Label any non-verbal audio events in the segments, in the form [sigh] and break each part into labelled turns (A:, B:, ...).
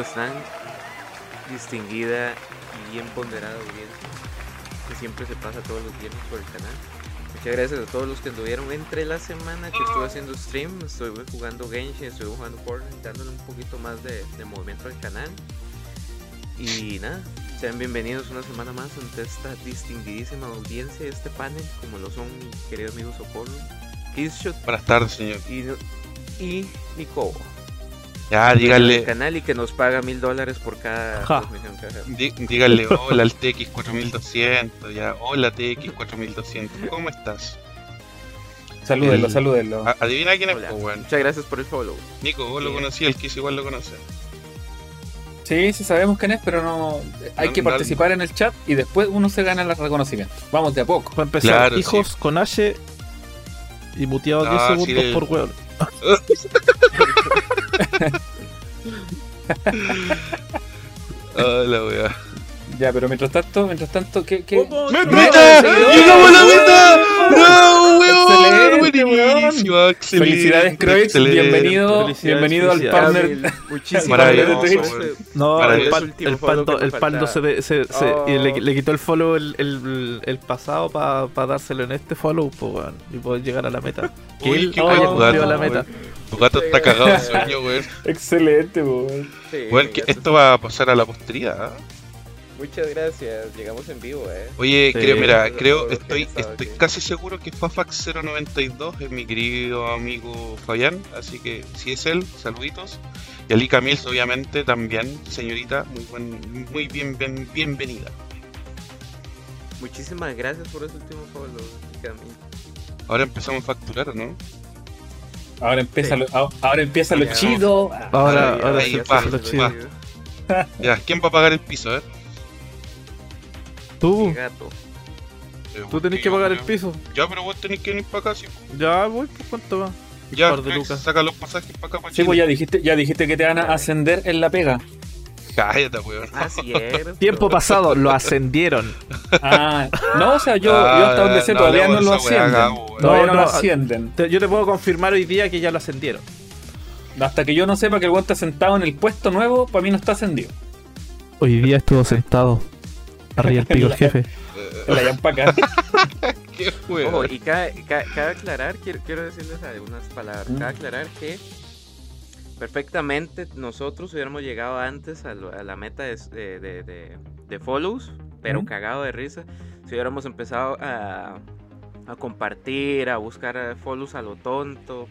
A: ¿Cómo están? Distinguida y bien ponderada audiencia que siempre se pasa todos los viernes por el canal. Muchas gracias a todos los que anduvieron entre la semana que estuve haciendo stream. Estuve jugando Genshin, estuve jugando Fortnite, dándole un poquito más de, de movimiento al canal. Y nada, sean bienvenidos una semana más ante esta distinguidísima audiencia de este panel, como lo son mi querido amigo Socorro, Kissshot
B: Buenas tardes, señor.
A: y, y Nico.
B: Ya,
A: El
B: dígale,
A: canal y que nos paga mil dólares por cada
C: Ja.
B: dí- dígale hola al TX4200, ya, hola TX4200, ¿cómo estás?
D: Salúdenlo,
B: El-
D: salúdenlo.
B: A- adivina quién es,
A: Hola.
B: po, weón.
A: Muchas gracias por el follow.
B: Nico, vos lo
A: Bien.
B: conocí, el Kiss igual lo conoce.
D: Sí, sí sabemos quién es, pero no hay
B: No,
D: que
B: no-
D: participar en el chat y después uno se gana el reconocimiento. Vamos de a poco.
C: Para empezar,
B: Claro,
C: hijos con H y muteado 10
B: Ah, sí,
C: segundos
B: de-
C: por weón. [laughs] [laughs] [laughs]
B: Ah, la weá.
D: Ya, pero mientras tanto, mientras tanto, ¿qué? qué?
B: ¡Meta! ¡Llegamos a la meta! ¡No, weón!
D: Excelente,
B: Buenísimo, excelente.
D: Felicidades, Croix. Bienvenido,
C: Felicidades,
D: bienvenido al partner.
A: Muchísimas gracias.
C: No,
B: Para
C: el, pando, el pando se, se, se-
A: Oh.
C: y le, le quitó el follow el, el, el pasado para dárselo en este follow weón, y poder llegar a la meta. Que él haya cumplido la meta.
B: Tu gato está cagado de sueño, weón. [laughs]
D: Excelente, weón.
A: Sí,
B: Weón, que esto va a pasar a la posteridad. ¿ah?
A: Muchas gracias. Llegamos en vivo, eh.
B: Oye,
C: Sí.
B: creo, mira, creo, estoy, estoy casi seguro que Fafax092 es mi querido amigo Fabián, así que si es él, saluditos. Y Ali Camils, obviamente, también, señorita, muy buen, muy bien, bien- bienvenida.
A: Muchísimas gracias por ese último follow. Camil.
B: Ahora empezamos a facturar, ¿o ¿no?
D: Ahora empieza
A: Sí.
D: lo, ah, ahora empieza lo
A: Ya.
D: chido.
C: Ahora, ahora se lo
B: va.
C: chido.
B: Ya, ¿quién va a pagar el piso, eh?
C: Tú, tú tenés que pagar el piso.
B: Ya, pero vos tenés que venir para acá, sí.
C: Ya voy, pues cuánto va.
B: Ya,
C: Par de lucas.
B: saca los pasajes para acá, para
D: Sí, pues ya dijiste, ya dijiste que te van a ascender en la pega. [laughs]
B: Cállate, weón. [laughs]
C: Tiempo pasado, lo ascendieron.
D: Ah, no, o sea, yo,
B: Ah,
D: yo hasta donde sé
B: no
D: todavía no lo ascienden. Todavía no,
C: No,
D: lo ascienden.
C: Te- Yo te puedo confirmar hoy día que ya lo ascendieron.
D: Hasta que yo no sepa que el weón está sentado en el puesto nuevo, para mí no está ascendido.
C: Hoy día estuvo [laughs] sentado. Arriba el pico el jefe.
D: En la yampaca.
B: Qué.
A: Ojo, y cabe, ca- cabe aclarar, quiero, quiero decirles algunas palabras.
D: Mm.
A: Cabe aclarar que perfectamente nosotros hubiéramos llegado antes a, lo- a la meta de, de, de- de- follows, pero cagado de risa. Si hubiéramos empezado a, a compartir, a buscar eh, follows a lo tonto.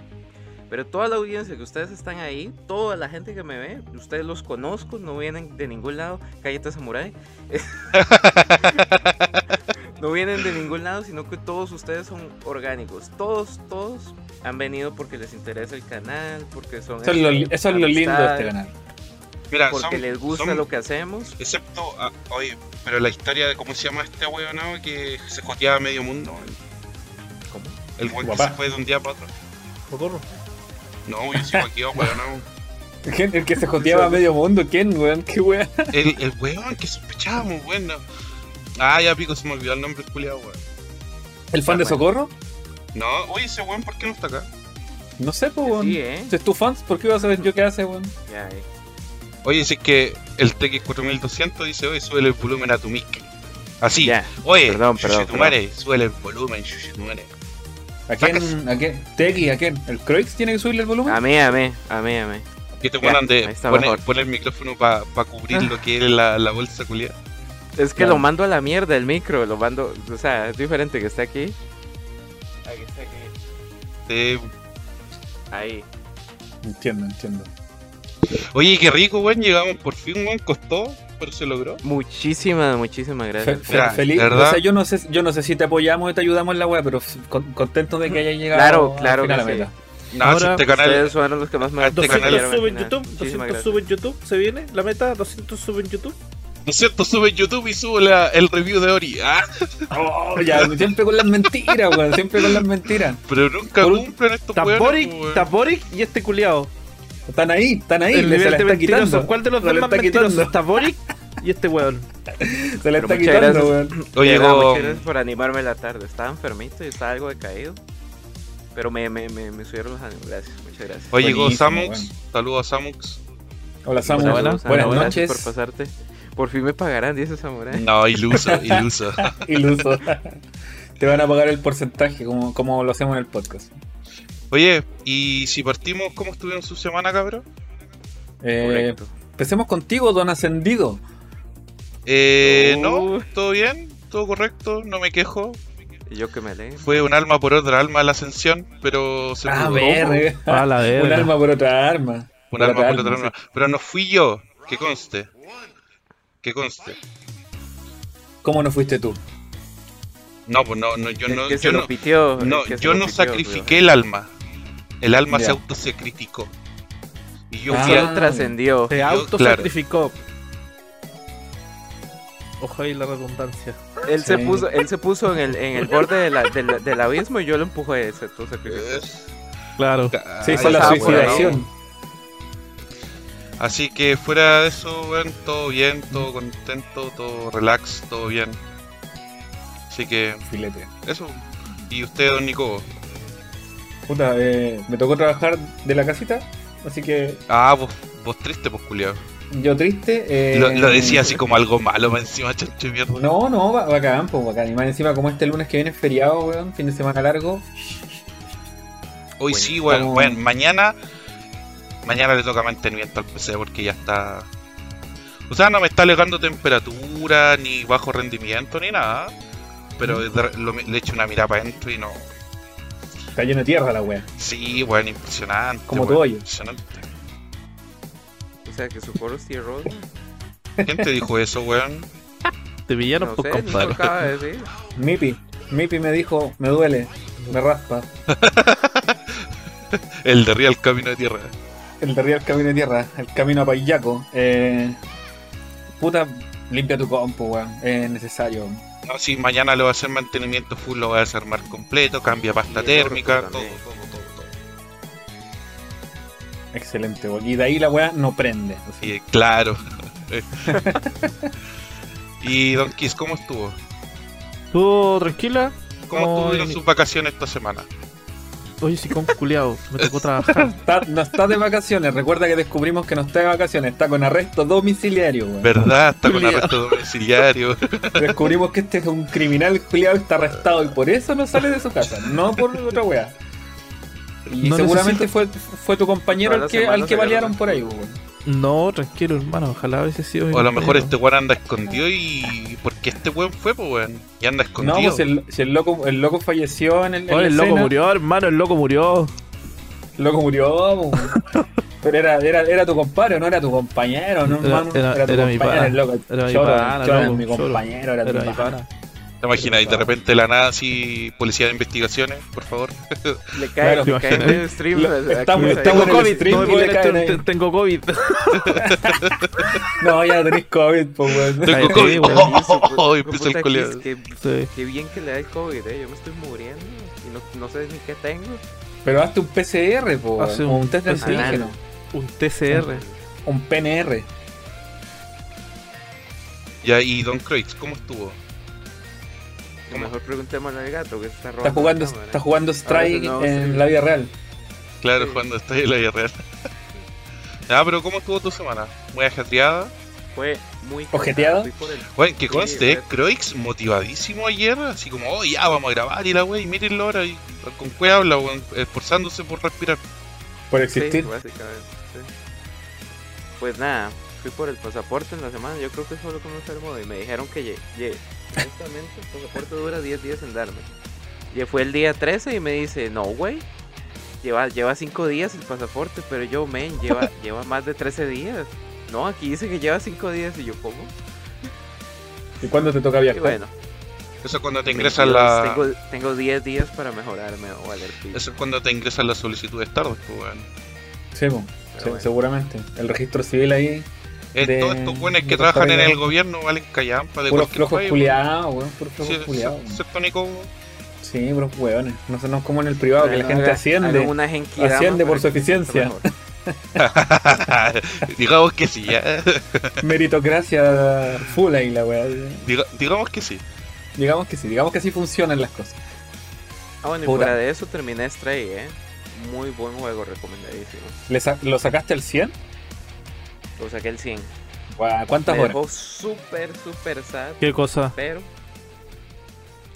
A: Pero toda la audiencia que ustedes están ahí, toda la gente que me ve, ustedes los conozco, no vienen de ningún lado. Cállate, Samurai. [laughs] no vienen de ningún lado, sino que todos ustedes son orgánicos. Todos, todos han venido porque les interesa el canal, porque son.
D: Eso es lo, eso es lo lindo de este canal.
B: Mira,
A: Porque
B: son-
A: les gusta
B: son-
A: lo que hacemos.
B: Excepto, ah, oye, pero la historia de cómo se llama este ¿no? que se joteaba a medio mundo.
A: ¿Cómo?
B: El weón que se fue de un día para otro.
C: Socorro.
B: No, yo sigo aquí.
D: ¿Quién- El que se joteaba a medio mundo, ¿quién, weón? ¿Qué weón?
B: El, el weón que sospechábamos, weón. no. Ah, ya pico, se me olvidó el nombre culiado, weón.
D: ¿El fan de Socorro?
B: No, oye, ese weón, ¿por qué no está acá?
D: No sé, pues, weón.
A: Sí, ¿eh?
D: Si es tu fans, ¿por qué iba a saber yo qué hace, weón?
A: Ya, eh.
B: Oye, si es que el TX4200 dice, oye, sube el volumen a tu mic. Así,
A: Ya.
B: oye,
A: Perdón, perdón,
B: sube el volumen, Chuchetumare.
D: ¿A quién? ¿A quién? ¿Tequi? ¿A quién? ¿El Croix tiene que subirle el volumen?
A: A mí, a mí, a mí, a mí.
B: Que te ponen de
A: ahí está
B: pone,
A: mejor.
B: pone el micrófono para cubrir lo que es la, la bolsa culiada.
A: Es que
D: Claro.
A: lo mando a la mierda el micro, lo mando. O sea, es diferente que esté aquí. Aquí está aquí.
B: Eh,
A: Ahí.
D: Entiendo, entiendo.
B: Oye, qué rico, weón. Llegamos por fin, weón. Costó, pero se logró.
A: Muchísimas, muchísimas gracias.
D: fe- feliz.
B: verdad.
D: O sea, yo no sé, yo no sé si te apoyamos y te ayudamos en la web, pero con- contento de que haya llegado
A: Claro,
D: al
A: claro
D: final
A: que
D: a la
A: sí.
D: meta.
B: No,
C: Ahora,
B: este canal.
A: Ustedes fueron los que más me
B: Este
C: 200
B: canal-
A: apoyaron al
C: sube en. YouTube,
A: Muchísimas
C: 200
A: gracias.
C: sube en YouTube, se viene la meta, 200 sube en YouTube.
B: ¿No es cierto? Sube en YouTube y sube la- el review de Ori. Ah,
D: Oh, ya, siempre con las mentiras, weón, siempre con las mentiras.
B: pero nunca
D: Por-
B: cumplen estos
C: Está
B: weones,
C: Boric,
B: weón.
C: está Boric y este culiao.
D: Están ahí, están ahí,
C: el
D: le- se la está.
C: ¿Cuál de los dos más
D: está
C: mentirosos?
D: quitando.
C: Está Boric y este weón.
D: Se
A: Pero
D: está
A: muchas
D: quitando,
A: gracias.
D: weón.
B: Oye, llegó.
A: muchas gracias por animarme la tarde. Estaba enfermito y estaba algo decaído. Pero me, me, me, me subieron los ánimos. Gracias, muchas gracias.
B: Oye, llegó Samux. Saludos a Samux.
D: Hola Samu,
C: Buenas,
D: buenas,
C: buenas,
D: buenas
A: Gracias
D: noches.
A: por pasarte. Por fin me pagarán, dice Samurai.
B: No, iluso, [laughs] iluso.
D: Iluso. Te van a pagar el porcentaje como, como lo hacemos en el podcast.
B: Oye, y si partimos, ¿cómo estuvieron su semana, cabrón?
D: Eh, empecemos contigo, don Ascendido.
B: Eh,
A: Uh.
B: no, todo bien, todo correcto, no me quejo.
A: Y yo que me leen.
B: Fue un alma por otra alma la ascensión, pero se
D: Ah,
B: pudo.
D: verga.
C: A la [laughs]
D: Un
C: verga.
D: alma por otra arma.
B: Un alma por otra
D: sí.
B: alma. Pero no fui yo, que conste. Que conste.
D: ¿Cómo no fuiste tú?
B: No, pues no, no yo
A: El
B: no, yo no,
A: pitió.
B: no, yo no
A: pitió,
B: sacrifiqué el alma. El alma
D: Ya.
B: se autosacrificó. Y yo
D: Ah.
B: fui a-
A: trascendió.
C: Se autosacrificó. Ojo ahí la redundancia.
A: Él se puso, él se puso en el, en el borde de la- del- del abismo y yo lo empujé. Se autosacrificó.
B: Es-
C: Claro.
D: Se hizo la suicidación.
B: Así que fuera de eso, weón, todo bien, todo contento, todo relax, todo bien. Así que
D: Filete.
B: eso. ¿Y usted, don Nico?
D: Puta, eh, me tocó trabajar de la casita, así que
B: Ah, vos, vos triste, pues, culiao.
D: yo triste. eh,
B: Lo, lo decía así como algo malo, más encima, chancho de mierda.
D: No, no, va- bacán, pues bacán. Y más encima, como este lunes que viene es feriado, weón, fin de semana largo.
B: Hoy
A: Bueno,
B: sí, weón,
D: estamos-
B: weón, mañana. Mañana le toca mantenimiento al PC porque ya está. O sea, no me está alegando temperatura, ni bajo rendimiento, ni nada. Pero lo- le echo una mirada para adentro y no.
D: Está lleno de tierra la wea.
B: Sí, weón, impresionante.
D: Como tu hoyo.
B: Impresionante.
A: O sea que su foro es tier roll.
B: ¿Quién te dijo eso, weón?
C: Te pillaron
A: No
C: por
A: no
C: compadre.
D: Mipi. Mipi me dijo, me duele, me raspa. [laughs]
B: El de Real Camino de Tierra.
D: El de arriba el camino de tierra, el camino a Payaco. Eh, puta, limpia tu compu, weón. Es necesario.
B: No, si mañana le va a hacer mantenimiento full, lo va a desarmar completo, cambia pasta térmica, todo, todo, todo, todo.
D: Excelente, weón. Y de ahí la wea no prende. así.
B: Y, claro. [laughs] y Don Kiss, ¿cómo estuvo?
C: ¿Tú tranquila?
B: ¿Cómo
C: Ay,
B: estuvieron
C: mi-
B: sus vacaciones esta semana?
C: Oye, sí, con culiao. Me tocó trabajar. [laughs]
D: Está- no está de vacaciones. Recuerda que descubrimos que no está de vacaciones. Está con arresto domiciliario, weón.
B: ¿Verdad? Está con
C: Culiao.
B: arresto domiciliario. [laughs]
D: Descubrimos que este es un criminal culiado está arrestado y por eso no sale de su casa, no por otra wea. Y
C: No
D: seguramente
C: necesito-
D: fue, fue tu compañero al que, al que balearon por ahí,
A: culo.
C: No, tranquilo, hermano. Ojalá hubiese sido. mi
B: O a lo mejor este weón anda escondido y. porque este weón fue, pues weón? Y anda
D: No,
B: escondido.
D: pues el, si el loco, el loco falleció en el. en la
C: el loco
D: escena.
C: murió, hermano. El loco murió.
D: El loco murió. Pero era, era, era tu compadre, no era tu compañero, ¿no,
C: Era-
D: hermano?
C: era-
D: tu
C: era mi
D: compañero,
C: pana.
D: el loco.
C: Era mi pana,
D: mi compañero, era,
C: Era
D: tu
C: mi
D: pana.
B: ¿Te imaginas? Y de repente la nada, así, policía de investigaciones, por favor.
A: Le cae,
D: Claro,
A: le cae stream.
C: Tengo
D: en el
C: COVID.
D: stream
C: No me
D: y
C: puedo
D: le
C: ir,
D: caen
C: te-
D: ahí.
C: te- Tengo COVID.
D: No, ya no tenés COVID, pues, weón.
B: Tengo COVID. Oh, oh, oh, empieza el.
A: Qué,
C: Sí.
A: qué bien que le da el COVID, eh. Yo me estoy muriendo y no, no sé ni qué tengo.
D: Pero hazte un PCR, po,
C: Hace
D: o
C: un
D: un test de
C: PCR.
D: antígeno.
C: Un TCR.
D: Un PNR.
B: Ya, y Don Croix, ¿cómo estuvo?
A: A lo mejor preguntémosle al gato que se está robando.
D: Está jugando,
A: cámara.
D: está jugando Strike
A: no,
D: en
A: sí.
D: la vida real.
B: Claro,
A: Sí.
B: cuando está en la vida real. [laughs] Ah, pero ¿cómo estuvo tu semana? ¿Muy ajetreada?
A: Fue muy el-
B: Bueno, que
A: Sí,
B: conste,
A: fue-
B: Croix motivadísimo ayer, así como, oh, ya vamos a grabar y la wey, mírenlo ahora, y con qué habla, weón, esforzándose por respirar.
D: Por
A: Sí,
D: existir.
A: básicamente. sí. Pues nada, fui por el pasaporte en la semana. Yo creo que eso fue lo que me enfermó. Y me dijeron que justamente el pasaporte dura 10 días en darme. Y fue el día 13 y me dice, no, güey. Lleva, lleva 5 días el pasaporte, pero yo, men, lleva, [laughs] lleva más de 13 días. No, aquí dice que lleva 5 días y yo, ¿cómo?
D: ¿Y cuándo te toca
A: Y
D: viajar?
A: bueno,
B: Eso es cuando te ingresan
A: 22,
B: la...
A: tengo, tengo 10 días para mejorarme o valer pico.
B: Eso es cuando te ingresan las solicitudes tarde, pues, weón.
D: Sí,
A: bueno.
D: seguramente. El registro civil ahí,
B: Eh,
D: De-
B: Todos estos buenos que trabajan en el gobierno valen callampa de
D: puros flojos culiados, weón. Puros
B: weón.
D: flojos
B: Sí,
D: culiados.
B: sí, ¿cierto, Nico?
D: Sí, puros hueones. No, sé, no es como en el privado, que la gente asciende. asciende por su eficiencia. [laughs]
B: digamos que sí, ya. [laughs]
D: Meritocracia full ahí la weá.
B: Diga- digamos que sí.
D: Digamos que sí, digamos que así funcionan las cosas.
A: Ah, bueno, y
D: Puta.
A: fuera de eso terminé Stray, eh. Muy buen juego, recomendadísimo.
D: ¿Le sa- ¿Lo sacaste al 100?
A: Lo saqué el 100.
D: Guau, ¿Cuántas
A: Me
D: horas?
A: dejó súper, súper sad.
C: ¿Qué cosa?
A: Pero.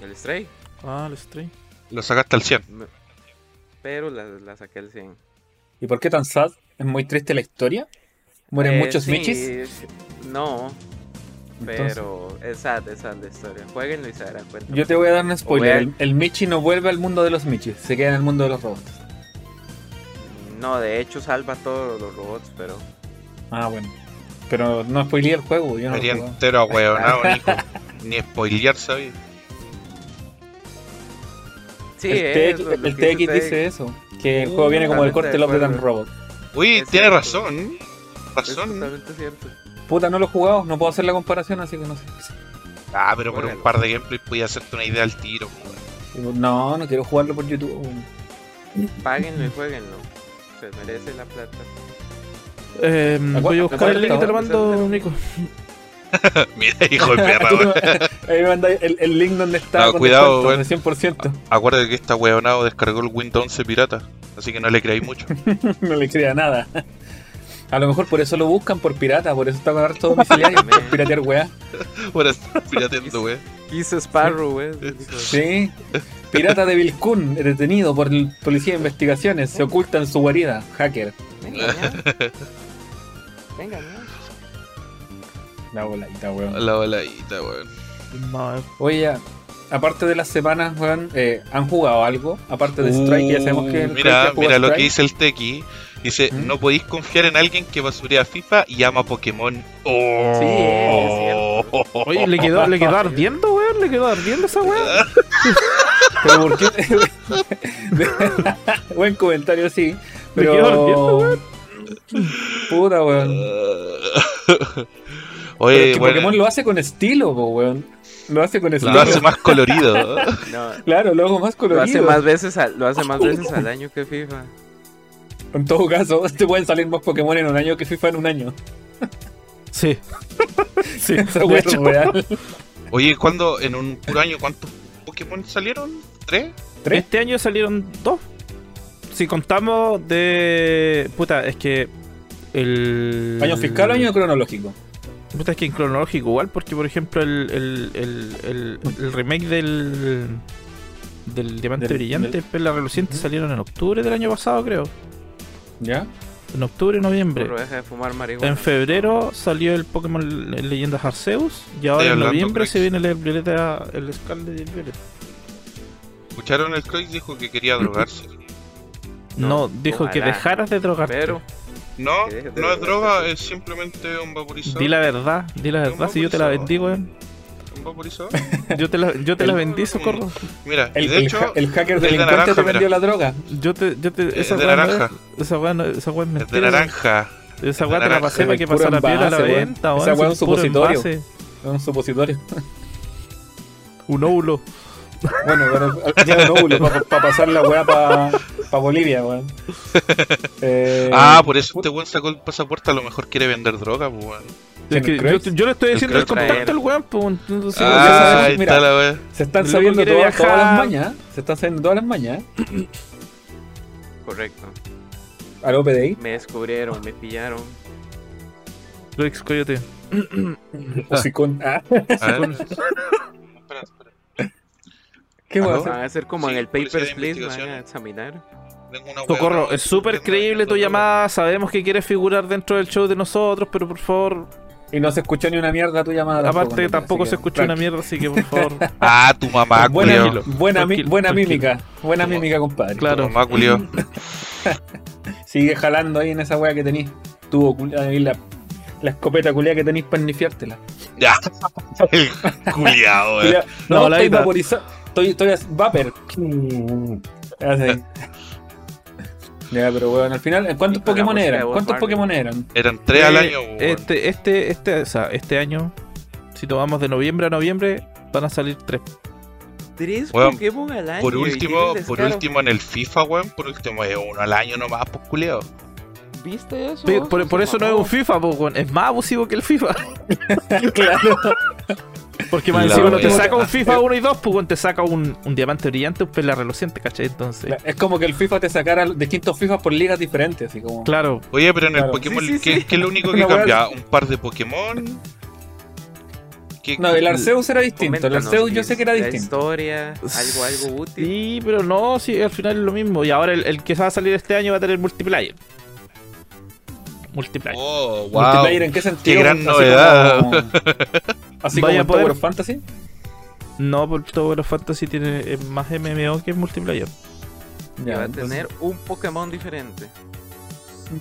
A: El Stray.
C: Ah, el stream.
B: Lo sacaste al 100.
A: me- Pero la, la saqué el 100.
D: ¿Y por qué tan sad? ¿Es muy triste la historia? ¿Mueren
A: Eh,
D: muchos
A: sí,
D: michis?
A: No,
D: Entonces,
A: pero es sad, es sad la historia. Jueguenlo y se darán cuenta.
D: yo te voy a dar un spoiler. El, el Michi no vuelve al mundo de los Michis, se queda en el mundo de los robots.
A: No, de hecho salva a todos los robots, pero.
D: Ah, bueno. Pero no spoileé el juego, yo no
B: Sería entero ahueonado, Nico. [laughs] Ni spoilear, ¿sabes?
A: Sí,
D: el
A: es
D: TX, el TX dice eso, que el juego
A: Uh,
D: viene como el corte
A: de
D: Love and. Robot.
B: Uy, tiene razón. Razón.
A: totalmente cierto.
D: Puta, no lo he jugado, no puedo hacer la comparación, así que no sé.
B: Ah, pero por un par de gameplays podía hacerte una idea al tiro. weón.
D: No, no quiero jugarlo por YouTube.
A: Páguenlo y jueguenlo. Se merece la plata.
C: Eh, voy a buscar el link y te lo mando. Nico. [laughs]
B: Mira, hijo de perra, weón.
D: Ahí me manda el, el link donde está
B: No,
D: con
B: cuidado,
D: descuento
B: weón.
D: de 100%.
B: Acuérdate que esta weonado descargó el Windows 11 pirata. Así que no le creáis mucho. [laughs]
D: no le crea nada. A lo mejor por eso lo buscan, por pirata, por eso está con harto domiciliario, [laughs] por piratear weá.
B: Por estar pirateando, weón.
A: Hizo Sparrow, güey.
D: Sí. Pirata de Vilcún, detenido por el policía de investigaciones, se oculta en su guarida. Hacker.
A: Venga, ya.
D: La voladita, weón.
B: La voladita, weón.
C: No,
D: Oye, aparte de las semanas, weón, eh, ¿han jugado algo? Aparte de Strike, ya sabemos que el
B: Uh, Mira,
D: Strike juega
B: mira lo que
D: Strike.
B: dice el Tequi. Dice,
D: ¿Mm?
B: no podéis confiar en alguien que basurea FIFA y ama Pokémon. Oh.
A: Sí, es cierto.
C: Oye, le quedó, le quedó ardiendo, weón. Le quedó ardiendo esa weón. [laughs]
D: Pero ¿por qué? [laughs] Buen comentario, sí.
C: Me quedo ardiendo,
D: Pero. [laughs] Puta, weón. [laughs] Pero
B: Oye,
D: es que
B: bueno,
D: Pokémon lo hace con estilo, po, weón. Lo hace con estilo.
B: lo hace más colorido. [laughs]
A: No,
D: Claro, lo hago más
A: lo
D: colorido.
A: hace más veces al, lo hace más veces al año que FIFA.
D: En todo caso, te pueden salir más Pokémon en un año que FIFA en un año.
C: Sí. sí,
D: Esa
C: de
D: weá es
C: hecho.
D: real.
B: Oye, ¿cuándo en un puro año cuántos Pokémon salieron? ¿Tres?
D: ¿Tres?
C: Este año salieron dos. Si contamos de. Puta, es que. El.
D: ¿Año fiscal o año cronológico?
C: Puta, es que en cronológico igual, porque por ejemplo el, el, el, el, el remake del. Del Diamante
D: Del-
C: Brillante,
D: del-
C: Perla Reluciente salieron en octubre del año pasado, creo.
D: ¿Ya?
C: En octubre, noviembre.
A: Pero deja de fumar marihuana.
C: En febrero salió el Pokémon Le- Leyendas Arceus y ahora en noviembre
B: Craig.
C: se viene el Violeta, el Scarlet y el Violeta.
B: ¿Escucharon el Croix? Dijo que quería drogarse. [laughs]
C: No,
A: No,
C: dijo que dejaras de drogarte.
A: Pero,
B: No,
A: de
B: no es droga, es simplemente un vaporizador.
C: Di la verdad, di la verdad, si yo te la vendí, weón.
B: Un vaporizador. [laughs]
C: Yo te la, yo te la vendí, socorro.
B: Mira, y
D: El,
B: de
D: el
B: hecho,
D: ha- el hacker
B: es de
D: delincuente
B: naranja,
D: te
B: mira.
D: vendió la droga.
C: Yo te, yo te,
B: es
C: esa
B: de
C: weá no
B: naranja.
C: Esa weá, no- esa es
B: Es de
C: mentira.
B: naranja.
C: Esa
B: de
C: weá te la pasé para que pasara la piel a la
D: weón.
C: venta,
D: Esa
C: weón.
D: weá es un supositorio. Es un supositorio.
C: Un óvulo.
D: Bueno, pero ya no, para pasar la weá para pa Bolivia, weón. [laughs] Eh,
B: Ah, por eso este weón sacó el pasaporte, a lo mejor quiere vender droga, pues weón.
C: Es que
D: ¿El
C: yo, yo le estoy diciendo el contacto al weón, pues. entonces,
B: ah, ahí
D: mira.
B: está la weá.
D: Se están sabiendo
C: quiere
D: todas, las mañas. Se están sabiendo todas las mañas.
A: correcto.
D: Al OPDI.
A: Me descubrieron, me pillaron.
C: Crux Coyote.
D: O si con. Ah.
B: Espera, [laughs] espera.
D: ¿Qué voy a
B: ¿Aló?
D: hacer?
A: Van a hacer como
B: Sí,
A: en el Papers, Please, van a examinar.
B: Tengo una weá,
C: Socorro, es súper creíble tu llamada. Sabemos que quieres figurar dentro del show de nosotros, pero por favor,
D: Y no se escuchó ni una mierda tu llamada.
C: aparte tampoco
D: así
C: se escuchó una mierda, así que por favor. [laughs]
B: Ah, tu mamá,
D: Buena,
B: culio.
D: buena,
C: Tranquilo,
D: buena
C: tranquilo.
D: mímica. Buena mímica, compadre.
B: Tu
C: Claro.
B: mamá, culio. [laughs]
D: Sigue jalando ahí en esa weá que tenís. Tuvo ahí la, la escopeta culia que tenís para nifiártela.
B: Ya. [laughs] El culiao, weón.
D: Culia-
C: No,
D: No,
C: la
D: estoy vaporizado. Estoy, estoy vapor. Así. [laughs] Ya, pero weón, al final, ¿cuántos Pokémon eran? ¿Cuántos. Pokémon eran?
B: Eran tres al
C: Eh,
B: año.
C: Este, este, este, o sea, este año, si tomamos de noviembre a noviembre, van a salir tres.
A: Tres
B: Weón,
A: Pokémon al año.
B: Por último, por último en el FIFA, weón, por último es uno al año nomás, pues culiao.
A: ¿Viste eso?
C: Por, eso no es un FIFA, po, weón. es más abusivo que el FIFA. [laughs]
D: claro. [laughs]
C: Porque más encima no te saca un FIFA [laughs] 1 y 2, pues weón, te saca un, un diamante brillante, un perla reluciente, ¿cachai? Entonces,
D: Es como que el FIFA te sacara distintos FIFA por ligas diferentes, así como.
C: claro.
B: Oye, pero en el. Pokémon,
A: Sí, sí,
B: ¿qué,
A: sí.
B: qué es lo único [laughs] que cambia? ¿Un par de Pokémon? ¿Qué-
D: No, el Arceus era distinto. El Arceus yo sé que era distinto.
A: historia, algo, algo útil.
C: Sí, pero no, sí, al final es lo mismo. Y ahora el, el que va a salir este año va a tener multiplayer. Multiplayer.
B: Oh, wow.
D: ¿Multiplayer en qué sentido?
B: gran
D: Así
B: novedad.
D: como- [laughs] Así como
C: Vaya poder-
D: Tower of Fantasy.
C: No, por todo los Fantasy tiene eh, más MMO que multiplayer.
A: que va a tener un Pokémon diferente.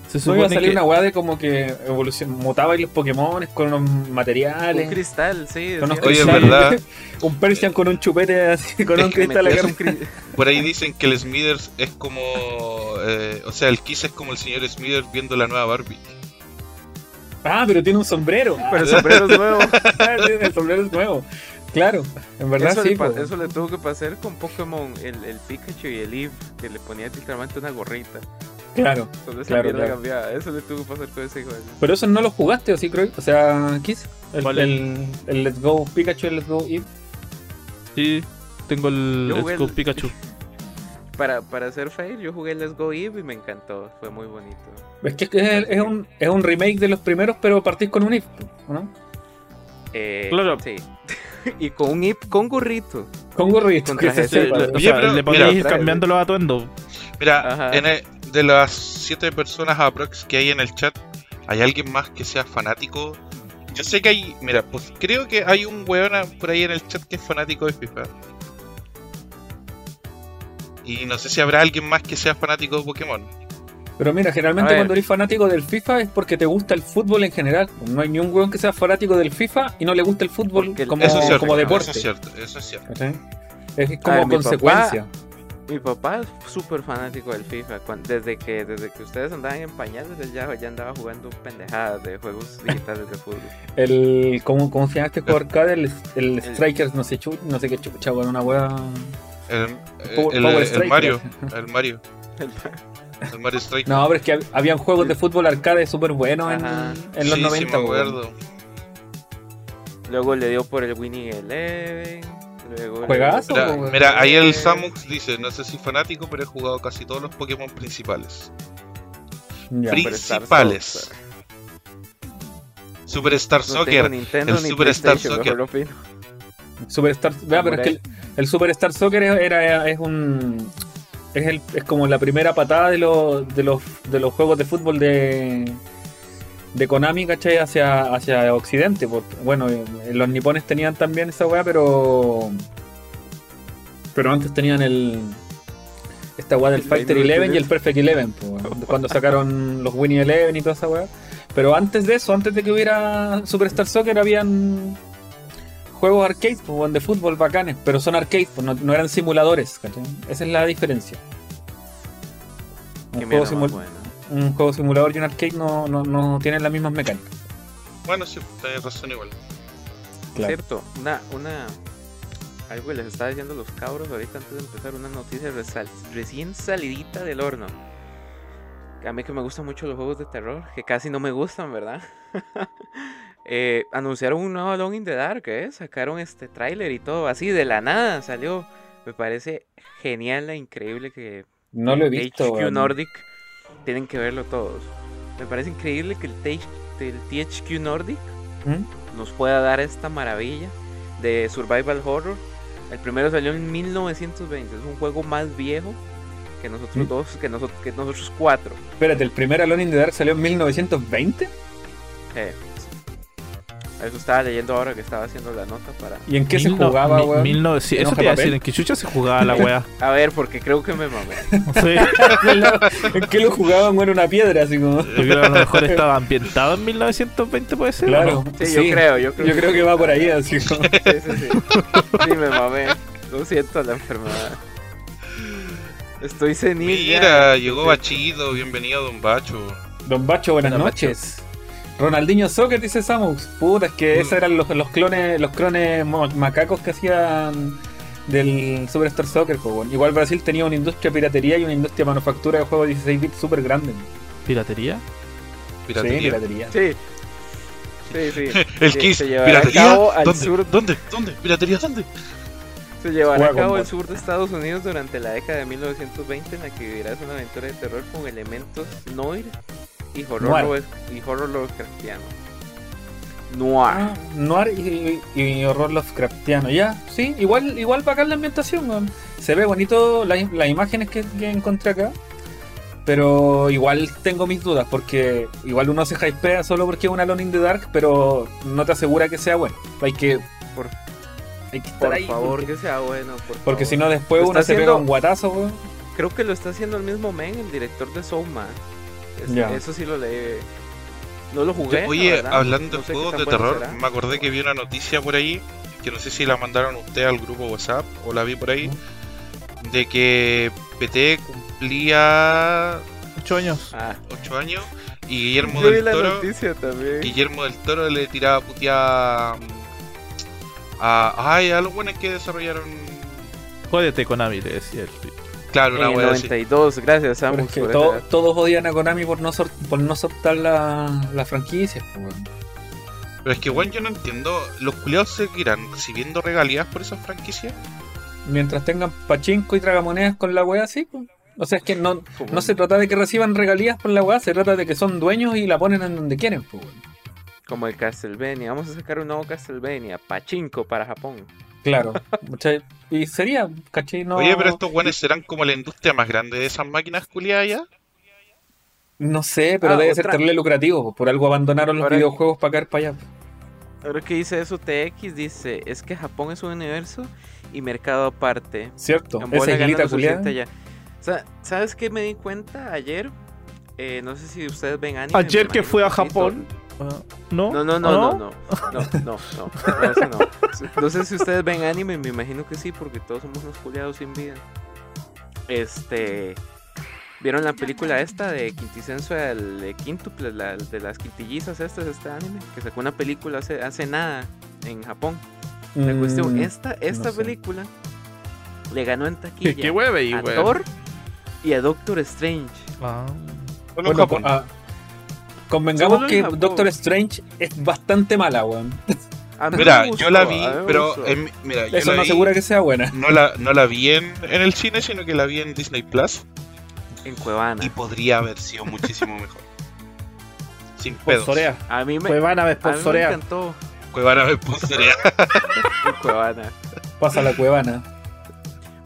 C: Se
D: iba a
C: supone
D: salir
C: que
D: una weá de como que evolución, mutaba los Pokémon con unos
A: Un
D: materiales.
A: cristal, sí.
D: Con unos
B: Oye, es
D: cristales.
B: verdad. [laughs]
D: un Persian con un chupete así, [laughs] con un
B: Es
D: cristal
A: metías
D: acá.
A: un cri- [laughs]
B: Por ahí dicen que el Smithers es como. eh, o sea, el Kiss es como el señor Smithers viendo la nueva Barbie.
D: Ah, pero tiene un sombrero.
A: Pero el sombrero es nuevo. [laughs]
D: Ah, el sombrero es nuevo. Claro, en verdad
A: eso,
D: sí.
A: le
D: po.
A: eso le tuvo que pasar con Pokémon, el, el Pikachu y el Eve, que le ponía literalmente una gorrita.
D: Claro.
A: Solo
D: Claro, claro.
A: cambiaba. Eso le tuvo que pasar con ese juego.
D: Pero eso no lo jugaste, ¿o sí, creo? O sea, Kiss. El, el, el Let's Go Pikachu y el Let's Go Eve.
C: Sí, tengo el
A: Yo
C: Let's Go
A: el-
C: Pikachu.
A: Para, para hacer fair, yo jugué Let's Go Eve y me encantó. Fue muy bonito.
D: Es que es, es un, es un remake de los primeros, pero partís con un Eve, ¿no?
A: Eh,
C: Claro.
A: Sí. [laughs] y con un Eve con gorrito.
D: Con gorrito.
A: Con
D: que se
A: traje
C: Sí,
D: sepa.
C: le- o sea,
B: pero,
C: le podéis cambiando los atuendos.
B: Mira,
A: Ajá.
B: en el- de las siete personas aprox que hay en el chat, ¿hay alguien más que sea fanático? Yo sé que hay, mira, pues creo que hay un weón por ahí en el chat que es fanático de FIFA. Y no sé si habrá alguien más que sea fanático de Pokémon.
D: Pero mira, generalmente cuando eres fanático del FIFA es porque te gusta el fútbol en general. No hay ni un weón que sea fanático del FIFA y no le gusta el fútbol
A: Porque
D: como,
B: eso es cierto,
D: como deporte.
B: eso es cierto, eso es cierto.
D: Es como
A: ver, mi
D: consecuencia.
A: Mi papá es súper fanático del FIFA. desde, que, desde que ustedes andaban en pañales, él ya, ya andaba jugando pendejadas de juegos digitales de fútbol. [laughs]
D: El, ¿cómo, ¿Cómo se llama este juego arcade? El, el Strikers, no sé, chu, no sé qué chucha, una weá.
B: El,
D: Power-
B: el-
D: Power
B: el
D: Striker.
B: Mario, [laughs] el Mario, el Mario Strike.
D: No, pero es que hab- habían juegos de fútbol arcade súper buenos en, los
B: sí,
D: 90.
B: sí me acuerdo.
A: Luego le dio por el Winning Eleven. Luego
D: Juegazo,
B: Mira,
D: weón.
B: mira, ahí el Samux dice, no sé si fanático, pero he jugado casi todos los Pokémon principales.
D: Ya.
A: Superstar
B: principales.
A: Soccer.
B: Superstar
A: No
B: Soccer.
A: tengo Nintendo
B: el
A: ni
B: Superstar Soccer.
D: Superstar, vea, pero es que el, Superstar Soccer es- era, es un es, el, es como la primera patada de los de los de los juegos de fútbol de de Konami, ¿cachai? Hacia, hacia Occidente. porque, bueno, eh, los nipones tenían también esa weá, pero pero antes tenían el esta weá del
A: El
D: Fighter
A: Dynamite
D: Eleven y el. Perfect Eleven, po, weón, cuando sacaron los Winnie Eleven y toda esa weá. Pero antes de eso, antes de que hubiera Superstar Soccer, habían juegos arcade pues, de fútbol bacanes, pero son arcade, pues, no, no eran simuladores, ¿cachai? Esa es la diferencia. Un juego, un simulador y un arcade no, no, no tienen las mismas mecánicas.
B: Bueno, sí, tenés razón igual.
A: Cierto, una, una, algo que les estaba diciendo los cabros ahorita antes de empezar, una noticia resal- recién salidita del horno. A mí que me gustan mucho los juegos de terror, que casi no me gustan, ¿verdad? [laughs] Eh, anunciaron un nuevo Alone in the Dark, ¿eh? Sacaron este tráiler y todo, así de la nada salió. Me parece genial, e increíble que
D: No lo he visto.
A: THQ
D: weón.
A: Nordic tienen que verlo todos. Me parece increíble que el, el THQ Nordic
D: ¿Mm?
A: nos pueda dar esta maravilla de survival horror. El primero salió en 1920, es un juego más viejo que nosotros
D: ¿Mm?
A: dos, que nosotros, que nosotros cuatro.
D: Espérate, el primer Alone in the Dark salió en 1920.
A: Eh, eso estaba leyendo ahora que estaba haciendo la nota para...
D: ¿Y en qué se
C: no-
D: jugaba,
C: mi-
D: weón?
C: mil no- sí,
D: ¿En
C: eso te iba a
D: de
C: decir, en qué chucha se jugaba la wea. [laughs]
A: A ver, porque creo que me mamé. [laughs]
C: Sí, [laughs]
D: ¿En qué lo jugaban? Era una piedra, así como.
C: yo creo que a lo mejor estaba ambientado en 1920, puede ser. ¿o
D: Claro.
C: no?
A: Sí, yo creo, yo creo.
D: Yo creo que va por ahí, así como.
A: Sí, sí, sí. Sí, me mamé. Lo siento la enfermedad. Estoy senil. ya.
B: Mira, llegó Bachido, bienvenido Don Bacho.
D: Don Bacho, buenas noches. Ronaldinho Soccer, dice Samus. Puta, es que
B: Mm.
D: esos eran los, los clones los clones macacos que hacían del Superstar Soccer. Igual Brasil tenía una industria de piratería y una industria de manufactura de juegos 16 bits súper grande.
C: ¿Piratería?
D: Sí,
B: Piratería.
D: piratería.
A: Sí, Sí, sí. [laughs]
B: El
A: Se-
B: Kiss,
A: se llevará a
B: piratería. ¿Dónde?
A: sur
B: ¿Dónde? ¿Dónde? ¿Piratería dónde?
A: Se llevará a cabo el sur de Estados Unidos durante la década de 1920 en la que vivirás una aventura de terror con elementos noir y horror,
D: Noir.
A: Y horror Lovecraftiano. Noir.
D: Ah, Noir y, y- horror Lovecraftiano. Ya, sí, igual, igual bacán la ambientación. Se ve bonito la- las imágenes que, que encontré acá. Pero igual tengo mis dudas, porque igual uno se hypea solo porque es una Alone in the Dark, pero no te asegura que sea bueno. Hay que,
A: Por,
D: hay que estar
A: por
D: ahí.
A: favor,
D: porque
A: que sea bueno. Por
D: porque si no, después uno se pega un guatazo, weón.
A: Creo que lo está haciendo el mismo men, el director de Soma. Es-
D: Ya.
A: Eso sí lo leí. No lo jugué.
B: Oye, hablando
A: no
B: de
A: sé
B: juegos de terror,
A: será.
B: me acordé que vi una noticia por ahí, que no sé si la mandaron ustedes al grupo WhatsApp o la vi por ahí, de que PT cumplía
C: Ocho años.
A: Ah,
B: 8 años y Guillermo
A: yo vi
B: del
A: la
B: Toro
A: noticia también.
B: Guillermo del Toro le tiraba puteada mm, a, ay, a los buenos que desarrollaron
C: Jódete Konami, le decía el tweet.
B: Claro, una
A: en el
B: wea así.
A: 92, gracias
D: Pero
A: Samus
D: es que
A: por
D: to-
A: esa-
D: todos odian a Konami por no, sor- por no soltar la, la franquicia, pues, weón.
B: Pero es que bueno, yo no entiendo, los culiados seguirán recibiendo regalías por esas franquicias.
D: Mientras tengan pachinko y tragamonedas con la weá, sí. pues. O sea, es que no,
A: como-
D: no se trata de que reciban regalías por la weá, se trata de que son dueños y la ponen en donde quieren. pues.
A: Como el Castlevania. Vamos a sacar un nuevo Castlevania. Pachinko para Japón.
D: Claro. y sería, ¿cachai? No,
B: Oye, pero estos buenos serán como la industria más grande de esas máquinas culiadas ya.
D: No sé, pero
A: Ah,
D: debe
A: otra-
D: ser terrible lucrativo. Por algo abandonaron los
A: Ahora-
D: videojuegos para caer para allá.
A: Ahora que dice eso, TX dice: Es que Japón es un universo y mercado aparte.
D: ¿Cierto?
A: En bola
D: Esa islita culiada.
A: allá. O sea, ¿sabes qué me di cuenta ayer? Eh, no sé si ustedes ven anime.
C: Ayer que fue a Japón. ¿No?
A: No, no, no,
C: ¿Ah,
A: no, no, no, no, no, no, eso no. [laughs] No sé si ustedes ven anime, me imagino que sí, porque todos somos unos culiados sin vida. Este, ¿vieron la película esta de Quinticenso del de Quíntuple, la, de las quintillizas estas, este anime? Que sacó una película hace, hace nada en Japón. La cuestión,
D: Mm,
A: esta, esta
D: sé.
A: película le ganó en [laughs]
C: ¿Qué,
A: taquilla
C: qué hueve, y
A: a. Thor y a Doctor Strange.
C: Ah.
B: En
D: Bueno,
B: Japón.
D: ah, convengamos que. Doctor Strange es bastante mala, weón.
B: Mira,
A: gustó,
B: yo la vi, pero en- mira, yo
D: Eso
B: la
D: no
B: vi-
D: asegura que sea buena.
B: no la, no la vi en, en el cine, sino que la vi en Disney Plus
A: en Cuevana.
B: y podría haber sido muchísimo mejor. [laughs] Sin pedos.
C: Sorea.
A: A mí me,
C: Fue van a ver
A: a
C: por
A: mí me
C: Sorea.
A: encantó
B: Cuevana me [laughs]
A: en Cuevana.
D: Pasa la cuevana.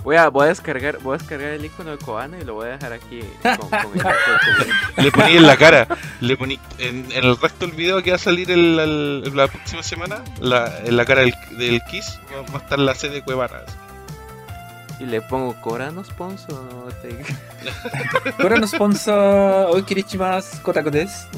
A: Voy a, voy a descargar, voy a descargar el icono de Koana y lo voy a dejar aquí con, con el
B: Le poní en la cara. Le poní en, en el resto del video que va a salir el, el- la próxima semana. La, en la cara del, del Kiss va, va a estar la sede de Cuevana.
A: y le pongo Corano sponsor no te...
D: Ahora nos sponsor hoy Kirichimas Kotakotes. [laughs]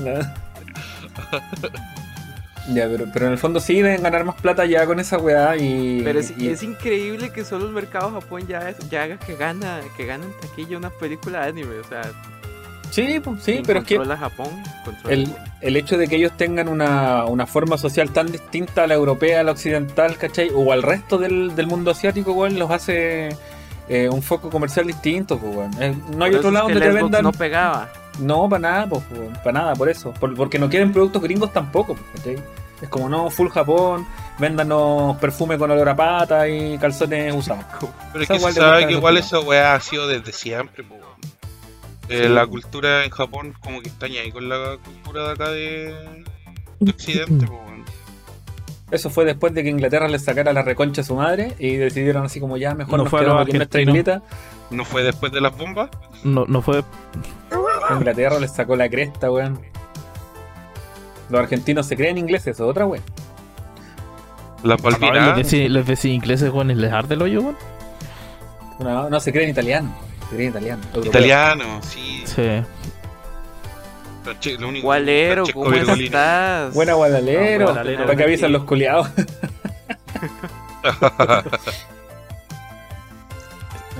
D: Ya, pero, pero en el fondo sí deben ganar más plata ya con esa weá y.
A: Pero es,
D: y-
A: es increíble que solo el mercado Japón ya, es- ya haga que gana, que gana en taquilla una película de anime, o sea,
D: Sí, pues, sí, pero es que
A: Japón,
D: el, hecho de que ellos tengan una, una forma social tan distinta a la europea, a la occidental, ¿cachai? O al resto del, del mundo asiático, weón, los hace eh, un foco comercial distinto, pues, weón. Eh, No hay otro lado donde te vendan.
A: no pegaba.
D: No, para nada, pues, para nada, por eso. Por- porque no quieren productos gringos tampoco, ¿cachai? Es como, no, full Japón, véndanos perfume con olor a pata y calzones usados. [laughs]
B: Pero es que se
D: le
B: sabe que igual esa weá ha sido desde siempre. po, weón. Eh,
D: Sí,
B: la cultura en Japón como que está ahí con la cultura de acá de, de Occidente. po, weón.
D: Eso fue después de que Inglaterra les sacara la reconcha a su madre y decidieron así como ya, mejor
C: No
D: nos
C: fue
D: quedamos aquí en nuestra islita.
B: ¿No fue después de las bombas?
C: No, no fue.
D: Inglaterra les sacó la cresta, weón. Los argentinos se creen ingleses, eso es otra
C: No, los,
B: Malvinas.
C: vecinos, los vecinos ingleses, weón, les arde el hoyo, weón.
D: No, no se creen italiano, se creen italiano. europeo.
B: Italiano, sí.
C: Sí.
B: Franche- lo único-
A: Gualero, ¿cómo estás?
D: Buena guadalero,
A: No,
C: Guadalero,
D: para que avisan los culiados. [laughs]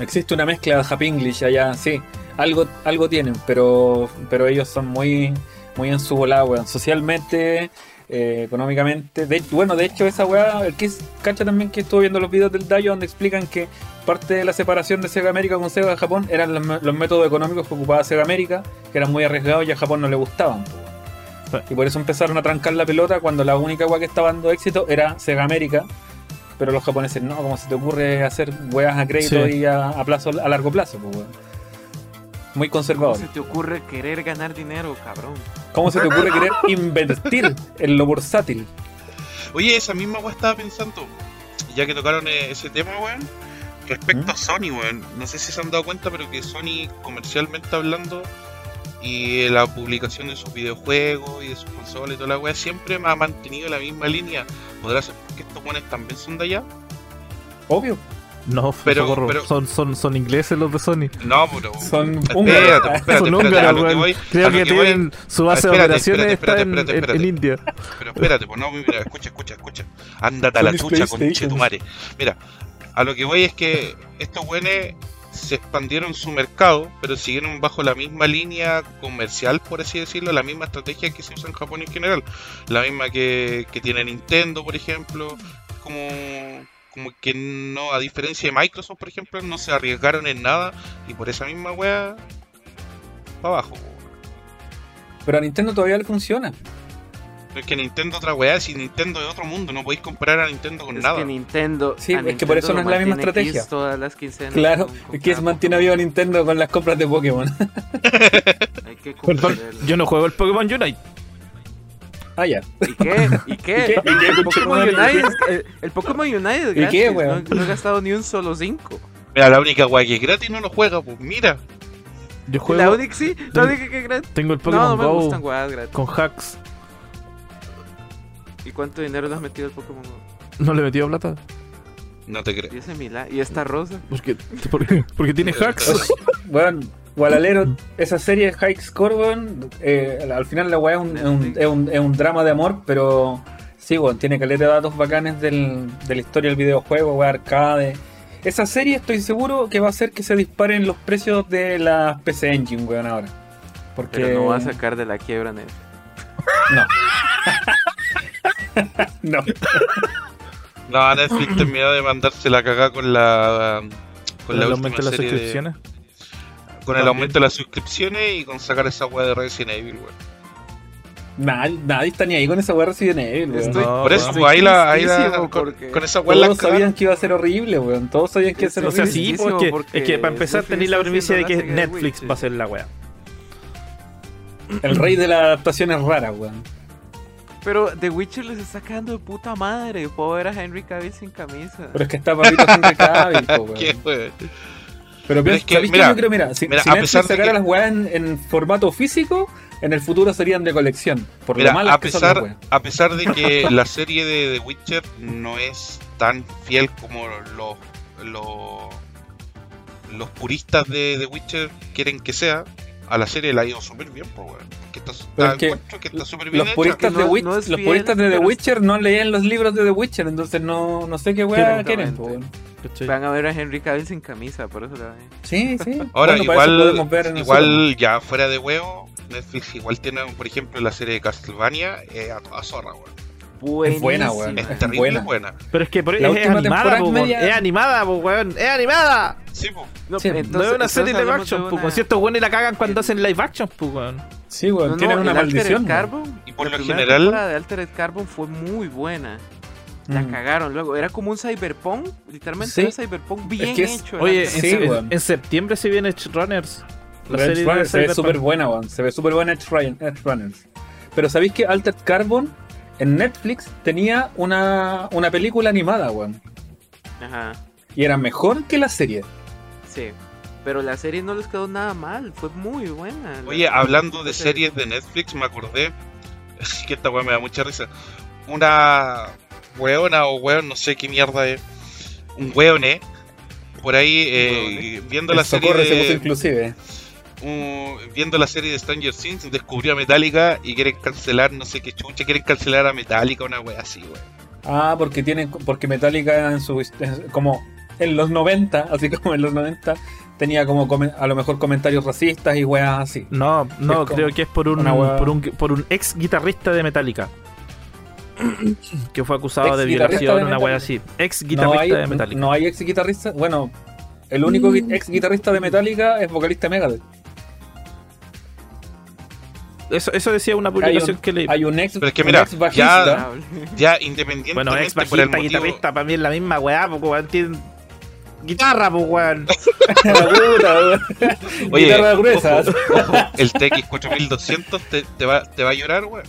D: Existe una mezcla de Happy English allá, sí. Algo, algo tienen, pero, pero ellos son muy, muy en su volada, weón. Socialmente, eh, económicamente. De, bueno, de hecho, esa weá, el Kiss cacha también que estuvo viendo los videos del Dayo donde explican que parte de la separación de Sega América con Sega Japón eran los, métodos económicos que ocupaba Sega América, que eran muy arriesgados y a Japón no le gustaban. Y por eso empezaron a trancar la pelota cuando la única weá que estaba dando éxito era Sega América. Pero los japoneses no, como se te ocurre hacer weas a crédito
C: Sí.
D: y a, a plazo a largo plazo, pues, weón. Muy
A: ¿Cómo
D: conservador.
A: se te ocurre querer ganar dinero, cabrón?
D: ¿Cómo se te ocurre querer invertir en lo bursátil?
B: Oye, esa misma weá estaba pensando, ya que tocaron eh, ese tema, weón, respecto
D: ¿Mm?
B: a Sony, weón. No sé si se han dado cuenta, pero que Sony, comercialmente hablando, y la publicación de sus videojuegos y de sus consolas y toda la weá, siempre me ha mantenido la misma línea. ¿Podrá ser porque estos weones también son de allá?
D: Obvio.
C: No,
B: Pero-
C: socorro,
B: pero-
C: son, son, son ingleses los de Sony.
B: No, pero. [laughs]
D: Son húngaros.
B: espérate, espérate,
C: son húngaros, weón. Creo que,
B: que voy-
C: tienen su base
B: Espérate,
C: de operaciones
B: espérate,
C: está en,
B: espérate,
C: en-
B: espérate,
C: en India.
B: Pero espérate, pues no, mira, escucha, escucha, escucha. Ándate a la chucha con. Chetumare. Mira, a lo que voy es que estos güeyes se expandieron su mercado, pero siguieron bajo la misma línea comercial, por así decirlo, la misma estrategia que se usa en Japón en general. La misma que, que tiene Nintendo, por ejemplo. Como, como que no, a diferencia de Microsoft, por ejemplo, no se arriesgaron en nada y por esa misma wea, para abajo.
D: Pero a Nintendo todavía le funciona.
B: Es que Nintendo otra weá, si Nintendo es otro mundo, no podéis comparar a Nintendo con
A: Es
B: nada.
A: que Nintendo.
D: Sí, es que por eso no es la misma estrategia.
A: Kiss Todas las quincenas
D: Claro,
A: con- con
D: es que se mantiene vivo Nintendo con las compras de Pokémon. [laughs] [laughs]
A: Hay que
C: yo no juego el Pokémon Unite.
D: Ah, ya.
A: ¿Y qué? ¿Y qué?
D: ¿Y qué? ¿Y qué,
A: El Pokémon es- el, el Pokémon United es
D: ¿Y
A: gratis.
D: qué,
A: no,
D: weón?
A: no he gastado ni un solo 5.
B: Mira, la única weá que es gratis no lo juega, pues mira.
C: Yo
A: La
C: juego,
A: única sí, la única que es gratis.
C: tengo el
A: No,
C: Pokémon
A: no me
C: Go
A: gustan weas gratis.
C: con hacks.
A: ¿Y cuánto dinero le has metido al Pokémon Go?
C: No le he metido plata.
B: No te creo.
A: Y ese Mila, y esta rosa.
C: Porque, porque, porque tiene [laughs] hacks.
D: Bueno, Gualalero, esa serie de High Score, weón, eh, al final la weá es un, es, un, es, un, es un drama de amor, pero sí, weón, tiene caleta de datos bacanes del, de la historia del videojuego, weá, arcade. Esa serie estoy seguro que va a hacer que se disparen los precios de las PC Engine, weón, ahora. Porque...
A: Pero no va a sacar de la quiebra Netflix.
D: No. [laughs] no.
B: No, Netflix terminó de mandarse la cagada con la. Con la última
C: aumento de las
B: de-
C: suscripciones.
B: Con el aumento de las suscripciones y con sacar esa weá de Resident Evil, weón.
D: Nadie, nadie está ni ahí con esa weá Resident Evil, weón.
A: Estoy-
C: No,
B: Por eso,
C: weón.
B: pues ahí la. Ahí la con, esa weá la
D: Todos sabían que iba a ser horrible, weón. Todos sabían que iba a ser
A: Sí,
C: O sea,
D: horrible.
C: sí, porque,
A: porque
C: es que para empezar tenéis la premisa de que Netflix va a ser la wea. [clears throat]
D: El rey de las adaptaciones raras, weón.
A: Pero The Witcher les está quedando de puta madre. Puedo ver a Henry Cavill sin camisa.
D: Pero es que está papito [laughs] Henry Cavill, weón. Pero,
B: Pero es que,
D: yo creo, mira, si,
B: mira,
D: si
B: a pesar de
D: sacara
B: que-
D: las weas en, en formato físico, en el futuro serían de colección. Por
B: Mira,
D: lo malas
B: a
D: que son las
B: pesar,
D: weas.
B: a pesar de que [laughs] la serie de The Witcher no es tan fiel como los, los, los puristas de The Witcher quieren que sea, a la serie la ha ido súper bien, pues, weón. Que está,
D: Pero
B: está-
D: es que
B: encuentro que está súper bien
D: Los puristas,
A: Que
D: de,
A: no-
D: Witch-
A: no es
D: los
A: fiel,
D: puristas de The Witcher no leen los libros de The Witcher, entonces no, no sé qué wea
A: Sí,
D: quieren, weón.
C: ¿Cachai?
A: Van a ver a Henry Cavill sin camisa, por eso la ven.
D: Sí, sí. [laughs]
B: Ahora,
D: Bueno,
B: igual,
D: ver
B: igual ya fuera de huevo, Netflix igual tiene, por ejemplo, la serie de Castlevania eh, a toda zorra, weón.
D: Es buena, weón.
B: Es terrible
D: buena.
B: buena.
C: Pero es que por
D: La
C: es
D: última
C: animada,
D: temporada
C: po,
D: media-
C: Es animada, po, weón. Es animada.
B: Sí, pues.
A: No,
D: Sí, no
C: no
A: entonces-
C: es una serie
A: entonces
C: live action,
A: de
C: po,
A: una-
C: weón. Si estos weones la cagan cuando hacen live action, po, weón.
D: Sí, weón,
A: No, no,
D: tienen una maldición.
A: Carbon,
B: Y por
A: la
B: lo
A: primera
B: general-
A: temporada de Altered Carbon fue muy buena. La
D: Mm.
A: cagaron luego. Era como un cyberpunk. Literalmente
D: Sí.
A: era cyberpunk bien
D: que es-
A: hecho.
C: Oye, en,
D: Sí,
C: en septiembre se viene Edge Runners. La serie de
D: Runners se ve súper buena, weón. Se ve súper buena Edge Run- Edge Runners. Pero ¿sabéis que Altered Carbon en Netflix tenía una, una película animada, weón?
A: Ajá,
D: Y era mejor que la serie.
A: sí. Pero la serie no les quedó nada mal. Fue muy buena.
B: Oye,
A: La-
B: hablando de series de Netflix, me acordé [laughs] que esta weá me da mucha risa. Una weona o weón, no sé qué mierda es. Un weón, eh. Por ahí, eh, viendo la serie
D: socorro se puso
B: de,
D: inclusive.
B: un- viendo la serie de Stranger Things, descubrió a Metallica y quieren cancelar, no sé qué chucha, quieren cancelar a Metallica, una wea así, weón.
D: Ah, porque tiene, porque Metallica en su como en los 90, así [laughs] como en los 90, tenía como come- a lo mejor comentarios racistas y weas así.
C: No, no,
D: Es como
C: creo que es por un, por un por un ex guitarrista de Metallica. [clears throat] que fue acusado de violación,
D: de
C: una wea así. Ex
D: No
C: guitarrista
D: hay,
C: de Metallica.
D: no hay ex guitarrista. Bueno, el único gui- ex guitarrista de Metallica es vocalista de Megadeth.
C: eso, eso decía una publicación que le.
D: Hay un ex,
B: Pero es que
D: un
B: mira,
D: ex bajista.
B: Ya independientemente
C: Bueno, ex
B: por el
C: bajista,
B: motivo,
C: guitarrista, para mí es la misma weá, porque weón tiene. Guitarra, pues weón. [laughs]
B: Oye,
D: gruesas.
B: ojo, el TX 4200 te, te va, te va a llorar, weón.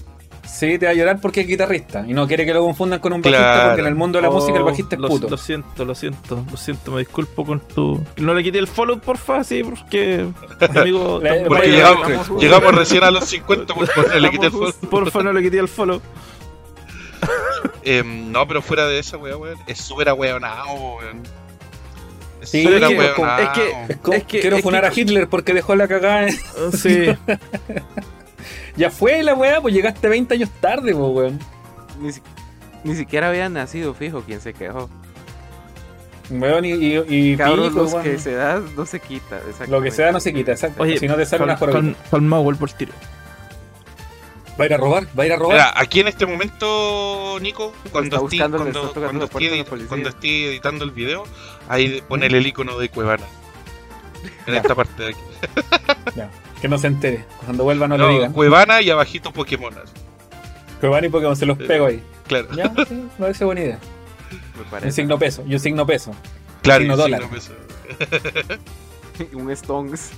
D: Sí, te va a llorar porque es guitarrista y no quiere que lo confundan con un bajista
B: Claro.
D: porque en el mundo de la música el
C: Oh,
D: bajista es
C: lo,
D: puto.
C: Lo siento, lo siento, lo siento, me disculpo con tu. No le quité el follow, porfa, sí, porque. Amigo, [laughs]
D: Le-
B: Porque llegamos,
A: estamos-
B: llegamos recién a los 50 por por le quité el follow.
C: porfa, no le quité el follow. [laughs]
B: Em, no, pero fuera de esa, weón, weón. Es súper ahueonado, weón. Es
D: Sí,
C: es que- es que-
D: Es como-
C: Es que-
D: quiero
C: es
D: funar
C: que-
D: a Hitler porque dejó la cagada. en-
C: Sí. [laughs]
D: ya fue la weá, pues llegaste 20 años tarde, pues weón.
A: Ni, si- ni siquiera había nacido fijo quien se quejó.
D: Weón, y, y, y
A: Cabros,
D: pico,
A: los
D: weón.
A: que se da no se quita.
D: Lo que se da no se quita, exacto.
C: Oye,
D: si no te sale una jorobita.
C: cal- calmado, vuelvo al tiro.
D: Va a ir a robar, va a ir a robar.
B: Mira, aquí en este momento, Nico, cuando esté, cuando, cuando esté editando el video, ahí pone el icono de Cuevana. En esta parte de aquí.
D: Ya, [laughs] que no se entere. Cuando vuelva no,
B: No,
D: le digan.
B: Cuevana y abajito Pokémonas.
D: Que van y Pokémon se los pego ahí.
B: Claro,
D: Ya, sí, [laughs] me parece buena idea.
A: Me
D: Un
A: parece.
D: signo peso, y un signo peso.
B: claro.
D: Signo
B: y sí,
D: dólar.
B: no, pues, [laughs]
A: Un Stones.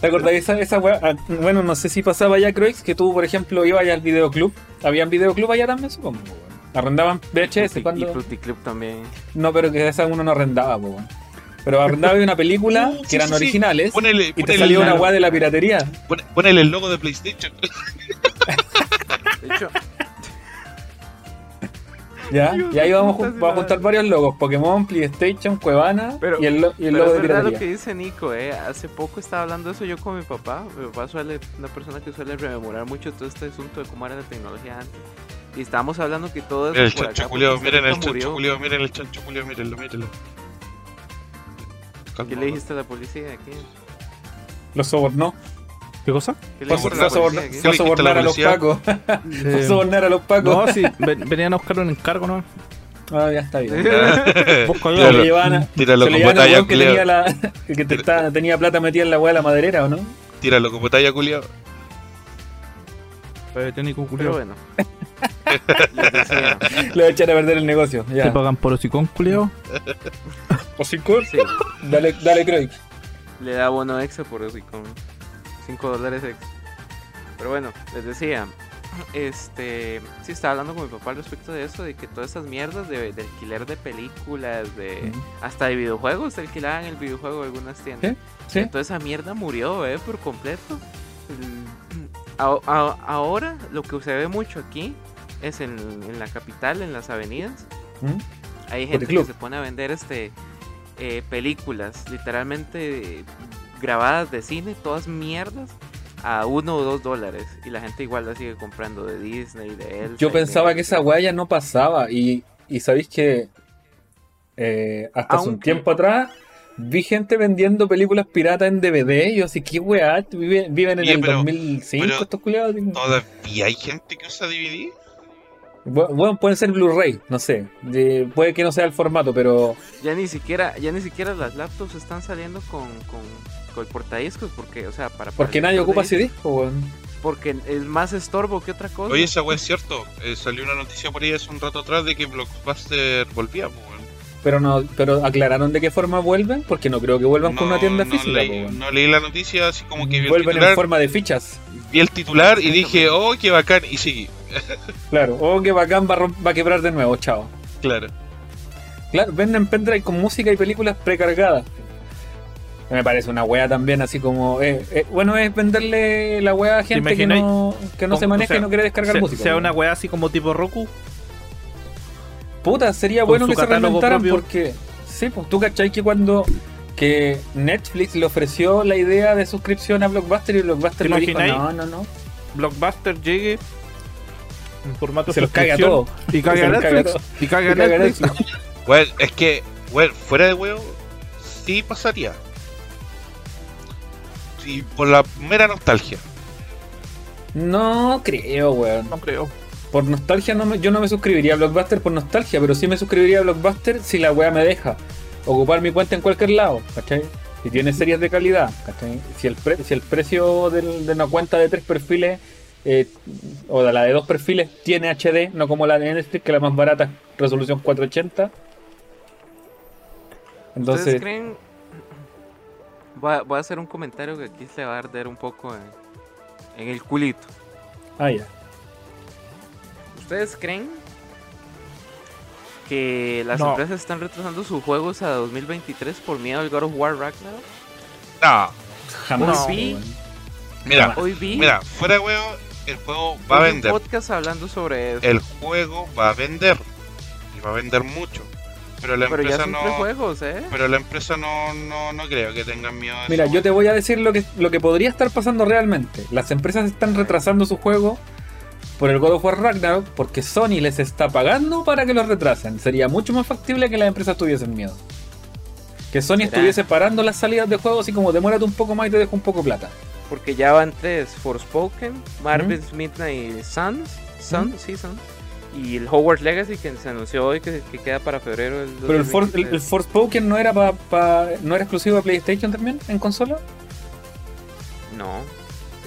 D: ¿Te acordás de esa, esa weá? Ah, Bueno, no sé si pasaba allá, Croix, que tú, por ejemplo, ibas allá al videoclub. ¿Habían videoclub allá también, supongo? Arrendaban VHS
A: Y
D: cuando.
A: Fruity Club también.
D: No, pero que esa uno no arrendaba, po. Pero arrendaba de una película [laughs]
B: sí,
D: que eran
B: sí, sí.
D: originales
B: Ponele,
D: y te salía una weá de la piratería.
B: pone- ponele el logo de PlayStation.
A: De [laughs] hecho,
D: ¿Ya?
A: Dios,
D: Y ahí vamos, vamos a juntar varios logos: Pokémon, PlayStation, Cuevana
A: Pero-
D: y el, lo- y el
A: pero
D: logo
A: es
D: de
A: verdad lo
D: piratería.
A: que dice Nico, eh. Hace poco estaba hablando eso yo con mi papá. Mi papá suele, una persona que suele rememorar mucho todo este asunto de cómo era la tecnología antes. Y estábamos hablando que todo eso
B: Miren el
A: por
B: chancho
A: porque
B: miren el chancho culiao, miren el chancho culiao, mírenlo, mírenlo.
A: ¿Qué le dijiste a la policía aquí?
D: Lo sobornó.
C: ¿Qué cosa?
A: ¿Qué le
D: Fue a
A: dijiste a la
D: sobornar,
A: policía
B: ¿Qué le dijiste a la
D: sobornar a los pacos. Fue sobornar a los pacos.
C: no, sí, ven- venían a buscar un encargo, ¿no?
D: Ah, ya está bien. [laughs]
C: Busco
B: Tíralo.
C: yo.
B: Tíralo
D: al
B: talla,
D: weón que
B: culiao.
D: tenía, la, que te está- tenía plata metida en la weá de la maderera, ¿o no?
B: Tíralo como talla culiao.
C: Técnico
A: Pero
C: culiao.
A: bueno. [laughs]
D: Le voy a echar a perder el negocio.
C: Te
D: Ya.
C: pagan por hocicón, culiao.
D: ¿O cinco?
A: sí,
D: Dale, dale, Croix.
A: le da bono extra por con 5 dólares extra. Pero bueno, les decía, este, sí estaba hablando con mi papá al respecto de eso, de que todas esas mierdas de, de alquiler de películas, de hasta de videojuegos, te alquilaban el videojuego de algunas tiendas.
D: Sí.
A: Toda esa mierda murió, eh, por completo. El- [clears throat] a- a- ahora lo que se ve mucho aquí es en, en la capital, en las avenidas.
D: ¿Mm?
A: Hay gente que se pone a vender este eh, películas, literalmente grabadas de cine, todas mierdas, a uno o dos dólares. Y la gente igual la sigue comprando de Disney, de Elsa.
D: Yo pensaba
A: de-
D: que esa weá ya no pasaba. Y, y sabéis que eh, hasta hace un tiempo atrás vi gente vendiendo películas piratas en DVD. Yo así, ¿qué weá? Viven, viven en
B: Oye,
D: el
B: pero-
D: 2005
B: pero-
D: estos culiados.
B: ¿Todavía hay gente que usa DVD?
D: Bu- Bueno, pueden ser Blu-ray, no sé. De- puede que no sea el formato, pero
A: Ya ni siquiera, ya ni siquiera las laptops están saliendo con, con, con el portadiscos, porque, o sea, para... para
D: porque nadie ocupa ese disco, weón.
A: Porque es más estorbo que otra cosa.
B: Oye, esa weá es cierto. Eh, salió una noticia por ahí hace un rato atrás de que Blockbuster volvía, weón.
D: Pero no, pero aclararon de qué forma vuelven, porque no creo que vuelvan con una tienda
B: no
D: física,
B: leí, no leí la noticia, así como que vi el,
D: Vuelven en
B: titular,
D: forma de fichas.
B: vi el titular y dije, oh, qué bacán, y seguí.
D: Claro. Oh, que bacán va va a quebrar de nuevo, chao.
B: Claro.
D: Claro, venden pendrive con música y películas precargadas. Me parece una wea también, así como. eh, eh, bueno, es venderle la wea a gente que no, que no se
C: Como- o
D: maneja
C: sea,
D: y no quiere descargar
C: sea,
D: música.
C: sea una weá así como tipo Roku.
D: Puta, sería bueno que se reinventaran
C: propio.
D: porque. Sí, pues tú cachai que cuando. Que Netflix le ofreció la idea de suscripción a Blockbuster y Blockbuster
C: ¿Te
D: le dijo? No, no, no.
C: Blockbuster llegue en formato
D: Se los caga
C: suscripción
D: todo.
C: Y caga
D: Se caga
C: Netflix.
D: todo.
C: Y caga Netflix.
B: Es que, bueno, fuera de huevo, sí pasaría. Sí, por la mera nostalgia.
D: No creo, weón.
C: No creo.
D: Por nostalgia no me- yo no me suscribiría a Blockbuster por nostalgia, pero sí me suscribiría a Blockbuster si la weá me deja ocupar mi cuenta en cualquier lado, ¿cachai? Si tiene series de calidad, ¿cachai? Si el, pre- si el precio del- de una cuenta de tres perfiles eh, o la de dos perfiles tiene HD, no como la de Netflix, que la más barata es resolución 480. Entonces,
A: ¿Ustedes creen? Voy a, voy a hacer un comentario que aquí se va a arder un poco en, en el culito.
D: ah, ya.
A: ¿Ustedes creen que las
C: No.
A: empresas están retrasando sus juegos a 2023 por miedo al God of War Ragnarok?
B: No,
D: Jamás.
A: No.
D: weón.
B: mira,
A: Hoy vi,
B: mira, fuera de huevo, el juego va a
A: hoy vi un
B: vender.
A: podcast hablando sobre eso.
B: El juego va a vender. Y va a vender mucho. Pero la
A: pero
B: empresa no.
A: juegos, ¿eh?
B: Pero la empresa no, no, no creo que tengan miedo de
D: Mira,
B: eso.
D: yo te voy a decir lo que, lo que podría estar pasando realmente. Las empresas están retrasando su juego por el God of War Ragnarok porque Sony les está pagando para que los retrasen. Sería mucho más factible que las empresas tuviesen miedo. Que Sony
A: ¿Será?
D: estuviese parando las salidas de juegos así como demórate un poco más y te dejo un poco plata.
A: Porque ya van tres: Forspoken, Marvel's Midnight Suns, Sun, sí, Sun, y el Hogwarts Legacy que se anunció hoy que, que queda para febrero del
D: Pero el, For, el,
A: 2023.
D: el Forspoken no era pa, pa- no era exclusivo de PlayStation también en consola.
A: No,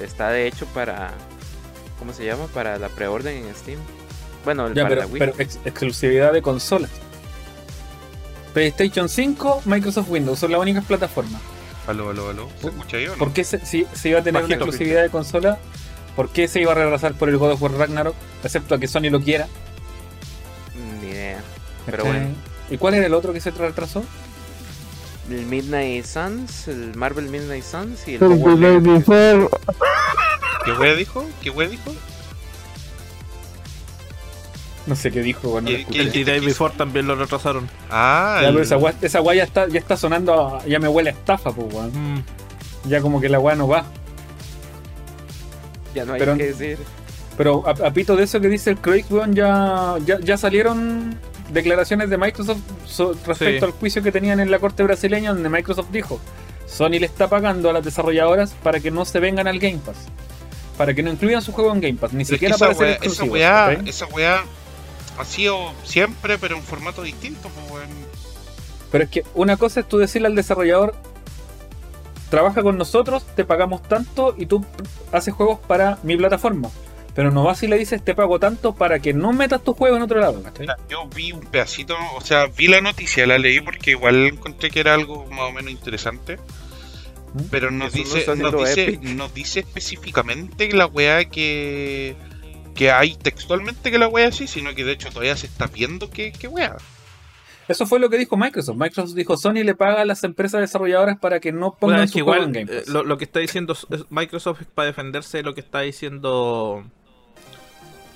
A: está de hecho para. ¿Cómo se llama? Para la preorden en Steam. Bueno,
D: Ya,
A: para
D: pero,
A: la Wii.
D: pero ex- exclusividad de consola. PlayStation 5, Microsoft Windows son las únicas plataformas.
B: Aló, aló, aló. ¿Se escucha ahí o no?
D: ¿Por qué se, si, si iba a tener una exclusividad de consola? ¿Por qué se iba a retrasar por el God of War Ragnarok? Excepto a que Sony lo quiera.
A: Ni idea. Pero bueno.
D: ¿Y cuál era el otro que se retrasó?
A: El Midnight Suns, el Marvel Midnight Suns y el Legacy.
B: ¿Qué wea dijo? ¿Qué wea dijo?
D: No sé qué dijo. bueno,
B: ¿Qué-
D: lo escuché.
B: qué-
C: El The Day Before también lo retrasaron.
B: Ah,
D: Ya,
B: el-
D: pero esa weá esa weá ya está, ya está sonando, a- ya me huele a estafa, pues, weón.
C: Mm,
D: Ya como que la weá no va.
A: Ya no hay
D: Pero-
A: que decir.
D: Pero a, a pito de eso que dice el Craig, weón, ya, ya, ya salieron declaraciones de Microsoft so- respecto
C: Sí.
D: al juicio que tenían en la corte brasileña, donde Microsoft dijo, Sony le está pagando a las desarrolladoras para que no se vengan al Game Pass. Para que no incluyan su juego en Game Pass, ni
B: pero
D: siquiera para ser
B: esa weá,
D: ¿cachai?
B: esa weá ha sido siempre, pero en formato distinto, pues.
D: Pero es que una cosa es tú decirle al desarrollador, trabaja con nosotros, te pagamos tanto y tú haces juegos para mi plataforma. Pero no vas y le dices, te pago tanto para que no metas tu juego en otro lado.
B: Yo vi un pedacito, o sea, vi la noticia, la leí porque igual encontré que era algo más o menos interesante. Pero nos dice, nos dice, nos dice específicamente la weá que, que hay textualmente que la weá así, sino que de hecho todavía se está viendo que, que weá.
D: Eso fue lo que dijo Microsoft. Microsoft dijo, Sony le paga a las empresas desarrolladoras para que no
C: Bueno,
D: pongan
C: es
D: su
C: que
D: juego
C: igual
D: en Game
C: eh,
D: Pass.
C: lo, lo que está diciendo Microsoft es para defenderse de lo que está diciendo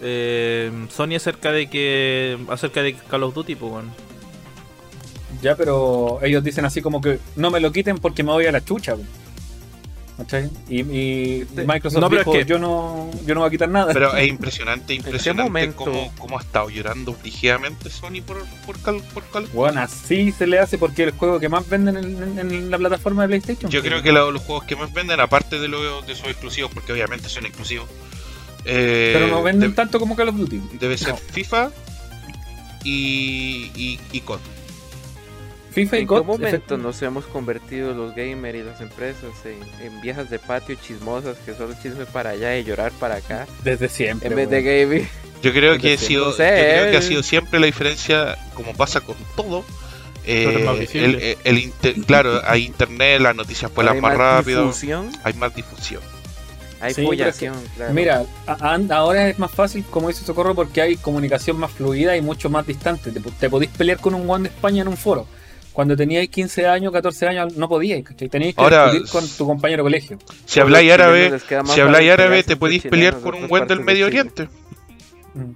C: eh, Sony acerca de que acerca de Call of Duty, pues bueno.
D: Ya, pero ellos dicen así como que no me lo quiten porque me voy a la chucha. ¿Cachai? Y, y Microsoft
C: No, pero
D: dijo,
C: es que-
D: yo no yo no voy a quitar nada.
B: Pero [laughs] es impresionante, impresionante
A: momento?
B: cómo, cómo ha estado llorando brígidamente Sony por, por, Cal- por Call-
D: Bueno, así se le hace porque el juego que más venden en, en- en la plataforma de PlayStation.
B: Yo creo que lo- los juegos que más venden, aparte de, lo, de sus exclusivos, porque obviamente son exclusivos, eh,
D: Pero no venden
B: de-
D: tanto como Call of Duty.
B: debe ser
D: No.
B: FIFA y, y, y COD.
D: FIFA y
A: ¿En
D: COD.
A: qué momento nos hemos convertido los gamers y las empresas en, en viejas de patio chismosas que solo chisme para allá y llorar para acá
D: Desde siempre.
A: en vez de gaming?
B: Yo creo que ha sido,
A: no sé,
B: yo creo que ha
A: eh.
B: sido siempre la diferencia, como pasa con todo. eh,
C: más
B: el, el- el inter- claro, hay internet, las noticias vuelan
A: Hay
B: más rápido,
A: difusión,
B: hay más difusión.
A: hay
D: Sí, que-
A: claro.
D: Mira, a- ahora es más fácil, como dice Socorro, porque hay comunicación más fluida y mucho más distante. Te podéis pelear con un guan de España en un foro. Cuando teníais 15 años, 14 años, no podíais, ¿cachai? Teníais que
B: Ahora,
D: discutir con tu compañero de colegio.
B: Si habláis árabe, si habláis árabe, te podéis pelear con un buen del
A: de
B: Medio. Oriente.
D: Mm.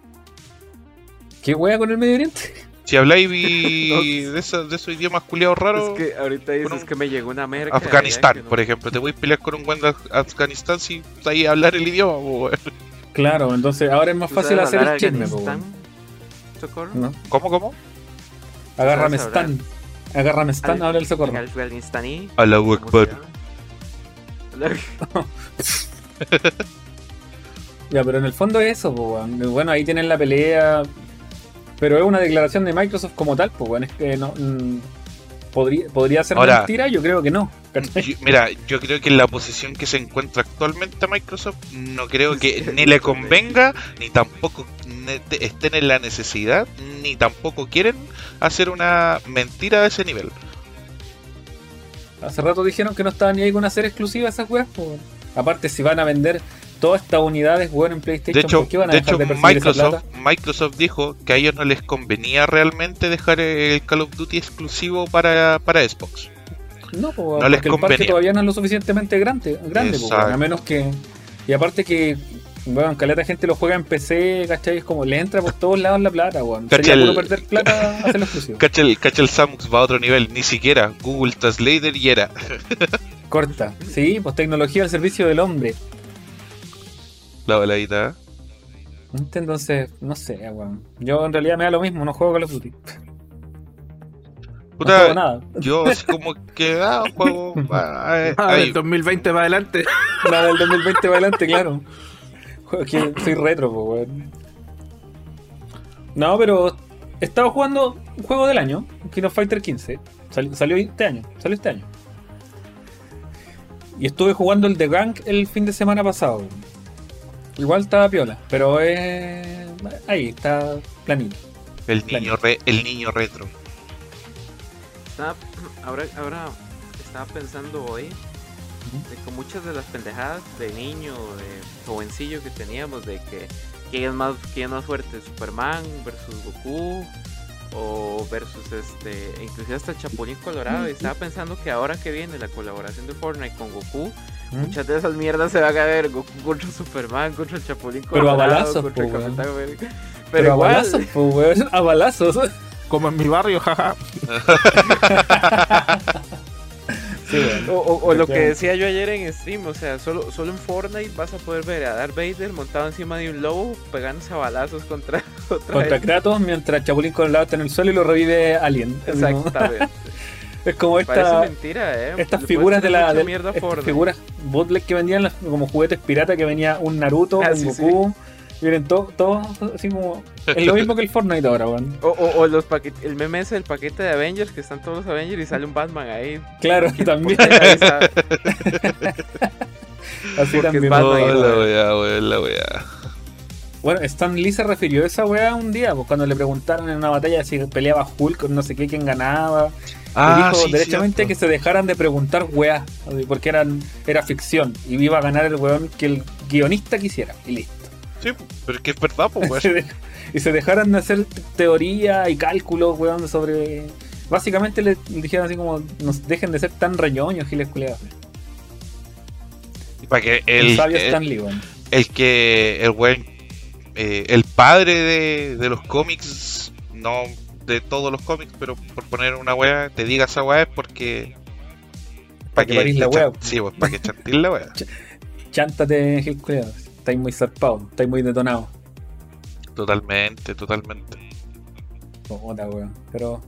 D: ¿Qué wea con el Medio Oriente? [laughs]
B: Si habláis vi- [laughs] de, esos, de esos idiomas culiados raros,
A: Es que ahorita dices
B: un-
A: que me llegó una merca.
B: Afganistán,
A: no-
B: por ejemplo, te voy a pelear con un buen de Af- Afganistán si sabes hablar el idioma. po.
D: Claro, entonces ahora es más
A: ¿Tú
D: fácil hacer el chisme, po.
B: ¿Cómo, cómo?
D: Agárrame Stan. Agárrame Stan, habla el socorro.
B: Allahu
A: ¿cómo se
B: Akbar. [laughs]
D: Ya, pero en el fondo es eso, po. Bueno, ahí tienen la pelea. Pero es una declaración de Microsoft como tal, pues, weón. Es que no. mm, ¿podría, ¿podría ser
B: Ahora-
D: mentira? Yo creo que no.
B: Yo- mira, yo creo que en la posición que se encuentra actualmente Microsoft, no creo que [laughs] ni le convenga, ni tampoco estén en la necesidad, ni tampoco quieren hacer una mentira de ese nivel.
D: Hace rato dijeron que no estaban ni ahí con hacer exclusivas esas weas. Aparte, si van a vender todas estas unidades, weón, en PlayStation,
B: De hecho,
D: ¿por qué van a
B: de
D: dejar
B: hecho
D: de
B: Microsoft? Microsoft dijo que a ellos no les convenía realmente dejar el Call of Duty exclusivo para, para Xbox.
D: No, po,
B: no les
D: porque el parque todavía no es lo suficientemente grande, grande po, a menos que... Y aparte que, weón, caleta gente lo juega en PC, ¿cachai? Es como le entra por todos lados la plata, weón.
B: Cacha
D: Sería
B: el-
D: puro perder plata hacerlo exclusivo. [laughs]
B: Cacha el, cacha el Samux va a otro nivel, ni siquiera Google Translator y era. [laughs]
D: Corta. Sí, pues tecnología al servicio del hombre.
B: La voladita.
D: Entonces, no sé, weón. Yo en realidad me da lo mismo, no juego Call of Duty. No
B: Puta,
D: juego nada. [laughs]
B: yo así como que ah, juego. ah, eh,
C: Ah,
B: ahí.
C: del 2020 para adelante.
D: La del 2020 para adelante, claro. Que soy retro, po, weón. No, pero he estado jugando un juego del año, King of Fighter 15. Sali- salió este año, salió este año. Y estuve jugando el The Gang el fin de semana pasado. Igual estaba piola, pero es. Ahí, está planito.
B: El niño, re- el niño retro.
A: Estaba, ahora, ahora estaba pensando hoy de que muchas de las pendejadas de niño, de jovencillo que teníamos, de que quién es más, quién es más fuerte, Superman versus Goku, o versus este, inclusive hasta Chapulín Colorado. Y estaba pensando que ahora que viene la colaboración de Fortnite con Goku,
D: ¿Mm?
A: muchas de esas mierdas se van a ver Goku contra Superman, contra el Chapulín
D: Pero a
A: Colorado,
D: balazos,
A: contra el. Capitán América. Pero,
D: Pero a balazos, po, weón. [laughs] A balazos.
C: Como en mi barrio, jaja. [laughs]
D: Sí.
A: O, o- o lo que decía yo ayer en stream, o sea, solo, solo en Fortnite vas a poder ver a Darth Vader montado encima de un lobo pegándose a balazos contra [laughs] otra
D: Contra
A: vez.
D: Kratos mientras Chapulín Colorado está en el suelo y lo revive Alien.
A: Exactamente. [laughs]
D: Es como
A: Parece
D: esta,
A: mentira, eh.
D: estas
A: Le
D: figuras de la de,
A: mierda
D: estas
A: Fortnite.
D: figuras bootleg que vendían las- como juguetes pirata que venía un Naruto,
A: Ah,
D: un
A: sí,
D: Goku. Vienen todos todo así como. Es lo mismo que el Fortnite ahora, weón. [laughs]
A: O, o, o los paquetes, el meme ese del paquete de Avengers, que están todos los Avengers y sale un Batman ahí.
D: Claro, también. [laughs] Así
A: porque
D: también.
A: es Batman,
B: la weá, weón, la weá.
D: Bueno, Stan Lee se refirió a esa weá un día, pues cuando le preguntaron en una batalla si peleaba Hulk con no sé qué, quién ganaba.
B: Ah,
D: y dijo
B: sí,
D: derechamente
B: cierto.
D: que se dejaran de preguntar weá, porque eran, era ficción y iba a ganar el weón que el guionista quisiera, y listo.
B: Sí, pero es que es verdad, pues, weón. [laughs]
D: Y se dejaran de hacer teoría y cálculos, weón, sobre. Básicamente le dijeron así como: nos dejen de ser tan reñoños, giles culiados.
B: Para que
D: El,
B: el,
D: sabio
B: el,
D: Stan Lee, weón.
B: el que el weón, eh, el padre de, de los cómics, no de todos los cómics, pero por poner una weá, te diga esa weá es porque.
D: Pa' que parís la weá.
B: Sí, pues para que chantil la weá.
D: Chántate, giles culiados. Estáis muy zarpados, estáis muy detonados.
B: Totalmente, totalmente.
D: Puta, weón. Pero.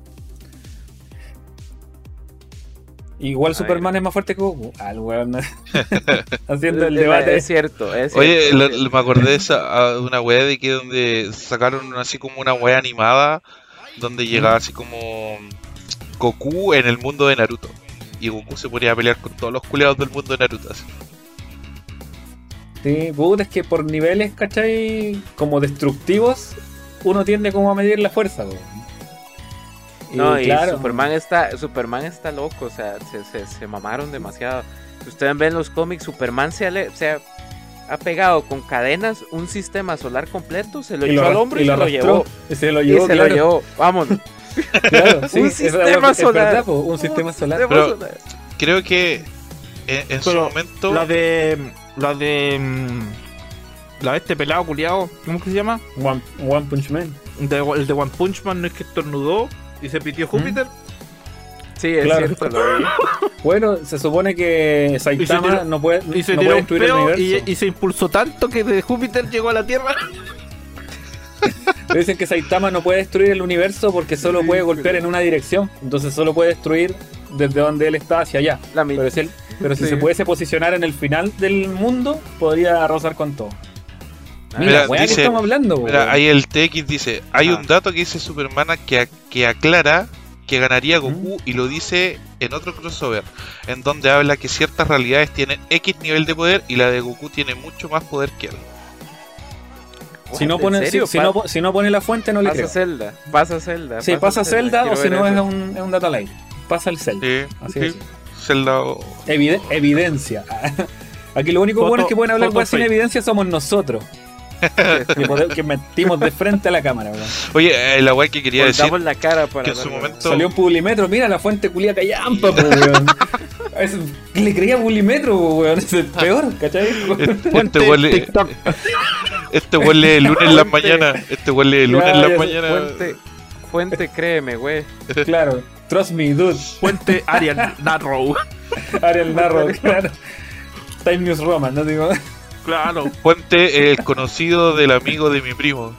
D: Igual
A: A
D: Superman
A: ver.
D: es más fuerte que Goku. Ah, el weón. [laughs] Haciendo el debate.
A: Es cierto, es
B: Oye, lo- lo- me acordé de esa, a- de una weá de que donde sacaron así como una weá animada donde llegaba así como Goku en el mundo de Naruto. Y Goku se ponía a pelear con todos los culeados del mundo de Naruto. así.
D: Sí, puta, es que por niveles, ¿cachai? Como destructivos, uno tiende como a medir la fuerza,
A: No, y
D: claro,
A: Superman está, Superman está loco, o sea, se, se, se mamaron demasiado. Si ustedes ven los cómics, Superman se, ale- se ha, ha pegado con cadenas un sistema solar completo, se lo
D: y
A: echó al
D: arras-
A: hombro y,
D: y
A: se lo llevó.
D: Y se lo
A: Y
D: llevó,
A: se [laughs]
D: claro.
A: lo llevó, vámonos.
D: Claro, sí,
A: Un sistema
D: es
A: solar.
D: verdad, un sistema solar.
B: Pero-. Creo que en, en su momento.
C: La de. La de. mm, La de este pelado culiado. ¿Cómo que se llama?
D: One, One Punch Man.
C: De- el de One Punch Man no es que estornudó y se pitió Júpiter.
A: Sí, es
D: Claro.
A: cierto. [laughs]
D: Bueno, se supone que Saitama
C: tiró-
D: no puede,
C: Y se
D: no
C: tiró
D: puede
C: un
D: destruir el
C: y, y se impulsó tanto que de Júpiter llegó a la Tierra. [laughs]
D: Dicen que Saitama no puede destruir el universo porque solo
A: Sí,
D: puede golpear
A: pero-
D: en una dirección. Entonces solo puede destruir desde donde él está hacia allá.
A: La
D: Pero si, él- pero si
A: Sí.
D: se pudiese posicionar en el final del mundo, podría arrasar con todo.
A: Ah,
D: Mira,
B: Mira, dice-
D: que estamos hablando?
B: Mira, ahí el TX dice: Hay
A: Ah.
B: un dato que dice Superman que, que aclara que ganaría Goku y lo dice en otro crossover, en donde habla que ciertas realidades tienen X nivel de poder y la de Goku tiene mucho más poder que él.
D: Si no,
A: ¿En
D: pone, si, no, si no pone la fuente, no le
A: Pasa
D: creo.
A: Zelda, pasa Zelda.
D: Sí, pasa Zelda o si no es un, es un data light. Pasa el Zelda.
B: Sí,
D: Así
B: sí.
D: es.
B: Zelda o-
D: Evide- evidencia. [laughs] Aquí lo único
C: Foto-
D: bueno es que pueden hablar sin evidencia somos nosotros. [laughs] que, poder- que metimos de frente a la cámara, weón.
B: Oye, eh, la weá que quería decir
A: la cara para
B: que en su momento
D: Salió un publimetro, mira la fuente culia callampa, weón. [laughs] Es- le creía publimetro, weón. Es el peor, ¿cachai?
B: este huele este huele el lunes en las mañanas, este huele el lunes en
D: sé,
B: mañanas.
A: Fuente, fuente, créeme, güey.
D: claro. Trust me, dude.
C: Fuente Arial Narrow. [laughs]
D: Ariel Narro, claro. Time News Roman, ¿no? Digo,
C: Claro.
B: Fuente el conocido del amigo de mi primo.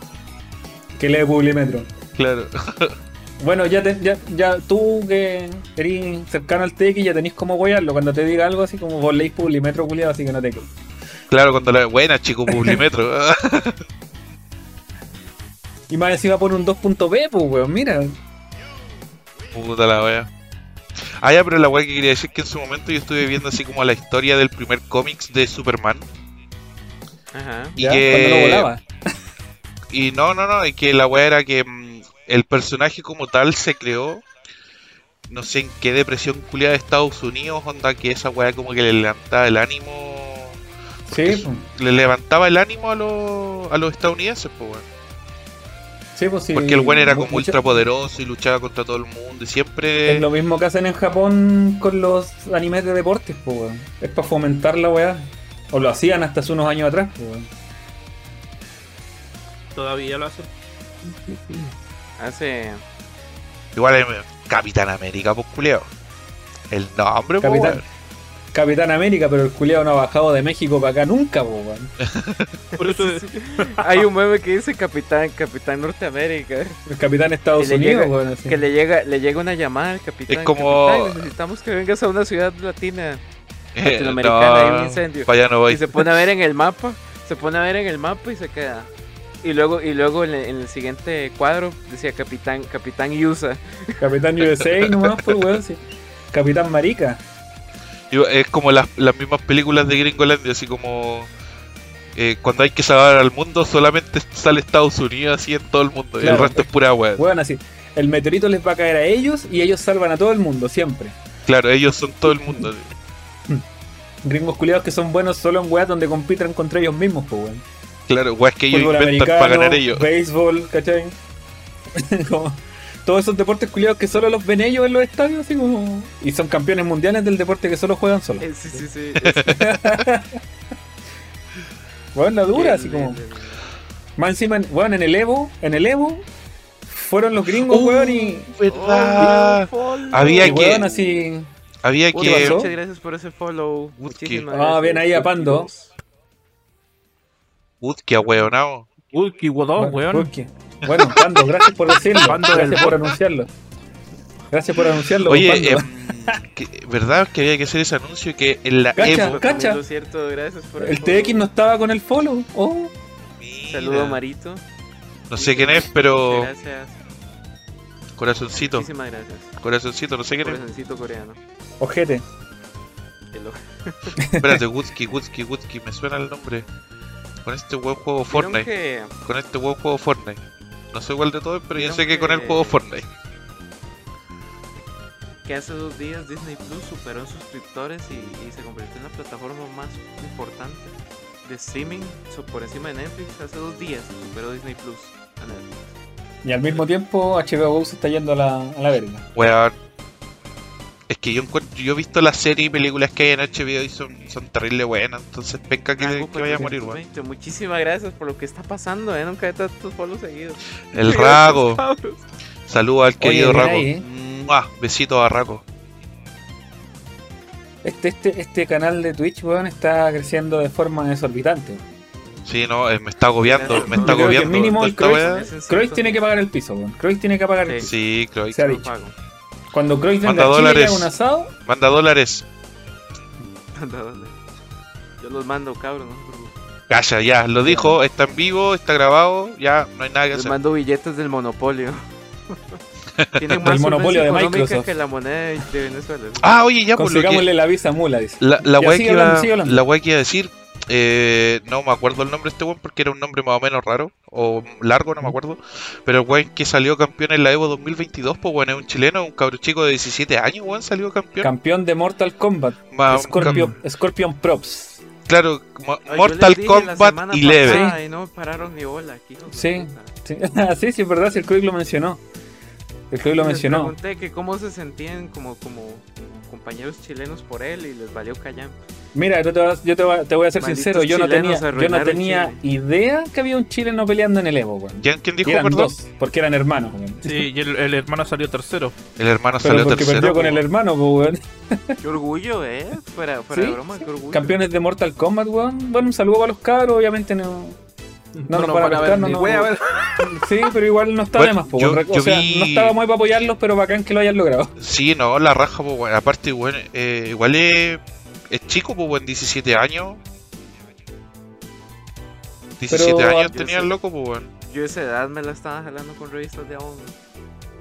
D: que lee publimetro.
B: Claro. [laughs]
D: Bueno, ya, te- ya, ya tú que eres cercano al TX ya tenés como wearlo. Cuando te diga algo así como vos leís publimetro culiado, así que no te
B: Claro, cuando la buena chico Publimetro. [laughs]
D: Y más encima pone un 2.b, pues weón, mira.
B: Puta la wea. Ah, ya, pero la wea que quería decir es que en su momento yo estuve viendo así como la historia del primer cómics de Superman.
A: Ajá.
B: Y
D: Ya,
B: que...
D: no volaba. [laughs]
B: Y no, no, no, es que la weá era que mm, el personaje como tal se creó, no sé en qué depresión culiada de Estados Unidos, onda que esa weá como que le levantaba el ánimo,
D: Sí,
B: le levantaba el ánimo a los, a los estadounidenses, pues weón.
D: Sí, pues sí.
B: Porque el weón era como
D: mucho-
B: ultra poderoso y luchaba contra todo el mundo y siempre...
D: Es lo mismo que hacen en Japón con los animes de deportes, pues weón. Es para fomentar la weá. O lo hacían hasta hace unos años atrás, pues weón.
C: Todavía lo hace.
A: Hace.
B: Igual es Capitán América, pues culiao. El nombre, pues
D: Capitán,
B: weón.
D: Capitán América, pero el culiado no ha bajado de México para acá nunca, weón. [laughs]
C: Por eso
A: Hay un meme que dice Capitán, Capitán Norteamérica.
D: El Capitán Estados Unidos,
A: llega-
D: weón. así.
A: Que le llega, le llega una llamada al capitán.
B: Es como-
A: "Capitán, necesitamos que vengas a una ciudad latina.
B: Eh,
A: Latinoamericana, hay un
B: no,
A: incendio.
B: para allá no voy.
A: Y se pone a ver en el mapa. Se pone a ver en el mapa y se queda. Y luego, y luego en el, en el siguiente cuadro decía Capitán, Capitán USA.
D: Capitán USA nomás, pues weón. sí. Capitán Marica.
B: Es como las, las mismas películas de Gringolandia, así como eh, cuando hay que salvar al mundo, solamente sale Estados Unidos así en todo el mundo, y el resto es pura wea.
D: Weón, así. El meteorito les va a caer a ellos y ellos salvan a todo el mundo, siempre.
B: Claro, ellos son todo el mundo.
D: Gringos culiados que son buenos solo en weas donde compiten contra ellos mismos, pues weón.
B: Claro, weas que ellos
D: Fútbol
B: inventan para ganar ellos.
D: béisbol, ¿cachai? [laughs] Como todos esos deportes culiados que solo los ven ellos en los estadios, así como. Y son campeones mundiales del deporte que solo juegan solos.
A: Eh, sí, sí, sí. [laughs]
D: Weón, la dura, así como. Más encima, weón, en el Evo, en el Evo, fueron los gringos,
B: Uh,
D: weón, y.
B: ¿Verdad? Había
D: y
B: que-
D: weón, así.
B: Había
D: ¿Qué
B: que.
D: pasó?
A: Muchas gracias por ese follow. Muchísimas
D: Ah,
A: gracias.
D: bien ahí, apando.
B: Uy, qué ahueonado.
C: Uy, qué guadón,
D: Bueno,
C: weón.
D: Bueno, Pando, gracias por decirlo.
C: Pando
D: gracias por anunciarlo. Gracias por anunciarlo.
B: Oye, em, que- ¿verdad que había que hacer ese anuncio que en la
D: Cacha.
B: Evo.
D: Cacha.
A: Lo cierto, gracias por
D: el
A: follow.
D: TX no estaba con el follow. Oh,
A: Saludo Marito.
B: No sé quién es, pero.
A: Gracias.
B: Corazoncito.
A: Muchísimas gracias.
B: Corazoncito, no sé quién es.
A: Corazoncito coreano.
D: ojete.
A: El ojo. [laughs]
B: Espérate, Woodsky, Woodsky, Woodsky, me suena el nombre. Con este buen juego
A: ¿Vieron
B: Fortnite.
A: que,
B: Con este buen juego Fortnite. No soy igual de todo, pero yo
A: ¿Vieron
B: sé que con el juego Fortnite.
A: que hace dos días Disney Plus superó en suscriptores y, y se convirtió en la plataforma más importante de streaming so- por encima de Netflix? Hace dos días superó Disney Plus a Netflix.
D: Y al mismo tiempo HBO Go se está yendo a la, a la verga.
B: Weón. Es que yo encuentro, yo he visto las series y películas que hay en HBO y son, son terrible buenas, entonces penca que, que vaya a morir, weón.
A: 420. Muchísimas gracias por lo que está pasando, ¿eh? Nunca he tantos follows seguidos.
B: El [laughs] Rago, saludos al querido Rago.
D: ahí, ¿eh?
B: Besitos a Rago.
D: Este, este, este canal de Twitch, weón, está creciendo de forma desorbitante.
B: Sí, no, eh, me está agobiando, me está agobiando.
D: mínimo Croix- Croix tiene que pagar el piso, weón. Croix tiene que pagar el
A: Sí.
D: piso.
B: Sí, Croix.
D: Se ha dicho.
A: pago.
D: Cuando Croix venga
B: Manda
D: a Chile
B: dólares.
D: haga un asado,
B: Manda dólares.
A: Yo los mando, cabrón. No se preocupen.
B: Calla, ya, lo dijo, está en vivo, está grabado, ya no hay nada que
A: Les
B: hacer.
A: mando billetes del monopolio. [laughs] Tienen
D: El
A: más
D: monopolio de
A: solvencia económica
D: Microsoft.
A: que la moneda de de Venezuela.
B: Ah, oye, ya, por lo que...
D: Consigámosle la visa mula, dice.
B: La, la
D: sigue
B: que iba,
D: hablando, sigue hablando.
B: la weá que iba a decir, eh, no me acuerdo el nombre de este weón porque era un nombre más o menos raro, o largo, no me acuerdo. Pero el weón que salió campeón en la Evo 2022, pues weón, es un chileno, un cabro chico de 17 años, weón, salió campeón.
D: Campeón de Mortal Kombat.
B: Ma-
D: Scorpion,
B: cam-
D: Scorpion Props.
B: claro, Mo-
A: Ay, yo
B: Mortal Kombat
A: semana
B: 11.
A: pasada Y no pararon ni bola aquí. de
D: Sí. Sí, [laughs] sí, sí, es verdad, si el Craig lo mencionó. El Craig lo
A: Les
D: mencionó.
A: pregunté que cómo se sentían como, como compañeros chilenos por él y les valió callar.
D: Mira, yo te, voy a- yo te voy a- te voy a ser
A: Malditos
D: sincero, yo no tenía, yo no
A: arruinaron
D: tenía
A: Chile.
D: idea que había un chileno peleando en el Evo, weón.
B: ¿Ya quién dijo,
D: Y eran
B: perdón?
D: dos, porque eran hermanos, weón.
C: Sí, y el, el hermano salió tercero.
B: El hermano
D: Pero
B: salió
D: porque
B: tercero.
D: perdió con el hermano, pues, weón. [laughs]
A: Qué orgullo, eh. Fuera, fuera
D: Sí,
A: de broma, qué orgullo.
D: Campeones de Mortal Kombat, weón. Bueno, un saludo para los cabros, obviamente no. No nos van a pescar, no, no. [laughs] Sí, pero igual no está
B: Bueno,
D: de más, po,
B: yo-.
D: O sea,
B: vi-
D: no estaba muy para apoyarlos, pero bacán que lo hayan logrado. [laughs]
B: Sí, no, la raja, pues weón. Aparte, weón, eh, igual es, es chico, pues weón, 17 años. 17
D: Pero-
B: años
A: Yo
B: tenía el loco, pues weón.
A: Yo esa edad me la estaba jalando con revistas de aún.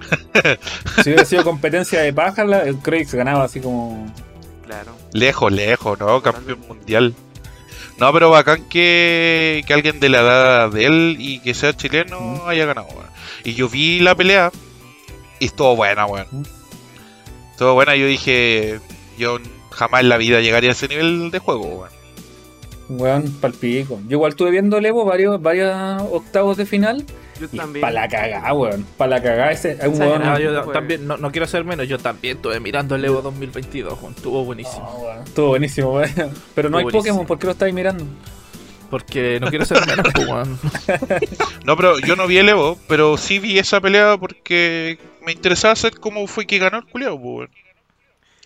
A: [laughs]
D: Si hubiera sido competencia de paja, el Craig se ganaba así como.
A: Claro.
B: Lejos, lejos, ¿no? Campeón mundial. No, pero bacán que, que alguien de la edad de él y que sea chileno
D: Mm.
B: haya ganado. Y yo vi la pelea y estuvo buena, weón.
D: Mm.
B: Estuvo buena, yo dije, yo jamás en la vida llegaría a ese nivel de juego, weón.
D: Weón, palpico. Yo igual estuve viendo el Evo varios, varios octavos de final.
A: Yo
D: Y
A: también.
D: para la cagada, weón. Para la cagada ese. Es un weón.
C: Yo
A: Fue-
C: también, no, no quiero ser menos, yo también estuve mirando el Evo 2022, Juan. Estuvo buenísimo.
D: No, weón, Estuvo buenísimo, weón. [laughs] Pero no hay Pokémon. ¿por qué lo estáis mirando?
C: Porque no quiero ser menos, [laughs] Juan.
B: No, pero yo no vi el Evo, pero sí vi esa pelea porque me interesaba saber cómo fue que ganó el culiao, pues, weón.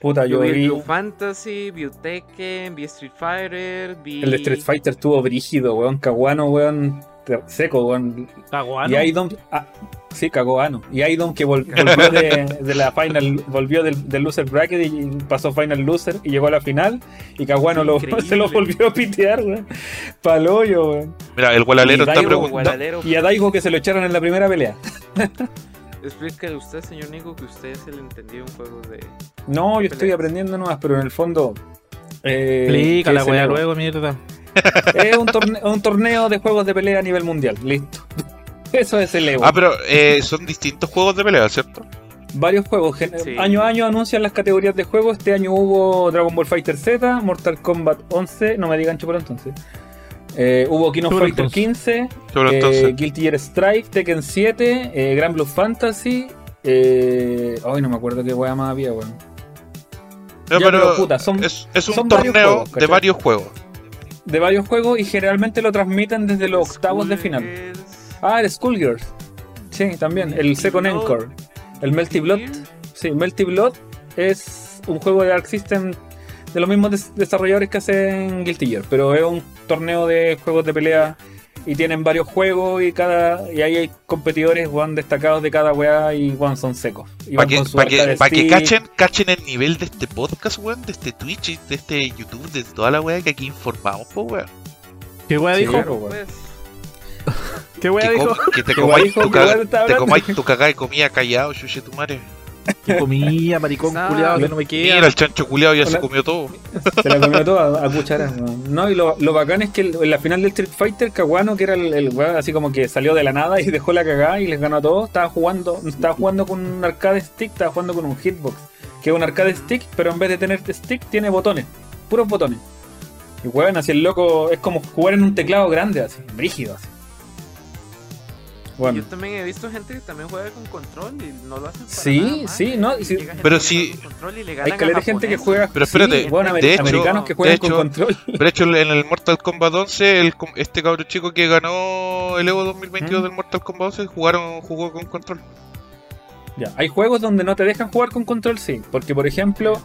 D: Puta,
A: Yo
D: yo
A: vi
D: vi.
A: Blue Fantasy, vi Tekken, vi Street Fighter, vi.
D: El de Street Fighter estuvo brígido, weón. Caguano, weón. Seco, weón.
C: Caguano.
D: Y Aidon. Ah, sí, Caguano. Y Aidon que vol- volvió de, de la final. Volvió del, del loser bracket y pasó final loser y llegó a la final. Y Caguano lo, [laughs] se lo volvió a pitear, weón. Paloyo, weón.
B: Mira, el gualalero
D: Y
B: está
D: Daigo,
B: preguntando.
D: Y a Daigo que se lo echaron en la primera pelea.
A: Explícale usted, señor Nico, que usted es el entendido en juegos de.
D: No, yo estoy aprendiendo nomás, pero en el fondo. Eh,
C: Explica
D: ¿qué
C: la luego, mierda. [laughs]
D: Es un, torne- un torneo de juegos de pelea a nivel mundial. Listo. [laughs] Eso es el Evo.
B: Ah, pero eh, son distintos juegos de pelea, ¿cierto?
D: Varios juegos.
A: Sí.
D: Año a año anuncian las categorías de juego. Este año hubo Dragon Ball Fighter Z, Mortal Kombat 11. No me digan por entonces. Eh, hubo King of
C: Chulo
D: Fighter
C: entonces.
D: 15.
B: Pero
D: eh, Guilty Gear Strike, Tekken 7. Eh, Grand Blue Fantasy. Eh, ay, no me acuerdo qué weá más había, weón.
B: No,
D: ya,
B: pero
D: pero, puta, son-
B: es, es un
D: son varios
B: torneo
D: juegos,
B: de varios juegos.
D: De varios juegos y generalmente lo transmiten desde los octavos de final. Ah, el Skullgirls. Sí, también. El Second. Encore. El Melty Blood. Sí, Melty Blood es un juego de Arc System de los mismos des- desarrolladores que hacen Guilty Gear, pero es un torneo de juegos de pelea y tienen varios juegos y cada y ahí hay competidores weón, destacados de cada weá y weón, son secos. Y
B: Para
D: van
B: que, pa' que, pa' que cachen, cachen el nivel de este podcast, weón, de este Twitch, y de este YouTube, de toda la weá que aquí informamos, pues, weón.
C: ¿Qué weá
D: Sí,
C: dijo?
D: claro, weón.
A: Pues,
C: ¿Qué weá
B: Que,
C: dijo?
B: que te
D: ¿Qué
B: comáis tu,
D: ¿Qué
B: caga- tu cagada de comida callado, chuche tu madre.
C: ¿Qué comía, maricón
A: Ah,
C: culiado, que no me
B: Mira,
C: queda?
B: el chancho culiado ya se comió todo.
D: Se la comió toda a [laughs] cucharas. weón. No, y lo, lo bacán es que el- en la final del Street Fighter, Caguano, que era el, el weón así como que salió de la nada y dejó la cagada y les ganó a todos, estaba jugando, estaba jugando con un arcade stick, estaba jugando con un hitbox, que es un arcade stick, pero en vez de tener stick tiene botones, puros botones. Y weón, así el loco es como jugar en un teclado grande, así, brígido así. Bueno.
A: Yo también he visto gente que también juega con control y no lo hacen para
D: Sí,
A: nada mal.
D: sí, no, y sí.
B: Pero
A: que
B: sí-
A: juega con control y le
D: Hay caleta de gente que juega.
B: Pero espérate,
D: sí, bueno,
B: de hecho-
D: americanos que
B: de
D: juegan
B: hecho-
D: con control.
B: De hecho, en el Mortal Kombat 11, el este cabro chico que ganó el Evo 2022
D: ¿Mm?
B: del Mortal Kombat 11 jugaron, jugó con control.
D: Ya, hay juegos donde no te dejan jugar con control, sí. Porque, por ejemplo,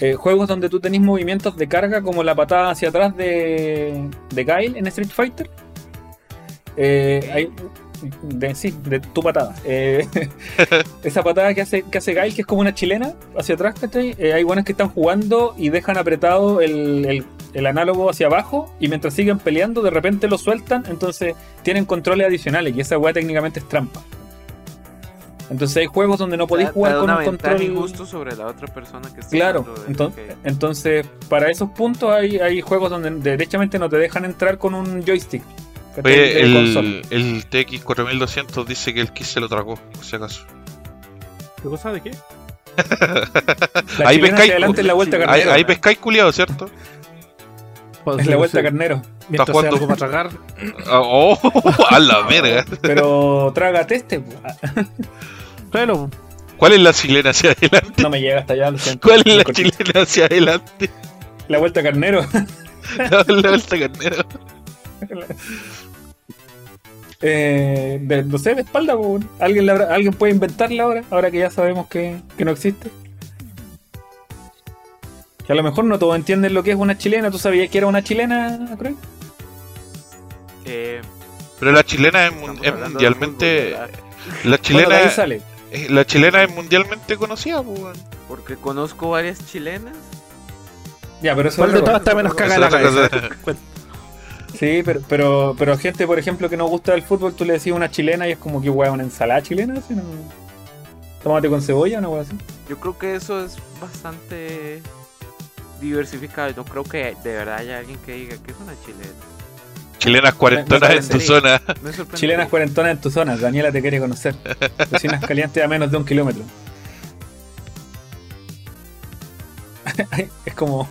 D: eh, juegos donde tú tenés movimientos de carga, como la patada hacia atrás de, de Guile en Street Fighter. Eh, hay, de, sí, de tu patada. Eh, [laughs] esa patada que hace, que hace Guile, que es como una chilena, hacia atrás, ¿cachai? Eh, hay buenos que están jugando y dejan apretado el, el- el análogo hacia abajo y mientras siguen peleando, de repente lo sueltan, entonces tienen controles adicionales y esa weá técnicamente es trampa. Entonces hay juegos donde no podéis jugar con un control.
A: injusto sobre la otra persona que está
D: Claro,
A: jugando,
D: entonces, entonces para esos puntos hay, hay juegos donde derechamente no te dejan entrar con un joystick.
B: Oye, el, el TX4200 dice que el Kiss se lo tragó, por si acaso.
C: ¿Qué cosa de qué? [laughs]
B: Ahí pescáis,
D: hacia adelante es la vuelta
B: Ahí,
D: carnero.
B: ahí pescáis culiado, ¿cierto?
D: Es la vuelta carnero.
C: Mientras sea
B: jugando.
C: algo para tragar.
B: Ah, [laughs] Oh, a la verga.
D: Pero traga teste. po. [laughs] Ah,
C: Claro.
B: ¿Cuál es la chilena hacia adelante?
D: No me llega hasta allá, lo siento.
B: ¿Cuál es la
D: cortito.
B: chilena hacia adelante?
D: La vuelta carnero.
B: La, la vuelta carnero. [laughs]
D: Eh, de- no sé, de espalda. ¿Alguien, la ¿Alguien puede inventarla ahora? Ahora que ya sabemos que, que no existe. Que a lo mejor no todos entienden lo que es una chilena. ¿Tú sabías que era una chilena, Craig?
A: Eh,
B: Pero la chilena es, mun- mundialmente. La
D: Bueno,
B: chilena,
D: ahí sale.
B: eh, la chilena es mundialmente conocida, pues.
A: Porque conozco varias chilenas.
D: Ya, pero eso
C: ¿Cuál
D: es
C: de todas está menos caga la cabeza?
D: Sí, pero, pero, pero gente, por ejemplo, que no gusta del fútbol, tú le decís una chilena y es como que, weón, una ensalada chilena. Así, ¿no? Tomate con cebolla, una weón así.
A: Yo creo que eso es bastante diversificado. No creo que de verdad haya alguien que diga que es una chilena.
B: Chilenas cuarentonas en tu zona.
D: Chilenas cuarentonas en tu zona. Daniela te quiere conocer. [laughs] Vecinas calientes a menos de un kilómetro. [laughs] es como.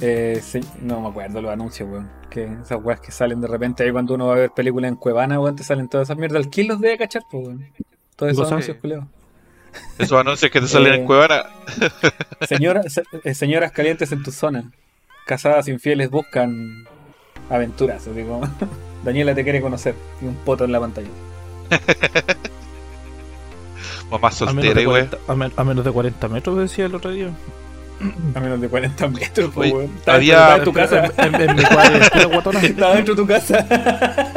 D: eh, sí, no me acuerdo los anuncios, weón. Que esas weas que salen de repente ahí cuando uno va a ver películas en Cuevana, weón, te salen todas esas mierdas. ¿Quién los debe cachar, pues, weón? Todos esos anuncios, culeados.
B: Esos anuncios que te salen
D: Eh.
B: en Cuevana. [laughs]
D: Señora, se- eh, señoras calientes en tu zona. Casadas infieles buscan aventuras. Así como, [laughs] Daniela te quiere conocer. Y un poto en la pantalla. [laughs]
B: Mamá
C: A menos,
B: soltera,
C: de
B: y weón.
C: 40, a, men- a menos de 40 metros, decía el otro día. [clears throat]
D: A menos de 40 metros, po,
B: Oye,
D: weón. Está
B: había-
D: en tu casa.
C: En, en- en mi guatona. [laughs]
D: Está dentro de tu casa. [laughs]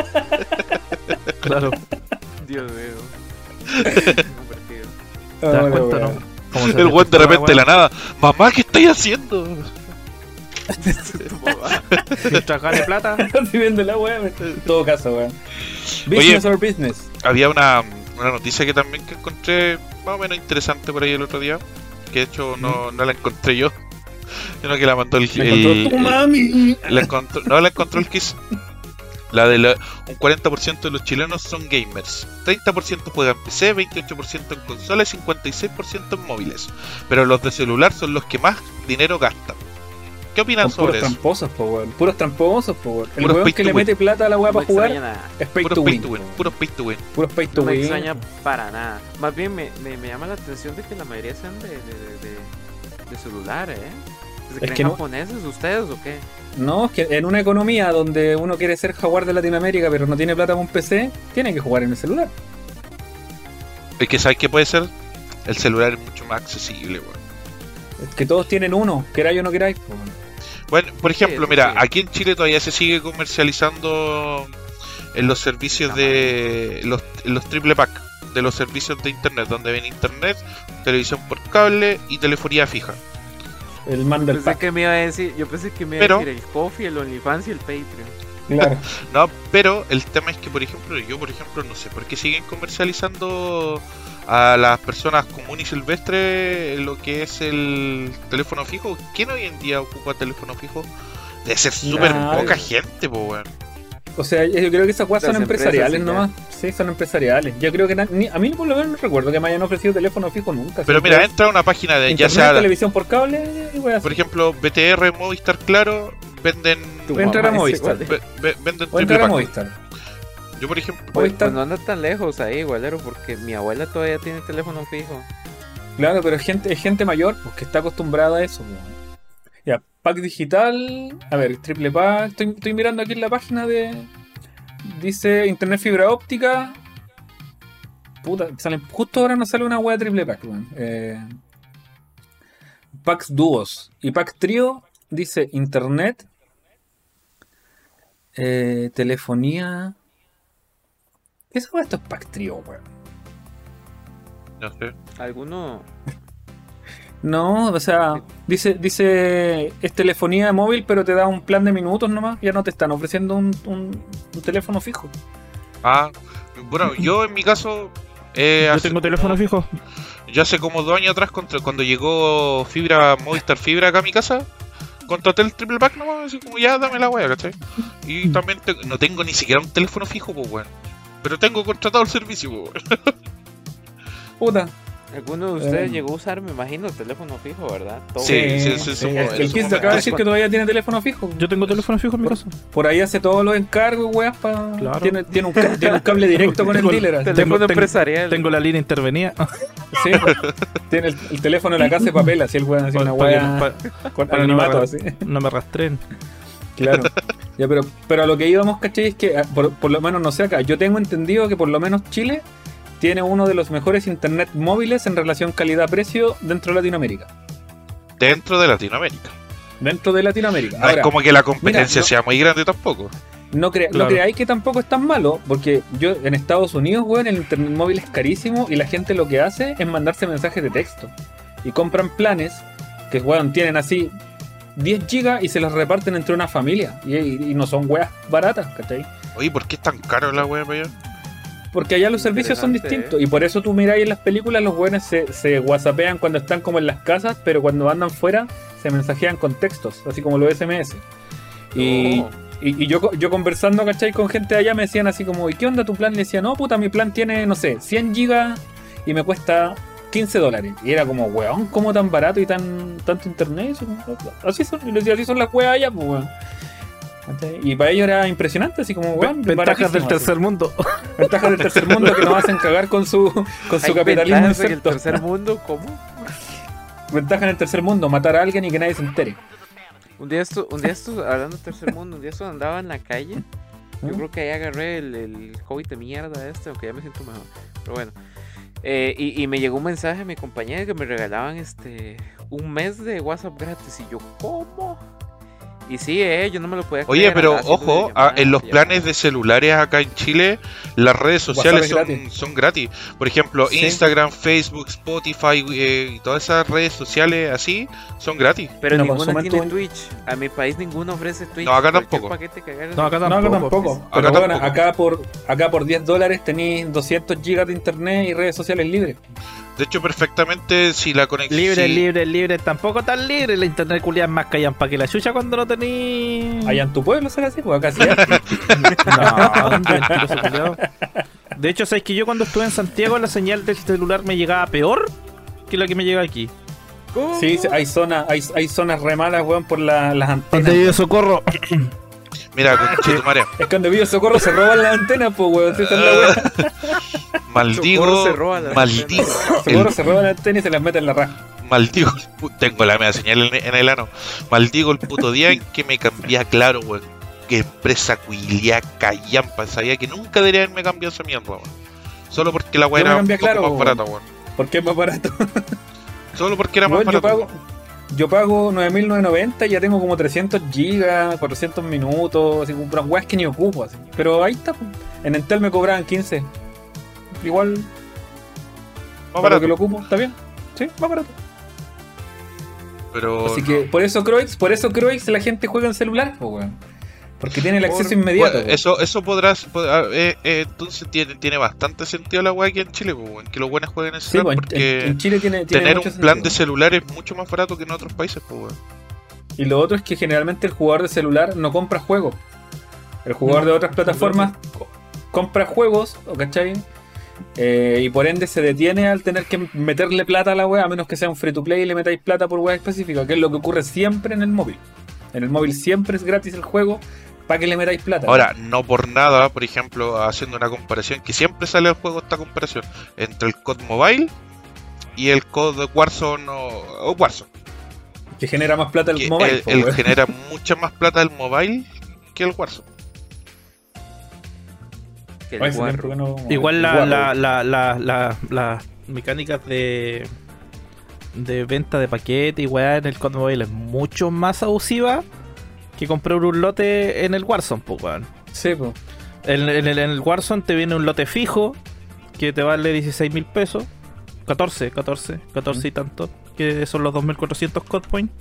C: Claro.
A: Dios mío. Convertido.
C: ¿Te das
D: Hola,
C: cuenta,
D: weón.
C: no?
B: El weón de repente de la nada. Mamá, ¿qué estáis haciendo? [laughs]
C: Mientras gane plata.
D: Estoy viendo la weá. En todo caso, weón. Business or business.
B: Había una, una noticia que también que encontré más o menos interesante por ahí el otro día. Que de hecho no, no la encontré yo. Sino que la mandó el.
D: Tu mami.
B: la encontró, no la encontró el Kiss. La de la, un 40% de los chilenos son gamers, 30% juegan PC, 28% en consolas y 56% en móviles. Pero los de celular son los que más dinero gastan. ¿Qué opinan
D: Son puros
B: sobre eso?
D: tramposos, po, weón. Puros tramposos, po, weón. El
B: Puros
D: weón
B: pay
D: que
B: to
D: le
B: win.
D: mete plata a la weá
A: No
D: para jugar
A: extraña nada.
D: es pay
B: Puros
D: to
B: pay
D: win.
B: to win,
D: po,
B: puros pay to win.
D: Puros pay to
A: No me
D: win.
A: extraña para nada. Más bien me, me, me llama la atención de que la mayoría sean de, de, de, de- de celular, ¿eh? ¿Se
D: Es
A: creen
D: que no-
A: japoneses ustedes o qué?
D: No, es que en una economía donde uno quiere ser jaguar de Latinoamérica pero no tiene plata con un PC, tiene que jugar en el celular.
B: Es que sabes qué puede ser. El celular es mucho más accesible, weón.
D: Es que todos tienen uno, queráis o no queráis. po, weón.
B: Bueno, por ejemplo, mira,
A: sí.
B: aquí en Chile todavía se sigue comercializando en los servicios de los, triple pack de los servicios de internet, donde ven internet, televisión por cable y telefonía fija.
D: El man del
A: Pensé
D: pack.
A: que me iba a decir, yo pensé que me iba
B: Pero-
A: a decir el Coffee, el OnlyFans y el Patreon.
D: Claro. [laughs]
B: No, pero el tema es que, por ejemplo, yo, por ejemplo, no sé por qué siguen comercializando a las personas comunes y silvestres lo que es el teléfono fijo. ¿Quién hoy en día ocupa teléfono fijo? Debe ser súper poca gente, pues, weón.
D: O sea, yo creo que esas cosas son empresariales
A: sí,
D: nomás. Sí, son empresariales. Yo creo que na- ni- a mí por lo menos no recuerdo que me hayan ofrecido teléfono fijo nunca.
B: Pero mira, entra a una página de ya sea,
D: televisión por cable y weas
B: por ejemplo, BTR, Movistar, Claro, venden
D: entrar a Movistar.
A: igual.
B: ve- ve- venden
D: O
B: triple
D: entrar a
B: pack.
D: Movistar.
B: Yo, por ejemplo,
A: Pues, pues no anda tan lejos ahí, igualero, porque mi abuela todavía tiene teléfono fijo.
D: Claro, pero es gente, es gente mayor pues, que está acostumbrada a eso. pues. Ya, pack digital. A ver, triple pack. Estoy, estoy mirando aquí en la página de. Dice internet fibra óptica. Puta, salen, justo ahora nos sale una wea triple pack, weón. Eh, packs dúos. Y pack trío dice internet. eh, telefonía. ¿Qué es esto es pack trío, weón?
B: no sé.
A: ¿Alguno?
D: No, o sea, dice, dice, es telefonía móvil, pero te da un plan de minutos nomás. Ya no te están ofreciendo un, un- un teléfono fijo.
B: Ah, bueno, yo en mi caso Eh,
C: Yo
B: hace
C: tengo
B: como-
C: teléfono fijo.
B: Yo hace como dos años atrás, contra- cuando llegó fibra, Movistar Fibra acá a mi casa, contraté el triple pack nomás, así como ya dame la wea, ¿cachai? Y también te- no tengo ni siquiera un teléfono fijo, pues weón. Pero tengo contratado el servicio, weón. [laughs]
D: Puta.
A: ¿Alguno de ustedes
D: Eh.
A: llegó a usar, me imagino, el teléfono fijo, verdad? Todo.
B: Sí, sí, sí,
D: sí.
B: sí,
D: El,
B: en
D: el acaba de decir que todavía tiene teléfono fijo.
C: Yo tengo teléfono fijo en mi casa.
D: Por ahí hace todos los encargos, weas, pa...
C: Claro.
D: tiene, tiene, un, ca- tiene un cable directo con el
C: Tengo-
D: dealer.
A: Teléfono
C: tengo-
A: empresarial.
C: Tengo la línea intervenida.
D: Sí, tiene el, el teléfono de la casa de papel, así el weón, así una wea
C: no- pa-
D: con
C: para que no me
D: así.
C: no me rastren.
D: Claro. Ya, pero, pero a lo que íbamos, ¿cachai? Es que, ah, por, por lo menos, no sé acá, yo tengo entendido que por lo menos Chile tiene uno de los mejores internet móviles en relación calidad-precio dentro de Latinoamérica.
B: Dentro de Latinoamérica.
D: Dentro de Latinoamérica.
B: No
D: Ahora,
B: es como que la competencia
D: mira, no-
B: sea muy grande tampoco.
D: no, crea- no creáis que tampoco es tan malo, porque yo en Estados Unidos, weón, el internet móvil es carísimo y la gente lo que hace es mandarse mensajes de texto. Y compran planes que, weón, tienen así 10 gigas y se los reparten entre una familia. Y, y- y no son weas baratas, ¿cachai?
B: Oye, ¿por qué es tan caro la wea para allá?
D: Porque allá los servicios son distintos. Y por eso tú miráis en las películas, los buenos se, se whatsappean cuando están como en las casas, pero cuando andan fuera se mensajean con textos, así como los SMS. Y,
A: Oh.
D: y, y yo, yo conversando, ¿cachai? Con gente de allá me decían así como, ¿y qué onda tu plan? Le decía, no, puta, mi plan tiene, no sé, 100 gigas y me cuesta 15 dólares. Y era como, weón, ¿cómo tan barato y tan tanto internet? Así son, y le decía, así son las weas allá, pues, weón. Y para ellos era impresionante, así como, weón,
C: Ventajas del
D: así.
C: tercer mundo. [laughs]
D: Ventajas del tercer mundo que nos hacen cagar con su, con su capitalismo
A: ventajas en el
D: inserto.
A: tercer mundo, ¿cómo?
D: Ventaja en el tercer mundo, matar a alguien y que nadie se entere.
A: Un día esto, un día esto, hablando de tercer mundo, un día esto andaba en la calle. Yo
D: ¿Mm?
A: creo que ahí agarré el, el COVID de mierda este, aunque ya me siento mejor. Pero bueno. Eh, y, y me llegó un mensaje a mi compañera que me regalaban este un mes de WhatsApp gratis. Y yo, ¿cómo? Y sí, eh, yo no me lo podía creer.
B: Oye, pero ojo, ah, en los planes de celulares acá en Chile, las redes sociales
D: es
B: son
D: gratis.
B: son gratis. Por ejemplo,
D: Sí.
B: Instagram, Facebook, Spotify eh, y todas esas redes sociales así son gratis.
A: Pero
D: No
A: ninguna tiene Twitch. A mi país ninguno ofrece Twitch.
B: No, acá tampoco.
C: No, acá
A: de-
D: No, acá
C: Tampoco,
D: tampoco. Pero
B: Acá
D: bueno,
B: tampoco.
D: acá por, acá por 10 dólares tenéis 200 gigas de internet y redes sociales libres.
B: De hecho, perfectamente si la conexión...
C: Libre,
B: si-
C: libre, libre. Tampoco tan libre. La internet culiada es más callampa que la chucha cuando no tení.
D: Allá en tu pueblo será así, pues acá sí. hay. [laughs]
C: No. [laughs] De hecho, sabes que yo cuando estuve en Santiago la señal del celular me llegaba peor que la que me llega aquí.
A: ¿Cómo?
D: Sí, hay zonas, hay, hay zonas re malas, weón, por la- las antenas.
C: vive socorro. [coughs]
B: Mira, conchetumare,
D: Es que donde vive socorro se roban las antenas, pues weón, es la
B: maldigo,
A: Socorro se roba las
B: maldigo,
D: Socorro
B: el-
D: se roban las antenas y se las meten en la raja.
B: maldigo, el pu- tengo la media señal en, en el ano, maldigo el puto día en que me cambié a claro, weón. Que empresa cuilia callampa, sabía que nunca debería haberme cambiado esa mierda, weón. Solo porque la weá era un poco
D: Claro,
B: más
D: weón.
B: barata, weón.
D: Porque es más barato.
B: Solo porque era más
D: Weón, yo
B: barato.
D: pago, yo pago 9.990 y ya tengo como 300 gigas, 400 minutos, así como unas weas que ni ocupo. Así. Pero ahí está, pues. en Entel me cobraban 15. Igual,
B: Más
D: para
B: barato.
D: que lo ocupo, está bien. Sí, más barato.
B: Pero
D: Así
B: no.
D: que por eso Croix, por eso Croix la gente juega en celular, pues weón. Porque tiene el acceso
A: Por-
D: inmediato.
B: Bueno, eso, eso podrás. pod- ah, eh, eh, entonces tiene, tiene bastante sentido la weá aquí en Chile, pues, que los buenos jueguen en
D: Sí,
B: celular
D: pues, en-
B: porque
D: en, en Chile tiene, tiene
B: tener un plan de celular es mucho más barato que en otros países, pues, weón.
D: Y lo otro es que generalmente el jugador de celular no compra juegos. El jugador
C: No,
D: de otras plataformas co- compra juegos, ¿o ¿cachai? Eh, y por ende se detiene al tener que meterle plata a la wea, a menos que sea un free to play y le metáis plata por wea específica, que es lo que ocurre siempre en el móvil. En el móvil siempre es gratis el juego para que le metáis plata.
B: Ahora, no por nada, por ejemplo, haciendo una comparación, que siempre sale al juego esta comparación entre el COD Mobile y el COD Warzone o, o Warzone.
D: que genera más plata el
B: Que
D: mobile.
B: el,
D: po,
B: el
D: wea.
B: genera mucha más plata el mobile que el Warzone.
A: El
D: no-
C: Igual
D: el
C: la,
D: guarro.
C: la, la, la, la- las mecánicas de de venta de paquete y weá en el COD Mobile es mucho más abusiva que comprar un lote en el Warzone, pues weón.
D: Sí, po.
C: En, en el, en el Warzone te viene un lote fijo que te vale 16 mil pesos. 14, 14, 14 y tanto. Que son los 2400 code points.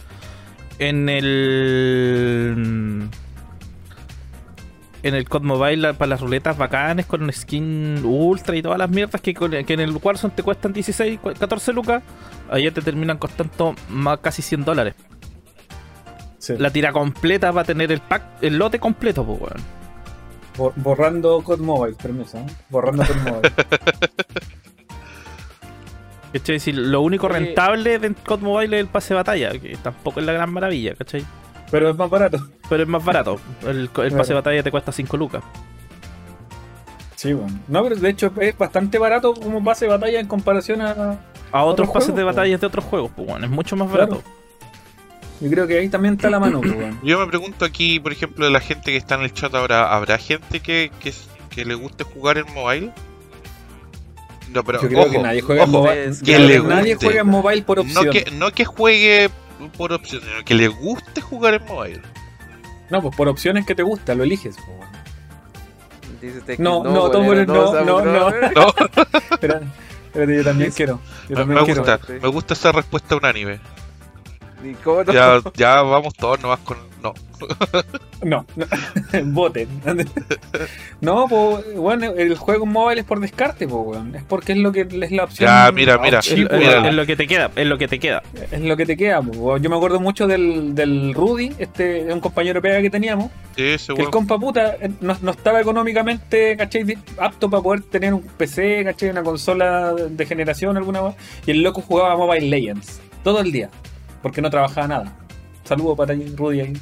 C: En el. en el COD Mobile para las ruletas bacanes con un skin ultra y todas las mierdas que, que en el Warzone te cuestan 16, cu- 14 lucas, allá te terminan costando más casi 100 dólares.
D: Sí.
C: La tira completa va a tener el pack, el lote completo, pues weón.
D: Bor- borrando Code Mobile, permiso. ¿eh? Borrando Code Mobile. [laughs]
C: ¿Cachai? Si lo único
A: Oye.
C: rentable de COD Mobile es el pase de batalla, que tampoco es la gran maravilla, ¿cachai?
D: Pero es más barato.
C: Pero es más barato. El, el pase de batalla te cuesta 5 lucas.
D: Sí, bueno. No, pero de hecho es bastante barato como pase de batalla en comparación a.
C: A otros
D: Otros
C: pases de
D: juegos,
C: batallas de otros juegos, pues weón. Es mucho más
D: Claro. Yo creo que ahí también está la mano, pues, weón.
B: Yo me pregunto aquí, por ejemplo, de la gente que está en el chat ahora, ¿habrá gente que, que, que le guste jugar en mobile? No, pero
D: Yo creo
B: ojo,
D: que nadie juega en
B: ojo,
D: mobile.
A: que
D: yo creo
B: le
D: que nadie
B: guste.
D: juega en mobile por opción.
B: no que, no que juegue por opción, sino que le guste jugar en mobile.
D: No, pues por opciones que te gusta, lo eliges, pues, weón.
A: Dice Tex,
D: No, no,
A: bolero,
D: no, [laughs] no, no.
B: No,
D: Espera, espérate, yo también [laughs] quiero. Yo
B: me,
D: también
B: me
D: quiero.
B: gusta, me gusta esa respuesta unánime.
A: Ni cómo no.
B: Ya, ya vamos todos nomás con. No.
D: No, no. [laughs] voten. no, pues, bueno, el juego en mobile es por descarte, pues. Es porque es lo que es la opción.
B: Ya, mira, mira.
C: Es,
D: Sí,
C: es-
B: mira.
C: es lo que te queda, es lo que te queda.
D: Es lo que te queda, pues. Yo me acuerdo mucho del, del Rudy, este, de un compañero pega que teníamos,
B: Sí, ese
D: que el compa puta eh, no, no estaba económicamente, ¿cachai? apto para poder tener un PC, ¿cachai? Una consola de generación, alguna más. Y el loco jugaba Mobile Legends todo el día, porque no trabajaba nada. Saludo para Rudy ahí.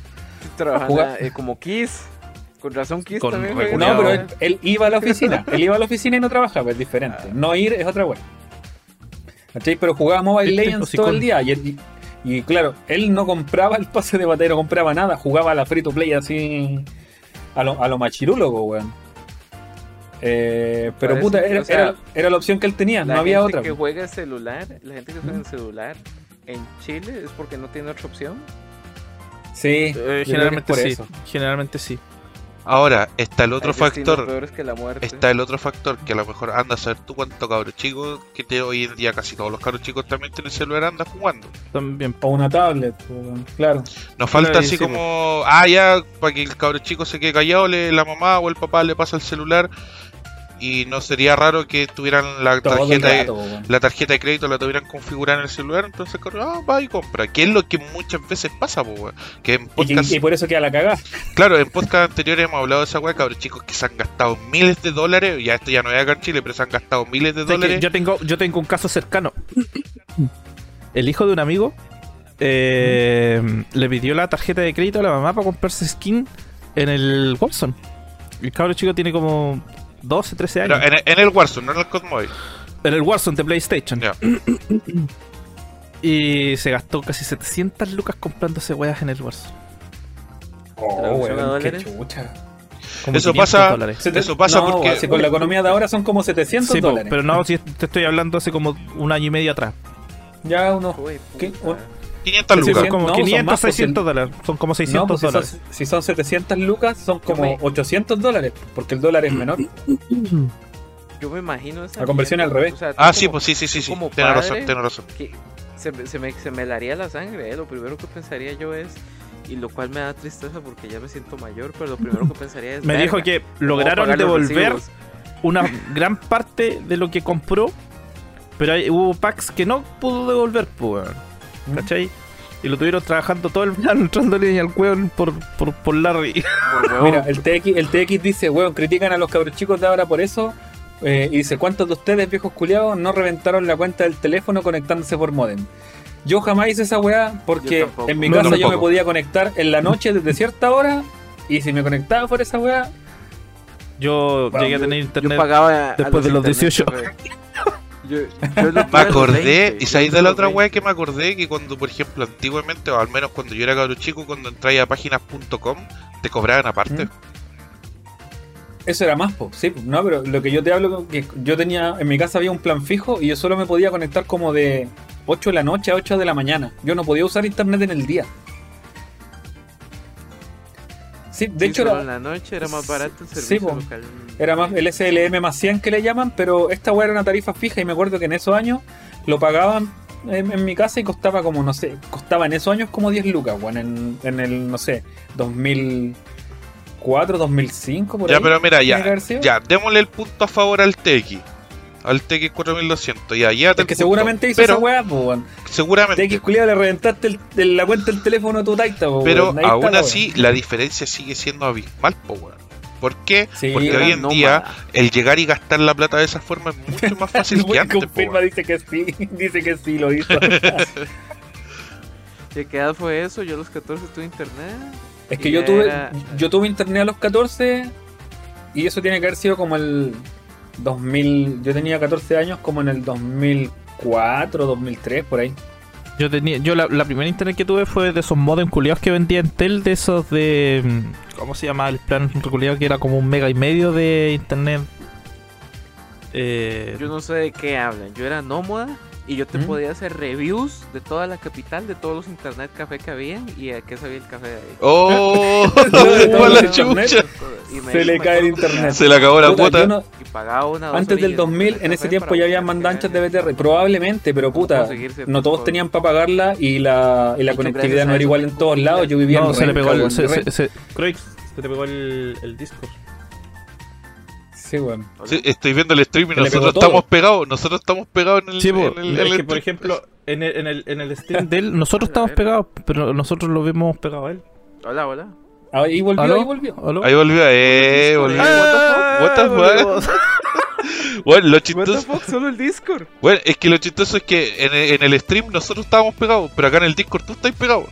A: Trabajando
D: jugar.
A: eh, como Kiss. Con razón Kiss
C: Con
A: también.
D: No, pero él, él iba a la oficina. Él iba a la oficina y no trabajaba, es diferente.
A: Ah.
D: No ir es otra wea. ¿Cachai? Pero jugaba Mobile
C: Este
D: Legends todo el día. Y, y- y claro, él no compraba el pase de batalla, no compraba nada. Jugaba a la free to play así. A lo, a lo machirúlogo, weón. Eh, pero
A: Parece-
D: puta, era,
A: o sea,
D: era- era la opción que él tenía,
A: La
D: no había
A: gente
D: otra.
A: que juega en celular, la gente que juega en celular en Chile es porque no tiene otra opción.
D: Sí,
C: Eh, generalmente
D: es
C: sí.
D: eso.
C: Generalmente sí.
B: Ahora, está el otro
A: Hay
B: factor.
A: peores que la muerte.
B: Está el otro factor que a lo mejor anda a saber tú cuánto cabros chicos, que te, hoy en día casi todos los cabros chicos también tienen celular, anda jugando.
C: También.
D: O una tablet, claro.
B: Nos falta
C: Claro,
B: así
C: sí,
B: como, ah, ya, para que el cabro chico se quede callado, le, la mamá o el papá le pasa el celular y no sería raro que tuvieran la
D: Todo
B: tarjeta, de, la tarjeta de crédito la tuvieran configurada en el celular, entonces cabrón, ah, va y compra. Que es lo que muchas veces pasa, po, weón. Que en
D: Y,
B: podcast,
D: y por eso queda la cagada.
B: claro, en podcast anteriores hemos hablado de esa weá, cabros chicos que se han gastado miles de dólares, ya esto ya no es acá en Chile, pero se han gastado miles de dólares.
C: Yo tengo, yo tengo un caso cercano. El hijo de un amigo eh, le pidió la tarjeta de crédito a la mamá para comprarse skin en el Warzone. El cabro chico tiene como 12, 13 años.
B: Pero en, en el Warzone, no en el COD Mobile.
C: En el Warzone de PlayStation.
B: Ya. [clears throat]
C: Y se gastó casi 700 lucas comprándose weas en el Warzone.
D: Oh,
A: ¿Traducción a
D: weón, qué chucha.
C: Como
B: Eso
C: 500
B: pasa-
C: dólares.
B: Eso pasa
D: no,
B: porque-
D: si con la economía de ahora son como 700
C: Sí,
D: dólares.
C: pero no, si te estoy hablando hace como un año y medio atrás.
D: Ya uno.
A: Uy,
D: ¿Qué?
A: Puta.
B: 500
D: Sí,
C: Sí,
B: lucas.
C: son como
D: No, son
C: 500,
D: más, pues,
C: 600 dólares. Son como
D: No,
C: 600
D: pues si,
C: dólares.
D: son, si son 700 lucas, son como
A: me-
D: 800 dólares, porque el dólar es menor.
A: Yo me imagino esa
D: La conversión
A: mierda,
D: al revés.
A: o sea, tú
B: Ah, sí,
A: como-
B: pues sí, sí, sí, sí.
A: como
B: Tienes razón,
A: padre,
B: tienes razón.
A: que se, me- se me, se me helaría la sangre, ¿eh? Lo primero que pensaría yo es, y lo cual me da tristeza porque ya me siento mayor, pero lo primero que pensaría es... [laughs]
C: Me
A: "Verga,
C: dijo que
A: ¿cómo
C: lograron devolver
A: recibos?".
C: una gran parte de lo que compró, pero hay- hubo packs que no pudo devolver, pues. ¿Cachai? Y lo tuvieron trabajando todo el verano, [laughs] entrándole al weón por, por, por Larry. [laughs]
D: Mira, el TX, el TX dice, weón, critican a los cabros chicos de ahora por eso. eh, y dice, ¿cuántos de ustedes, viejos culiados, no reventaron la cuenta del teléfono conectándose por modem? Yo jamás hice esa weá porque
A: Yo
D: en mi
C: No,
D: casa yo me podía conectar en la noche desde cierta hora. Y si me conectaba por esa weá,
C: Yo
D: Bueno,
C: llegué a
D: yo-
C: tener
A: Yo
C: internet.
A: pagaba a
C: después de los
A: internet,
C: 18. [laughs]
A: Yo, yo [laughs]
B: Me acordé,
A: 20,
B: y sabéis de la otra
A: 20.
B: weá que me acordé que cuando, por ejemplo, antiguamente, o al menos cuando yo era cabro chico, cuando entráis a páginas.com, te cobraban aparte.
D: ¿Mm? eso era más, po. sí, no, pero lo que yo te hablo, que yo tenía, en mi casa había un plan fijo y yo solo me podía conectar como de 8 de la noche a 8 de la mañana. Yo no podía usar internet en el día. Sí, de
A: Sí,
D: hecho era,
A: en la noche era más barato el
D: Sí,
A: servicio local.
D: Era más el SLM más 100 que le llaman, pero esta weá era una tarifa fija y me acuerdo que en esos años lo pagaban en, en mi casa y costaba como, no sé, costaba en esos años como 10 lucas, weón, en, en el, no sé, 2000, 2004, 2005, por
B: Ya,
D: ahí.
B: pero mira, ya, ya, démosle el punto a favor al TX. Al TX 4200. Ya, ya
D: Es que seguramente hizo
B: pero,
D: esa weá, pues, weón.
B: Seguramente.
D: TX culiado le reventaste el- el- la cuenta del teléfono a tu taita, po,
B: Pero
D: weón. Ahí está
B: aún así, la diferencia sigue siendo abismal, po, weón. ¿Por qué?
D: Sí,
B: Porque hoy en día el llegar y gastar la plata de esa forma es mucho más [laughs] fácil que antes, po,
D: confirma,
B: weón.
D: dice que sí, [laughs] dice que sí lo hizo. [laughs]
A: ¿De qué edad fue eso? Yo a los 14 tuve internet.
D: es que yo tuve,
A: era-
D: yo tuve internet a los 14 y eso tiene que haber sido como el 2000, yo tenía 14 años como en el 2004, 2003, por ahí.
C: Yo tenía, yo la, la primera internet que tuve fue de esos modem culiados que vendía Entel, de esos de. mm, ¿Cómo se llama el plan reculiado? Que era como un mega y medio de internet. Eh,
A: Yo no sé de qué hablan. Yo era nómada y yo te
D: ¿Mm?
A: podía hacer reviews de toda la capital, de todos los internet café que habían y a qué sabía el café de ahí.
B: ¡Oh! [laughs]
D: No, [laughs] no,
B: ¡Fue la chucha!
D: Se le cae el internet.
B: Se le acabó la
D: Puta, no-
A: Y pagaba una
D: antes del
A: orillas
D: 2000,
A: de
D: en ese tiempo ya habían
A: poder
D: mandanchas de BTR. Probablemente, pero puta, no todos tenían para pagarla y la, y la conectividad no era igual en todos lados. Yo vivía
C: no,
D: en
C: se le
D: Renca,
C: pegó el. Se, se, se- Croix, se te pegó el, el disco.
D: Sí, weón.
B: Sí, estoy viendo el stream y
D: Se le
B: nosotros estamos pegados. Nosotros estamos pegados en el.
C: Sí,
B: en el-
C: es
B: el
C: que por ejemplo, en el, en el, en el stream de él, nosotros estamos pegados, pero nosotros lo vemos pegado a él.
A: Hola, hola.
D: Ahí volvió,
C: ¿Aló?
D: ahí volvió.
C: ¿Aló?
B: Ahí volvió, eh, volvió.
C: Ah,
B: What the fuck?
C: volvimos. [laughs]
B: Bueno, lo
A: What the
B: chistoso,
A: fuck, solo el Discord.
B: bueno, es que lo chistoso es que en el, en el stream nosotros estábamos pegados, pero acá en el Discord tú estás pegado.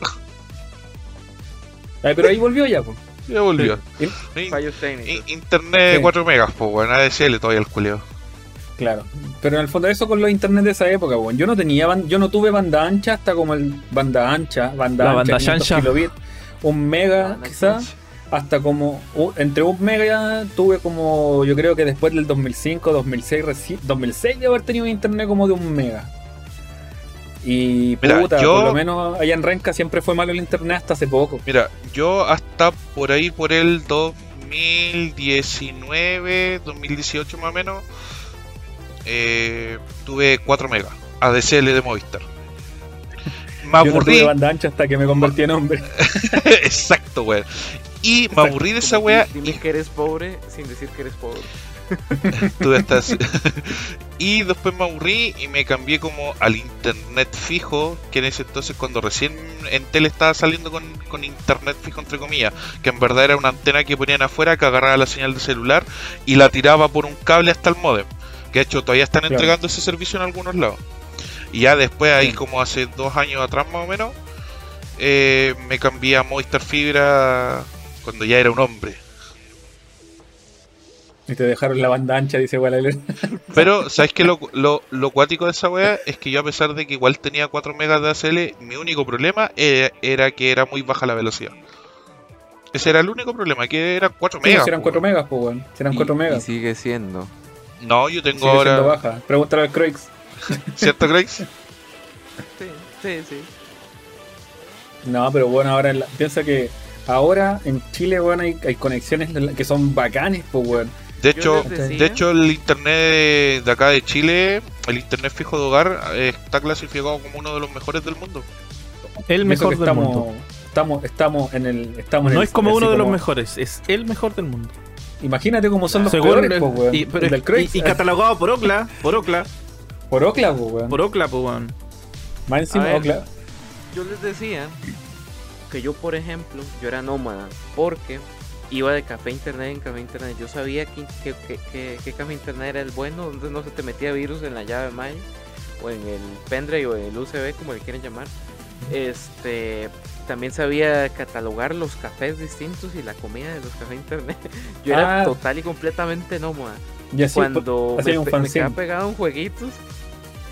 D: Ay, pero ahí volvió ya, pues.
B: Ya volvió.
D: Sí.
B: In-
A: Fallos
B: in-
A: técnicos.
B: internet
D: Sí.
B: 4 megas, pues bueno, ADSL todavía el culeo.
D: Claro. Pero en el fondo eso con los internet de esa época, weón. Yo no tenía yo no tuve banda ancha hasta como el banda ancha, banda
C: La
D: ancha,
C: banda
D: 500
C: chancha.
D: kilobits, un mega
A: Banda
D: quizás, hasta como entre un mega tuve como yo creo que después del 2005, 2006, reci- 2006 de haber tenido internet como de un mega. Y
B: Mira,
D: puta,
B: yo-
D: por lo menos allá en Renca siempre fue malo el internet hasta hace poco.
B: Mira, yo hasta por ahí, por el 2019, 2018 más o menos, eh, tuve 4 megas ADSL de Movistar. [laughs] Me
D: Yo no tuve
B: aburrí,
D: banda ancha hasta que me convertí en hombre. [laughs]
B: exacto, weón. Y me aburrí de esa wea
A: Dime que eres pobre sin decir que eres pobre. [laughs]
B: Tú estás. [laughs] y después me aburrí y me cambié como al internet fijo, que en ese entonces cuando recién Entel estaba saliendo con, con internet fijo entre comillas, que en verdad era una antena que ponían afuera que agarraba la señal de celular y la tiraba por un cable hasta el modem. Que de hecho todavía están
D: Claro.
B: entregando ese servicio en algunos lados. Y ya después ahí
D: Sí.
B: como hace dos años atrás más o menos, eh, me cambié a Movistar Fibra cuando ya era un hombre.
D: Y te dejaron la banda ancha, dice Guadalajara. [laughs]
B: Pero, ¿sabes qué? Lo, lo, lo cuático de esa wea es que yo, a pesar de que igual tenía 4 megas de ACL, mi único problema era, era que era muy baja la velocidad. Ese era el único problema, que era 4
D: Sí,
B: megas.
D: si eran
B: po,
D: 4
B: weón.
D: megas, pues, weón. Si eran
A: Y-
D: 4
A: Y
D: megas.
A: sigue siendo.
B: No, yo tengo
D: Sigue siendo
B: ahora.
D: baja. Pregúntale al Croix. [laughs]
B: ¿Cierto, Grace? [laughs]
A: Sí, sí, sí.
D: No, pero bueno, ahora en la- piensa que ahora en Chile, weón, hay, hay conexiones que son bacanes, pues, weón.
B: De hecho, de hecho, el internet de, de acá de Chile, el internet fijo de hogar, eh, está clasificado como uno de los mejores del mundo.
C: El mejor del
D: estamos,
C: mundo.
D: Estamos, estamos en el. Estamos en
C: No
D: el-
C: es como uno de los mejores, es el mejor del mundo.
D: Imagínate cómo son los
C: Según
D: peores,
C: el-
D: pues, weón.
C: y, pero-
D: El del Croix.
C: y- y catalogado por Ocla, por Ocla,
D: Por Ocla, pues, weón.
C: por Ocla, pues, weón.
D: Más encima,
A: ver.
D: Ocla.
A: Yo les decía que yo, por ejemplo, yo era nómada porque iba de café internet en café internet. Yo sabía que, que, que- que- que café internet era el bueno, donde no se te metía virus en la llave mail o en el pendrive o en el USB, como le quieren llamar. Este, también sabía catalogar los cafés distintos y la comida de los cafés internet. [laughs] Yo era
D: Ah.
A: total y completamente nómada.
D: Y así,
A: Cuando
D: hacía
A: me,
D: un
A: me quedaba pegado en jueguitos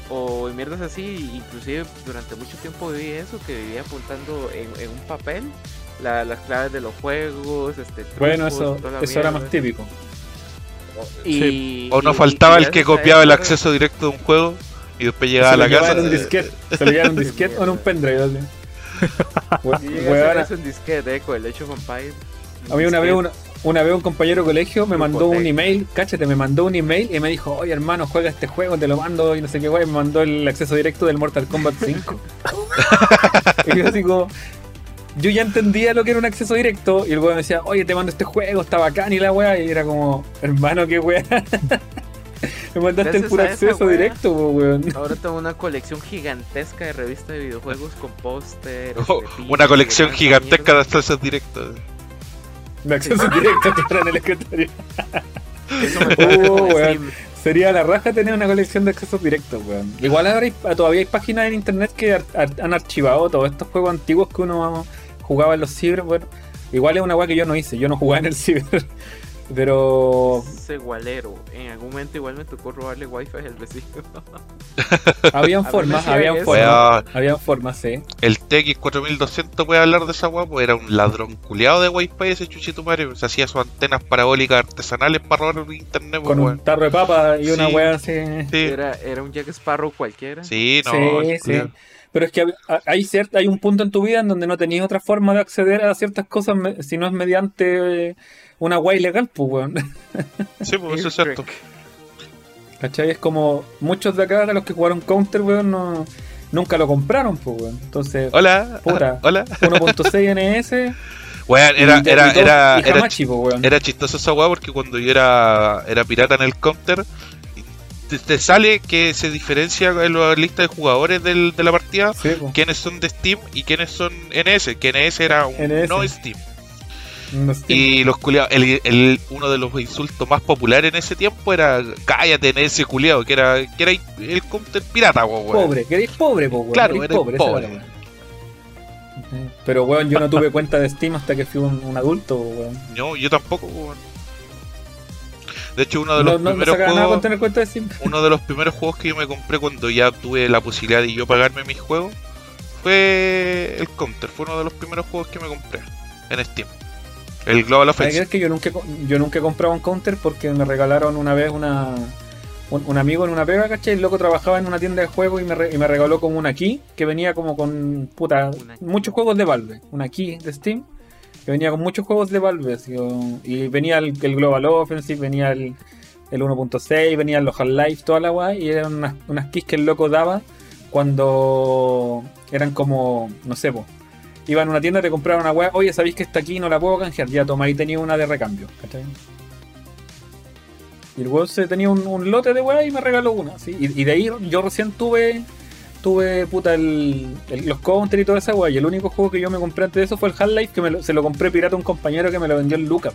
A: o en mierdas así, inclusive durante mucho tiempo viví eso, que vivía apuntando en, en un papel la- las claves de los juegos, este,
D: bueno,
A: trucos,
D: eso,
A: toda la
D: eso era más típico.
A: Y,
B: O no
A: y-
B: faltaba
A: y
B: el que copiaba el
A: eso-
B: acceso directo de un juego y después llegaba
D: se
B: a la casa.
D: en un disquete. Se lo un disquete o en un pendrive. así.
A: Sí, eso disquete, eh, con el hecho Vampire.
D: A mí una vez, una, una vez un compañero de colegio me mandó un email, cáchate, me mandó un email y me dijo, oye hermano, juega este juego, te lo mando y no sé qué guay, me mandó el acceso directo del Mortal Kombat 5. [laughs] y yo así como, yo ya entendía lo que era un acceso directo y el weón me decía, oye, te mando este juego, está bacán y la weá, y era como, hermano, qué weá. [laughs] me mandaste el puro acceso directo, weón.
A: Ahora tengo una colección gigantesca de revistas de videojuegos con póster.
B: Oh, una colección gigantesca
A: mierda.
B: de accesos directos.
D: De acceso directo que está en el escritorio.
A: Eso me
D: Oh, weón. Sería la raja tener una colección de accesos directos, weón. Igual ahora hay- todavía hay páginas en internet que ar- ar- han archivado todos estos juegos antiguos que uno jugaba en los ciber. Bueno, igual es una weá que yo no hice, yo no jugaba en el ciber. [laughs] Pero
A: Ese gualero. En algún momento igual me tocó robarle wifi al vecino. [laughs]
D: habían
A: A
D: formas, habían
A: eso.
D: formas. Habían formas, sí.
B: el TX4200 puede hablar de esa weá, pues era un ladrón culiado de Wi-Fi ese chuchito madre. Se hacía sus antenas parabólicas artesanales para robar el internet, pues,
D: Con
B: weón.
D: un tarro de papa y una weá así.
B: Sí,
A: Era, era un Jack Sparrow cualquiera.
B: sí, no.
D: Sí, sí. Pero es que hay, cierta, hay un punto en tu vida en donde no tenías otra forma de acceder a ciertas cosas si no es mediante una guay legal, pues, weón. [laughs]
B: Sí, pues eso es cierto.
D: ¿Cachai? Es como muchos de acá, de los que jugaron Counter, weón, no, nunca lo compraron, pues, weón. Entonces,
B: Hola,
D: Puta. [laughs]
B: hola.
D: 1.6 NS.
B: Weón,
D: y-
B: era,
D: y
B: era,
D: todo-
B: era, era,
D: Hamachi, pues, weón.
B: era chistoso esa weá porque cuando yo era, era pirata en el counter, te, te sale que se diferencia en la lista de jugadores del- de la partida
D: Sí, pues.
B: quiénes son de Steam y quiénes son NS, que NS era un
D: NS.
B: no Steam.
D: No.
B: Y los culiados, el, el- uno de los insultos más populares en ese tiempo era cállate NS culiado, que era, que era el counter pirata, weón.
D: Pobre, queréis pobre, pues, weón.
B: Claro, eres
D: pobre.
B: pobre.
D: era. Pero, weón, yo no tuve cuenta de Steam hasta que fui un, un adulto, weón.
B: No, yo tampoco, weón. De hecho, uno de los
D: no, no
B: primeros juegos
D: con tener cuenta de Steam.
B: uno de los primeros juegos que yo me compré cuando ya tuve la posibilidad de yo pagarme mis juegos fue el Counter. Fue uno de los primeros juegos que me compré en Steam. El Global Offensive.
D: ver que yo nunca, yo nunca he comprado un counter porque me regalaron una vez una un, un amigo en una pega, ¿cachai? El loco trabajaba en una tienda de juegos y me, re- y me regaló como una key que venía como con puta, muchos juegos de Valve. Una key de Steam que venía con muchos juegos de Valve. y venía el, Global Offensive, venía el, el 1.6, venían los Half-Life, toda la weá. Y eran unas, unas keys que el loco daba cuando eran como, no sé, po, iban a una tienda, te compraban una weá, oye, sabéis que esta aquí no la puedo canjear, ya toma, ahí tenía una de recambio, ¿cachai? Y el weón se tenía un, un lote de weá y me regaló una, ¿sí? Y, y de ahí yo recién tuve, tuve, puta, el, el- los counter y toda esa weá, y el único juego que yo me compré antes de eso fue el Half-Life, que me lo- se lo compré pirata a un compañero que me lo vendió en Lucas.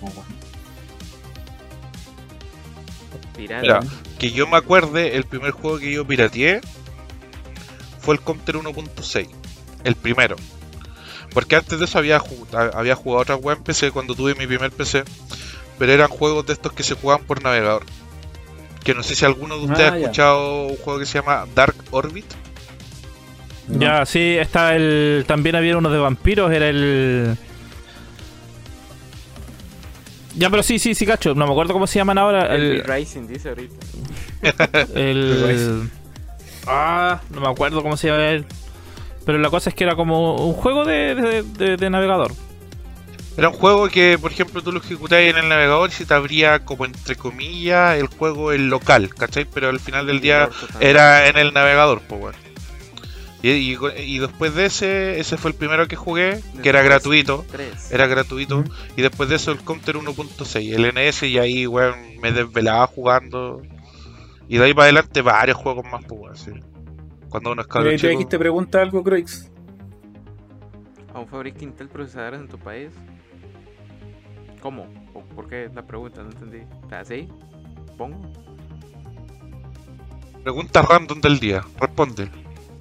A: Pirata.
B: Mira, que yo me acuerde, el primer juego que yo pirateé fue el Counter 1.6. El primero. Porque antes de eso había, ju- a- había jugado otra web en PC cuando tuve mi primer PC. Pero eran juegos de estos que se jugaban por navegador. Que no sé si alguno de ustedes
D: Ah,
B: ha
D: ya.
B: escuchado un juego que se llama Dark Orbit.
D: No.
C: Ya, sí, está el. También había uno de vampiros, era el. Ya, pero sí, sí, sí, cacho. No me acuerdo cómo se llaman ahora.
A: El
C: El.
A: Rising dice ahorita. [laughs]
C: el ah, no me acuerdo cómo se llama él. Pero la cosa es que era como un juego de, de- de- de navegador.
B: Era un juego que, por ejemplo, tú lo ejecutabas en el navegador y se te abría como entre comillas el juego en local, ¿cachai? Pero al final del día era en el navegador, pues bueno. Y, y- y después de ese, ese fue el primero que jugué, que era gratuito.
A: Tres.
B: Era gratuito.
D: Ujú.
B: Y después de eso el Counter 1.6, el NS, y ahí, weón, me desvelaba jugando. Y de ahí para adelante varios juegos más, pues, weón, sí. Cuando uno es cabrón
D: te,
B: chico.
D: te pregunta algo, Croix.
A: ¿Aún fabrica Intel procesadores en tu país? ¿Cómo? ¿O ¿Por qué la pregunta? No entendí. ¿Así? ¿Pongo?
B: Pregunta random del día, responde.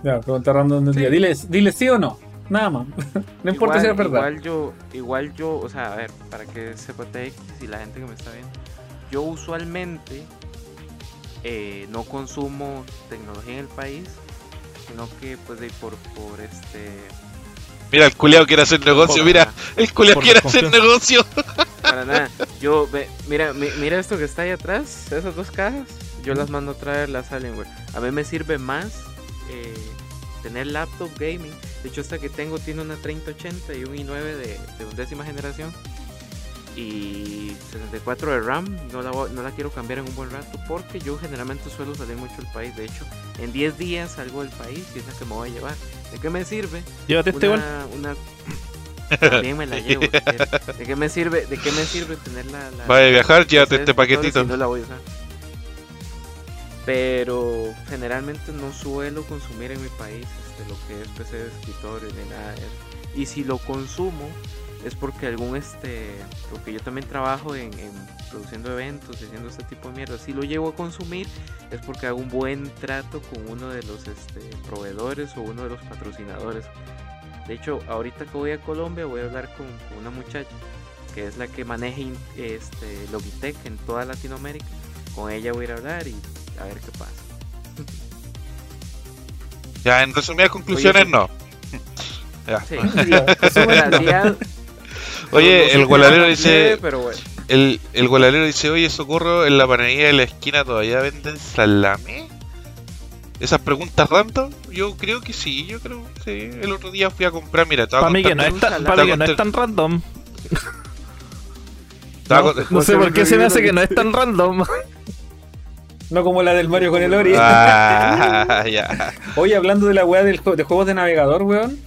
D: Ya, pregunta random del
A: Sí.
D: día. Dile, dile sí o no. Nada más. [laughs] no importa
A: igual,
D: si es verdad.
A: Igual yo, igual yo, o sea, a ver, para que sepa TX y la gente que me está viendo, yo usualmente eh, no consumo tecnología en el país, sino que pues de por, por este...
B: Mira, el culeado quiere hacer negocio, mira, el culeado
C: por
B: quiere hacer negocio.
A: Para nada. [laughs] Yo, ve, mira, mi- mira esto que está ahí atrás, esas dos cajas. Yo las mando a traer las Alienware. A mí me sirve más eh, tener laptop gaming. De hecho, esta que tengo tiene una 3080 y un i9 de, de undécima generación. Y 64 de RAM. No la, no la quiero cambiar en un buen rato porque yo generalmente suelo salir mucho del país. De hecho, en 10 días salgo del país y es la que me voy a llevar. ¿De qué me sirve?
C: Llévate este
A: una, una- [laughs] También me la llevo. ¿De qué me sirve, de qué me sirve tener la, la
B: viajar, llévate este paquetito.
A: si no la voy a usar? Pero generalmente no suelo consumir en mi país este, lo que es PC de escritorio ni nada de eso. Y si lo consumo es porque algún este, porque yo también trabajo en, en produciendo eventos haciendo este tipo de mierda. Si lo llevo a consumir es porque hago un buen trato con uno de los este, proveedores o uno de los patrocinadores. De hecho, ahorita que voy a Colombia voy a hablar con, con una muchacha que es la que maneja este, Logitech en toda Latinoamérica. Con ella voy a ir a hablar y a ver qué pasa. [laughs]
B: Ya, en resumidas conclusiones, no. [laughs] Ya.
A: Sí. [laughs]
B: Oye, el
A: hacer,
B: dice,
A: Pero bueno.
B: el, el golalero dice, oye, socorro, en la panadería de la esquina todavía venden salame. Esas preguntas random, yo creo que sí, yo creo que sí. El otro día fui a comprar, mira, estaba
C: Para mí que no es tan, para mí que no es tan random. No, sé por qué se me hace que no es tan random.
D: No como la del Mario con el Ori.
B: Ah, [laughs] ya.
D: Oye, hablando de la weá del de juegos de navegador, weón.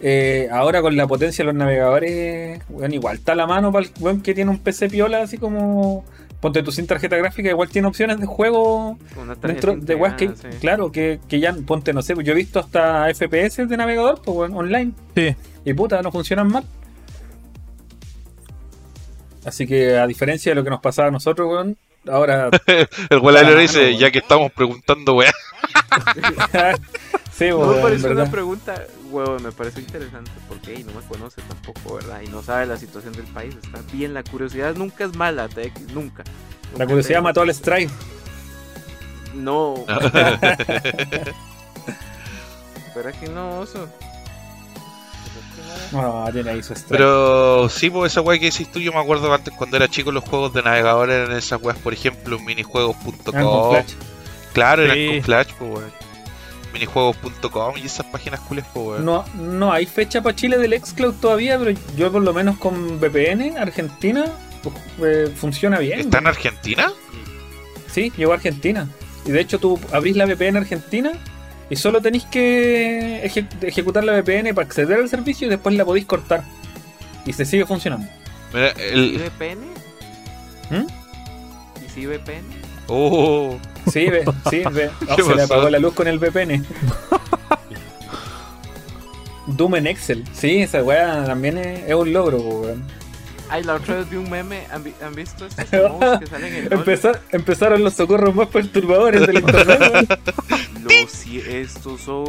D: eh, ahora con la potencia de los navegadores, weón, igual está la mano para el weón que tiene un PC piola, así como. Ponte tu sin tarjeta gráfica, igual tiene opciones de juego dentro de weas que,
A: sí.
D: claro, que, que ya, ponte, no sé, yo he visto hasta FPS de navegador, pues weón, online.
C: Sí.
D: Y puta, no funcionan mal. Así que a diferencia de lo que nos pasaba a nosotros, weón, ahora [laughs]
B: El
D: Ah,
B: dice, ya que estamos preguntando, weá. [laughs]
D: sí,
A: No
D: weón,
A: me pareció
D: ¿verdad?
A: una pregunta, huevo, me pareció interesante porque ey, no me conoce tampoco, ¿verdad? Y no sabe la situación del país. Está bien, la curiosidad nunca es mala, TX, nunca.
D: La curiosidad
A: te-
D: mató al Stripe.
A: No. [laughs] ¿Verdad que no, oso? ¿Verdad que no?
D: Ahí su Stripe.
B: Pero sí, pues esa weá que decís tú, yo me acuerdo que antes cuando era chico los juegos de navegador eran esas weas, por ejemplo, minijuegos.com. Claro, eran
C: Sí.
B: con Flash, pues weón. Minijuegos.com y esas páginas cules, pues weón.
D: No, no hay fecha para Chile del Xcloud todavía, pero yo por lo menos con VPN, Argentina, eh, funciona bien.
B: ¿Está en Argentina?
D: Sí, llegó a Argentina. Y de hecho tú abrís la VPN Argentina y solo tenéis que eje- ejecutar la VPN para acceder al servicio y después la podéis cortar. Y se sigue funcionando.
B: Mira,
A: ¿Y
B: el.
A: VPN?
D: ¿Mm?
A: ¿Y si VPN?
B: Oh,
D: Sí, ve, sí, ve. Oh, [laughs]
B: ¿Qué
D: se le apagó la luz con el VPN. [laughs] Doom en Excel. Sí, esa weá también es, es un logro, weón.
A: Ay, la otra vez vi un meme. ¿Han, vi- han visto estos [laughs] que salen en LOL?
D: Empezar- empezaron los socorros más perturbadores del internet. [laughs]
A: Los estos son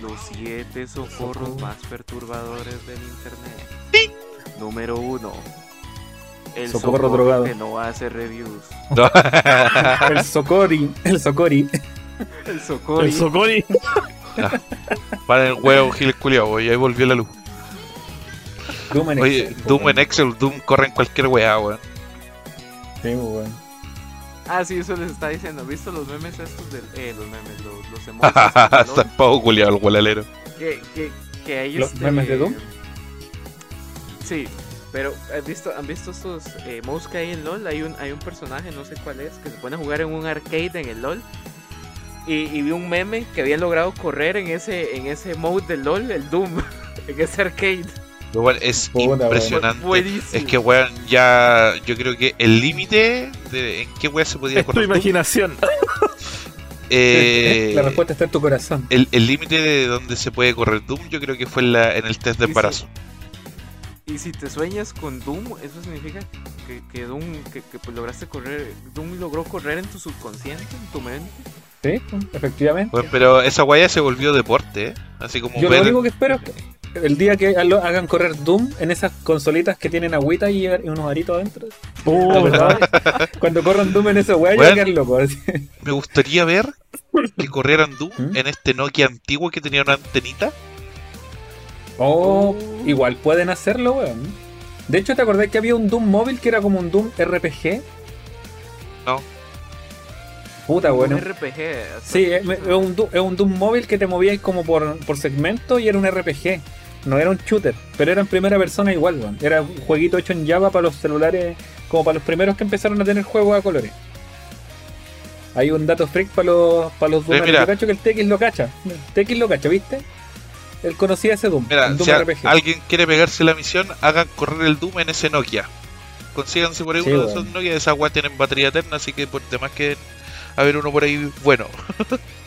A: los siete socorros más perturbadores del internet. Número uno. El
D: Socorro
A: socorro,
D: drogado.
A: que no hace reviews. [laughs]
D: El Socori. El Socori.
A: El socorro.
C: El Socori.
B: Para el huevo, Gil Culiao, y ahí volvió la luz.
D: Doom en
B: Oye,
D: Excel,
B: Doom en Excel, Doom corre en cualquier weá, weón.
D: Sí, weón.
A: Ah, sí, eso les está diciendo. ¿Han visto los memes estos del. Eh, los memes, los, los [laughs] de
B: Está pavo culiao, el gualalero.
A: que, que, que hay
D: ¿Los
A: este-
D: memes de Doom?
A: Sí, pero ¿han visto, ¿han visto estos eh, mods que hay en LOL? Hay un, hay un personaje, no sé cuál es, que se pone a jugar en un arcade en el LOL. Y, y vi un meme que habían logrado correr en ese, en ese mode del LOL, el Doom, [laughs] en ese arcade.
B: Pero, weón, es
D: Puta, weón.
B: impresionante.
A: Buenísimo.
B: Es que, weón, ya. Yo creo que el límite de en qué weá se podía
C: Es tu imaginación.
B: eh, [laughs]
D: La respuesta está en tu corazón.
B: el el límite de donde se puede correr Doom, yo creo que fue en, la, en el test de embarazo.
A: Y si te sueñas con Doom, eso significa que, que Doom, que, que, pues, lograste correr, Doom logró correr en tu subconsciente, en tu mente.
D: Sí, efectivamente.
B: Weón, pero esa weá se volvió deporte, ¿eh? Así como
D: Yo
B: ver.
D: lo único que espero es que el día que lo- hagan correr Doom en esas consolitas que tienen agüita y, y unos aritos adentro.
C: Oh.
D: Cuando corran Doom en esa weá, yo
B: Weón.
D: voy a quedar loco. así.
B: Me gustaría ver que corrieran Doom
D: ¿Mm?
B: en este Nokia antiguo que tenía una antenita.
D: Oh,
A: Oh.
D: igual pueden hacerlo, weón. De hecho, ¿te acordás que había un Doom móvil que era como un Doom RPG?
B: No.
D: Puta, bueno.
A: Un RPG.
D: Sí, es, es un, Du- es un Doom móvil que te movías como por, por segmento y era un RPG. No era un shooter, pero era en primera persona igual, weón. Era un jueguito hecho en Java para los celulares, como para los primeros que empezaron a tener juegos a colores. Hay un dato freak para los, para los
B: mira.
D: Yo cacho que el TX lo cacha. TX lo cacha, ¿viste? él conocía ese Doom.
B: Mira,
D: el Doom
B: si
D: RPG.
B: alguien quiere pegarse la misión, hagan correr el Doom en ese Nokia. Consíganse por ahí
D: Sí,
B: uno de esos Nokia, esas weas tienen batería eterna, así que por demás que a ver uno por ahí bueno. [laughs]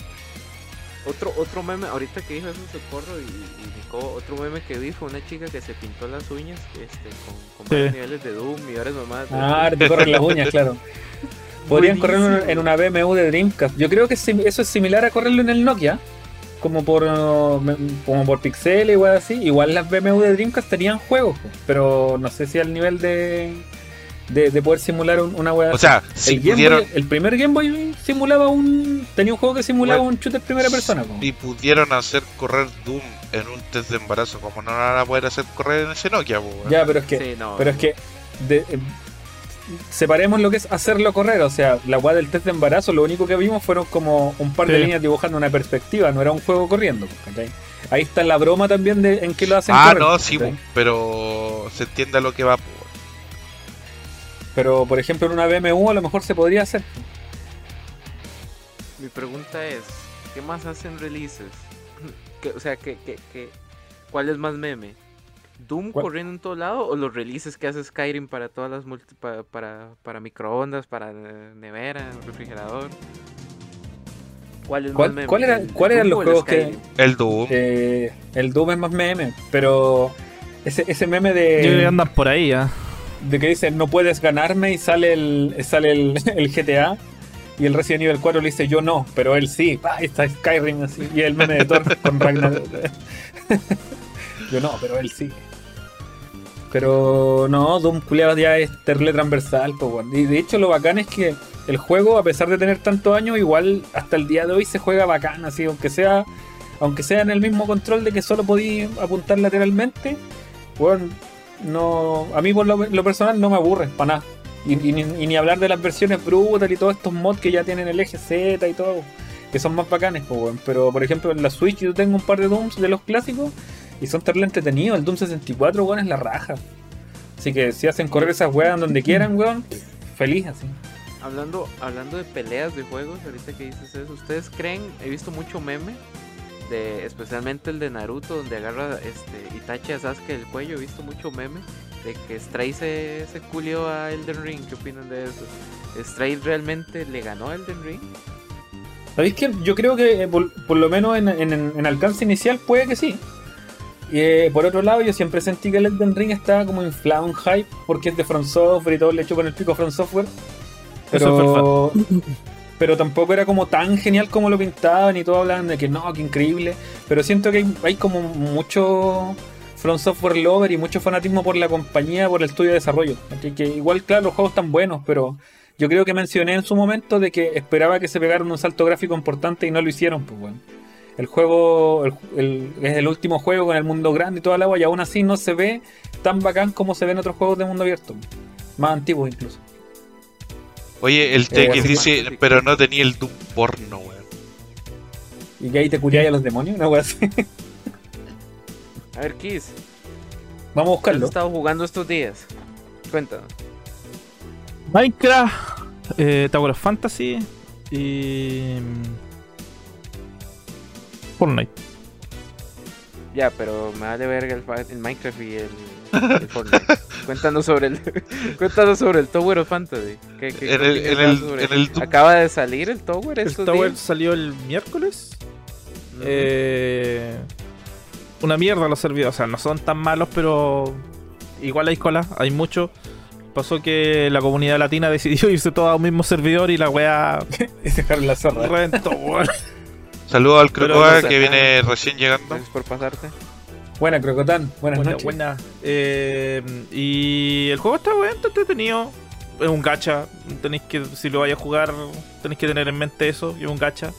A: Otro, otro meme, ahorita que dijo eso Socorro y, y otro meme que vi fue una chica que se pintó las uñas este, con, con
C: Sí.
A: varios niveles de Doom y varias mamadas. de-
D: Ah, te corren las uñas, claro. [laughs] Podrían correr
A: Buenísimo.
D: en una BMW de Dreamcast. Yo creo que eso es similar a correrlo en el Nokia. Como por uh, como por Pixel weas así. Igual las BMW de Dreamcast tenían juegos, pero no sé si al nivel de, de, de poder simular un- una wea
B: O sea, si
D: el, Game
B: pudieron,
D: Boy- el primer Game Boy simulaba un. tenía un juego que simulaba
B: Bueno,
D: un shooter primera persona. po.
B: si pudieron hacer correr Doom en un test de embarazo, como no van a poder hacer correr en ese Nokia?
D: Ya, pero es que
A: Sí, no.
D: Pero es que de- eh, separemos lo que es hacerlo correr. O sea, la weá del test de embarazo, lo único que vimos fueron como un par de
C: Sí.
D: líneas dibujando una perspectiva, no era un juego corriendo. ¿cachai? Ahí está la broma también de en qué lo hacen
B: Ah,
D: correr,
B: no, sí, pero se entiende a lo que va.
D: Pero por ejemplo en una BMW a lo mejor se podría hacer.
A: Mi pregunta es, ¿qué más hacen releases? [laughs] ¿Qué- o sea, ¿qué, qué, qué- cuál es más meme? ¿Doom
D: ¿Cuál?
A: corriendo en todo lado o los releases que hace Skyrim para todas las multi- pa- para, para microondas, para nevera, refrigerador? ¿Cuál es
D: ¿Cuál-
A: más meme?
D: cuál era-
A: ¿El- el
D: cuál eran los juegos que-?
B: El Doom.
D: Eh, el Doom es más meme, pero ese, ese meme de...
C: Yo creo que andan por ahí, ¿ah?
D: De que dice no puedes ganarme y sale el sale el, [laughs] el GTA y el Resident Evil 4 le dice yo no, pero él sí. Está Skyrim así. Y el meme de Thor [laughs] con Ragnar. [laughs] yo no, pero él sí. Pero no, Doom culiado ya es terrible transversal. weón. Y de hecho lo bacán es que el juego, a pesar de tener tantos años, igual hasta el día de hoy se juega bacán, así, aunque sea aunque sea en el mismo control de que solo podí apuntar lateralmente, bueno, no, a mí por lo, personal no me aburre, para nada. Y, ni, hablar de las versiones brutal y todos estos mods que ya tienen el eje Z y todo, que son más bacanes. Pero por ejemplo en la Switch yo tengo un par de Dooms de los clásicos y son terrible entretenidos. El Doom 64, weón, es la raja. Así que si hacen correr esas weas donde quieran, weón, feliz así.
A: Hablando, hablando de peleas de juegos, ahorita que dices eso, ¿ustedes creen? He visto mucho meme, de, especialmente el de Naruto, donde agarra este, Itachi a Sasuke del cuello. He visto mucho meme de que Stray se, se culió a Elden Ring. ¿Qué opinan de eso? ¿Stray realmente le ganó a Elden Ring?
D: ¿Sabéis que Yo creo que eh, por, por lo menos en, en- en alcance inicial puede que sí. Y eh, por otro lado, yo siempre sentí que el Elden Ring estaba como inflado en hype porque es de From Software y todo le chupan el pico a From Software. Pero, [laughs] pero tampoco era como tan genial como lo pintaban y todos hablaban de que no, que increíble. Pero siento que hay, como mucho From Software Lover y mucho fanatismo por la compañía, por el estudio de desarrollo. Así que igual, claro, los juegos están buenos, pero yo creo que mencioné en su momento de que esperaba que se pegaran un salto gráfico importante y no lo hicieron, pues bueno. El juego el- el- es el último juego con el mundo grande y toda la agua y aún así no se ve tan bacán como se ven otros juegos de mundo abierto. Más antiguos incluso.
B: Oye, el
D: Eh,
B: TX
D: así
B: dice,
A: más-
B: pero no tenía el Doom porno, weón.
D: Y que ahí te curiáis a los demonios, una wea así.
A: A ver, Kiss,
D: Vamos a
A: ¿qué has
D: buscarlo.
A: estado jugando estos días? Cuéntanos.
C: Minecraft, eh, Tower of Fantasy y. mm, Fortnite.
A: Ya, pero me vale verga el, fa- el Minecraft y el, Fortnite. cuéntanos sobre el [laughs] cuéntanos sobre el Tower of Fantasy. ¿Qué, qué-
B: En
A: qué
B: el-
A: opinas
B: en el-
A: sobre-
B: en el Doom-
A: Acaba de salir el Tower
C: El
A: estos
C: Tower
A: días?
C: salió el miércoles. Eh, una mierda los servidores. O sea, no son tan malos, pero igual hay cola, hay mucho. Pasó que la comunidad latina [laughs] decidió irse toda a un mismo servidor y la wea [laughs]
D: Es dejar la zorra.
C: weón.
B: Saludos al Crocoa
A: no sé,
B: que viene recién llegando.
A: Gracias por pasarte.
D: Buena, Crocotán. Buenas
C: Buena,
D: noches.
C: buena. Eh, y el juego está bueno, está entretenido. Es un gacha. Tenéis que, si lo vais a jugar, tenéis que tener en mente eso, es un gacha.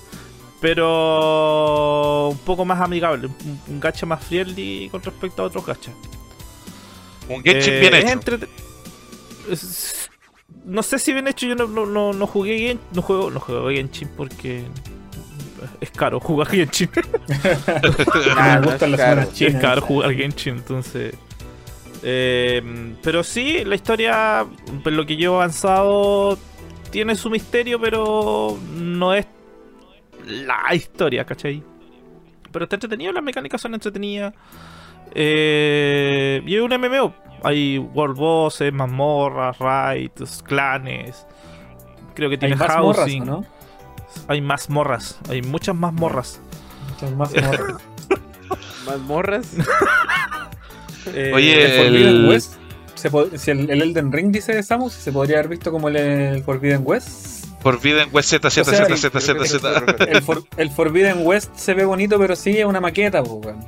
C: Pero un poco más amigable, un, un gacha más friendly con respecto a otros gachas.
B: Un Genshin
C: Eh,
B: bien hecho.
C: es- no sé si bien hecho, yo no, no, no, no jugué Gen- no juego, no juego Genshin porque es caro jugar Genshin. [laughs]
A: Ah,
D: me gustan
A: es
D: las
A: caro.
D: monas
C: es
D: chinas.
C: caro jugar Genshin, entonces. eh, pero sí, la historia, por lo que yo he avanzado, tiene su misterio, pero no es la historia, ¿cachai? Pero está entretenido, las mecánicas son entretenidas. Eh, y es un MMO. Hay world bosses, mazmorras, raids, clanes. Creo que
D: Hay
C: tiene
D: más morras,
C: housing.
D: ¿no?
C: Hay más morras. Hay muchas más morras.
D: Muchas más morras. [laughs]
A: Mazmorras. [laughs]
C: Eh,
B: Oye,
D: el Forbidden
B: el-
D: West, se si el, el Elden Ring dice Samus, se podría haber visto como el, el Forbidden West.
B: Por vida en West Z, Z,
D: O sea,
B: Z, Z, Z, Z.
D: El, For- el Forbidden West se ve bonito, pero sí es una maqueta, pues, weón.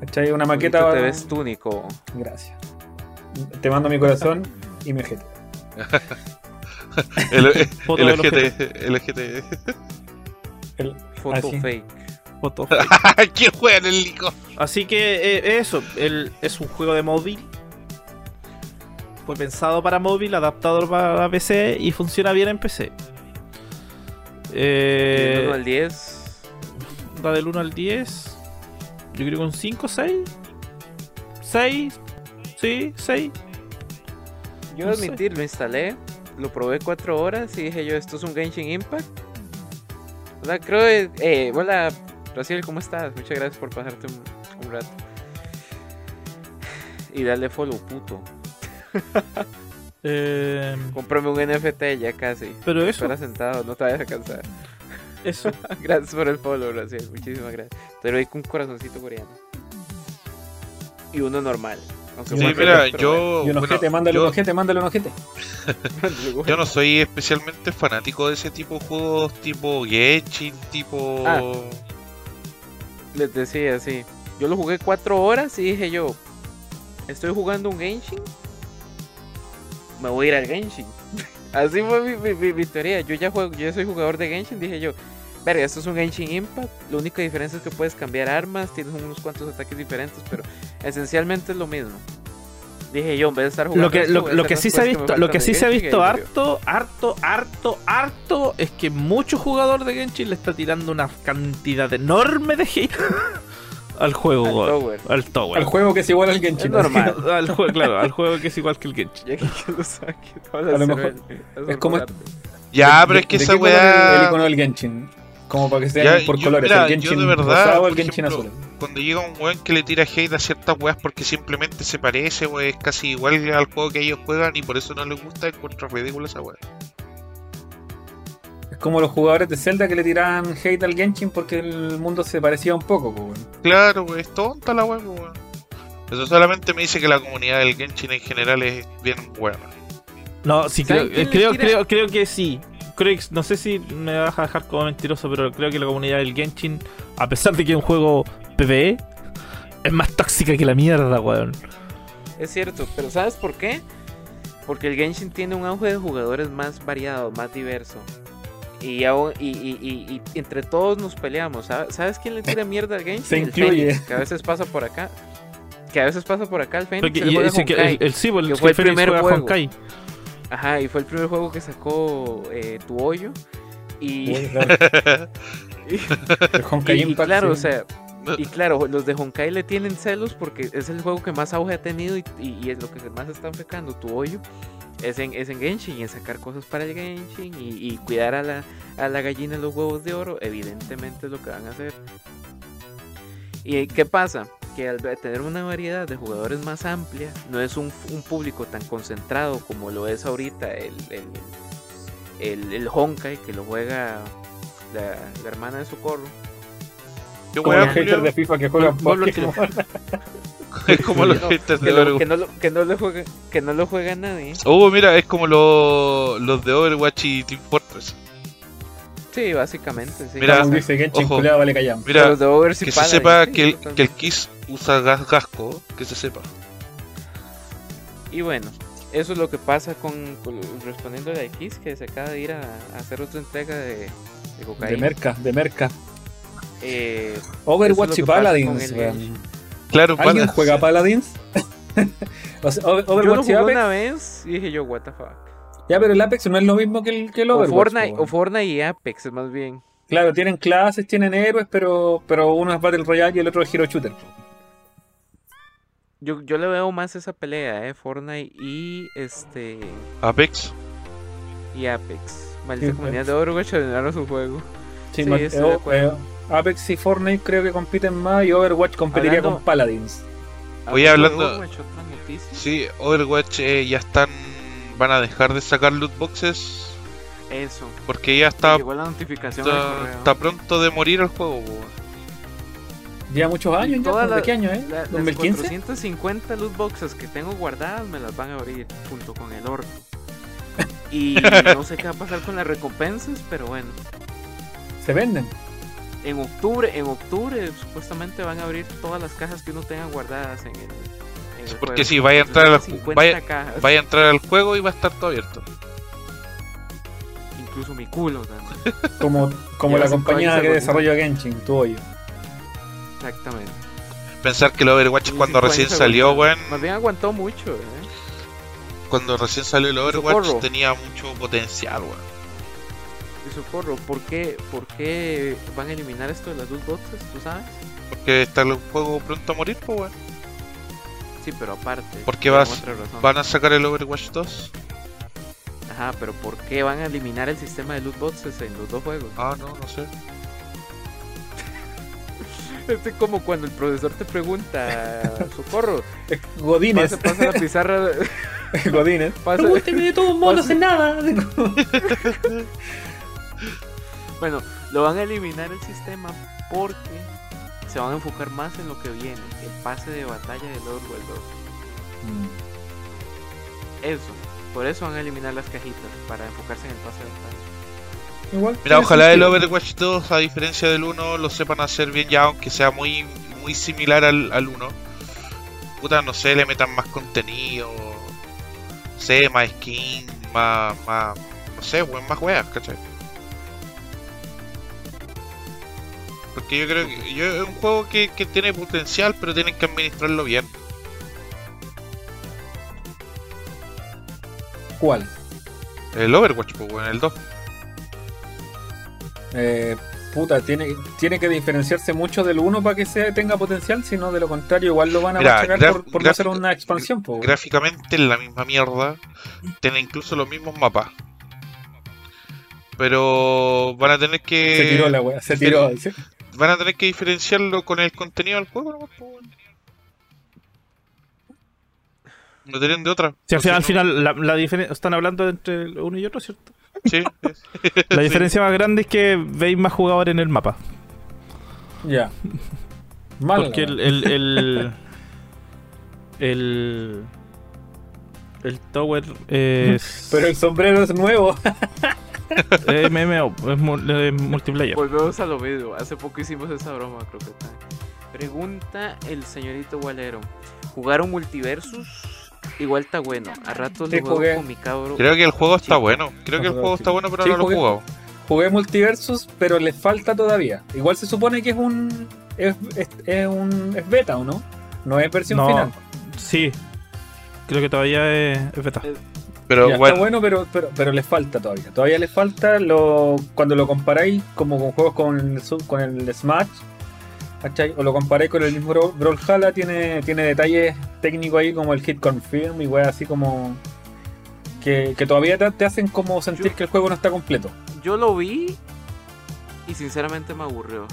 D: ¿Cachai? Una maqueta.
A: Bonito Te ves túnico.
D: Gracias. Te mando mi corazón y mi ojete. [laughs] [laughs]
B: El, el,
C: Foto
B: el ojete, el ojete.
D: El-
A: Foto
D: Así.
A: fake.
C: foto. [laughs] [laughs]
B: ¿Quién juega en el Lico?
C: Así que eh, eso, el, es un juego de móvil. Fue pensado para móvil, adaptado para PC y funciona bien en PC. Eh,
A: Del 1 al 10.
C: Va del 1 al 10. Yo creo que un 5, 6. 6. Sí, 6.
A: Yo
C: No
A: admitir, lo instalé, lo probé 4 horas y dije yo, esto es un Genshin Impact. Hola, creo que... Eh, hola, Raciel, ¿cómo estás? Muchas gracias por pasarte un, un rato. [sighs] Y darle follow, puto. [laughs]
C: Eh,
A: Cómprame un NFT ya casi.
C: pero eso,
A: Espera sentado, no te vayas a cansar.
C: eso. [laughs]
A: gracias por el follow, Raciel. Muchísimas gracias. Te doy con un corazoncito coreano. Y uno normal.
B: Sí, mira, yo.
D: Y un
B: bueno,
D: ojete, mándale
B: yo-
D: un ojete, mándale un ojete. [laughs]
A: bueno.
B: Yo no soy especialmente fanático de ese tipo de juegos tipo Genshin, tipo...
A: Ah. Les decía, sí. Yo lo jugué cuatro horas y dije yo, estoy jugando un Genshin. Me voy a ir al Genshin. [laughs] Así fue mi, mi- mi- mi teoría. Yo ya juego, yo ya soy jugador de Genshin. Dije yo, verga, esto es un Genshin Impact. La única diferencia es que puedes cambiar armas, tienes unos cuantos ataques diferentes, pero esencialmente es lo mismo. Dije yo, en vez de estar jugando.
C: Lo que,
A: esto,
C: lo, que sí se ha visto, lo que sí se ha visto harto, harto, harto, harto es que mucho jugador de Genshin le está tirando una cantidad enorme de hate [laughs] al juego,
A: Al. Tower.
C: al Tower.
D: Al juego que es igual al
A: Es
D: Genshin.
A: normal. [laughs]
C: al juego, claro, al juego que es igual que el Genshin.
A: Ya que que lo saque,
D: A lo mejor es como-
B: Ya, pero es que
D: ¿De
B: esa
D: es El
B: weá...
D: icono del Genshin. Como para que
B: Ya,
D: sean por
B: yo-
D: colores.
B: mira,
D: el
B: yo de verdad,
D: rosado o el
B: por
D: Genshin
B: ejemplo,
D: azul.
B: Cuando llega un weón que le tira hate a ciertas weas porque simplemente se parece o es casi igual al juego que ellos juegan y por eso no les gusta, encuentro ridículo esa wea.
D: Es como los jugadores de Zelda que le tiraban hate al Genshin porque el mundo se parecía un poco. pues, weón.
B: Claro, wey, es tonta la wea, weón. Eso solamente me dice que la comunidad del Genshin en general es bien buena.
C: No, sí, creo,
A: ¿Saben quién
C: eh,
A: le
C: creo, creo, creo que sí. Creo que- no sé si me vas a dejar como mentiroso, pero creo que la comunidad del Genshin, a pesar de que es un juego PvE, es más tóxica que la mierda, weón.
A: Es cierto, pero ¿sabes por qué? Porque el Genshin tiene un auge de jugadores más variado, más diverso. Y, y, y- y- y entre todos nos peleamos. ¿Sabes, ¿Sabes quién le tira [laughs] mierda al Genshin?
D: Se
A: El
D: incluye.
A: Fénix, que a veces pasa por acá. Que a veces pasa por acá el Fénix.
C: Porque- que-
A: Honkai.
C: el, el, sí, pues, el,
A: que fue el primer juego. Ajá, y fue el primer juego que sacó eh, tu hoyo. Y,
D: Uy, [laughs] claro.
A: Y- y
D: Impact,
A: claro, o sea, y claro, los de Honkai le tienen celos porque es el juego que más auge ha tenido y, y- y es lo que más está enfocando tu hoyo. Es en, es en Genshin y en sacar cosas para el Genshin y, y cuidar a la, a la gallina de los huevos de oro, evidentemente es lo que van a hacer. ¿Y qué pasa? Que al tener una variedad de jugadores más amplia, no es un, un público tan concentrado como lo es ahorita el, el, el, el Honkai, que lo juega la, la hermana de Socorro.
B: ¿Qué
D: Como los haters de FIFA que juegan
C: Vuelvo al
D: Pokémon.
B: Es [laughs] como los
A: No,
B: haters
A: que,
B: de Overwatch.
A: que no lo, que no lo juega que no lo juega nadie
B: Oh, mira, es como lo- los de Overwatch y Team Fortress.
A: sí básicamente sí
B: Mira,
D: dice Genshin,
B: ojo.
D: vale.
B: Mira,
A: Los de Over
B: que se sepa que el, que el Kiss usa gas gasco, que se sepa.
A: y bueno eso es lo que pasa con, con- respondiendo a X que se acaba de ir a, a hacer otra entrega de, de
D: De
A: cocaína
D: merca, de merca.
A: Eh,
D: Overwatch y Paladins.
A: el.
B: Claro,
D: ¿Alguien
B: pana.
D: juega Paladins? [laughs] o sea, Over-
A: yo lo
D: Overwatch y
A: jugué
D: Apex.
A: una vez y dije yo what the fuck
D: Ya, pero el Apex no es lo mismo que el, que el
A: o
D: Overwatch.
A: Fortnite,
D: po,
A: o Fortnite y Apex más bien
D: Claro, tienen clases, tienen héroes, pero, pero uno es Battle Royale y el otro es Hero Shooter.
A: Yo, yo le veo más esa pelea eh Fortnite y este
B: Apex.
A: y Apex maldita
D: Sí,
A: comunidad de Overwatch arruinaron su juego
D: Sí,
A: Sí, estoy
D: eh,
A: de acuerdo.
D: eh, Apex y Fortnite creo que compiten más y Overwatch competiría
A: Hablando-
D: con Paladins.
B: Oye, hablando-
A: Overwatch.
B: Sí, Overwatch eh, ya están. Van a dejar de sacar loot boxes
A: Eso.
B: porque ya está,
A: Llegó la notificación
B: está, está pronto de morir el juego.
D: Lleva muchos años ya, ¿de qué año, eh?
A: La- las
D: 2015.
A: 450 loot boxes que tengo guardadas me las van a abrir junto con el orto. [laughs] Y no sé qué va a pasar con las recompensas, pero bueno.
D: Se venden.
A: En octubre, en octubre supuestamente van a abrir todas las cajas que uno tenga guardadas en el, en el
B: Porque
A: juego.
B: sí, vaya a entrar al-
A: 50
B: vaya-
A: cajas,
B: Vaya a entrar al juego y va a estar todo abierto.
A: incluso mi culo también.
D: Como, como la compañía que desarrolla Genshin, tu hoyo.
A: Exactamente.
B: Pensar que el Overwatch cuando
A: 50
B: recién salió, weón.
A: Más bien aguantó mucho, ¿eh?
B: Cuando recién salió el Overwatch
A: Socorro.
B: tenía mucho potencial, weón.
A: Y socorro, ¿por qué, ¿por qué van a eliminar esto de las loot boxes? ¿Tú sabes?
B: Porque está el juego pronto a morir, pues, weón.
A: Sí, pero aparte. Por
B: vas-
A: otra razón.
B: Van a sacar el Overwatch 2.
A: Ajá, pero ¿por qué van a eliminar el sistema de loot boxes en los dos juegos?
B: Ah, no, no sé.
A: Es como cuando el profesor te pregunta, socorro, [laughs]
D: Godines.
A: pasa, pasa la pizarra, [laughs]
D: Godines.
A: pasa...
D: Pregúnteme de todos modos, no sé nada. [laughs]
A: Bueno, lo van a eliminar el sistema porque se van a enfocar más en lo que viene, el pase de batalla de Overwatch 2. Eso, por eso van a eliminar las cajitas, para enfocarse en el pase de batalla.
D: Igual.
B: Mira, ojalá el. Overwatch 2, a diferencia del 1, lo sepan hacer bien ya, aunque sea muy muy similar al, al 1. Puta, no sé, le metan más contenido, no sé, más skin, más, más, no sé, más weas, ¿cachai? Porque yo creo que yo, es un juego que, que tiene potencial, pero tienen que administrarlo bien.
D: ¿Cuál?
B: El Overwatch, pues, weón, el 2.
D: Eh, puta, tiene, tiene que diferenciarse mucho del 1 para que se tenga potencial, si no, de lo contrario, igual lo van a
B: Mira,
D: por, por no hacer una expansión. po.
B: Gráficamente es la misma mierda. Tiene incluso los mismos mapas. Pero van a tener que.
D: Se tiró la wea, se tiró. ¿sí?
B: Van a tener que diferenciarlo con el contenido del juego, ¿no? No tienen de otra.
C: Si al final, la diferencia. Están hablando entre el uno y otro, ¿cierto?
B: Sí,
C: La [laughs]
B: sí.
C: diferencia más grande es que veis más jugadores en el mapa.
D: Ya. Mal.
C: Porque el. El, el, el, el tower es. [laughs]
D: Pero el sombrero es nuevo. [laughs]
C: es MMO, es, mu- es multiplayer.
A: Volvemos a lo mismo. Hace poco hicimos esa broma, creo que está. Pregunta el señorito Walero. ¿Jugaron multiversus? Igual está bueno. A ratos
D: Sí,
A: lo juego
D: jugué.
A: con mi cabro.
B: Creo que el juego está
A: Chico.
B: bueno. Creo que el juego
D: sí.
B: está bueno, pero
D: Sí,
B: no lo he jugado.
D: Jugué multiversus, pero le falta todavía. Igual se supone que es un. Es, es, es un. Es beta, ¿o no? No es versión
C: No,
D: final.
C: Sí. Creo que todavía es, es beta.
B: Pero
D: Ya,
B: bueno,
D: Está bueno, pero, pero, pero le falta todavía. Todavía le falta lo, cuando lo comparáis como con juegos con el, con el Smash. ¿Cachai? O lo comparáis con el mismo Bra- Brawlhalla, tiene, tiene detalles técnicos ahí como el hit confirm y weas así como. Que, que todavía te, te hacen como sentir
A: Yo-
D: que el juego no está completo.
A: Yo lo vi y sinceramente me aburrió.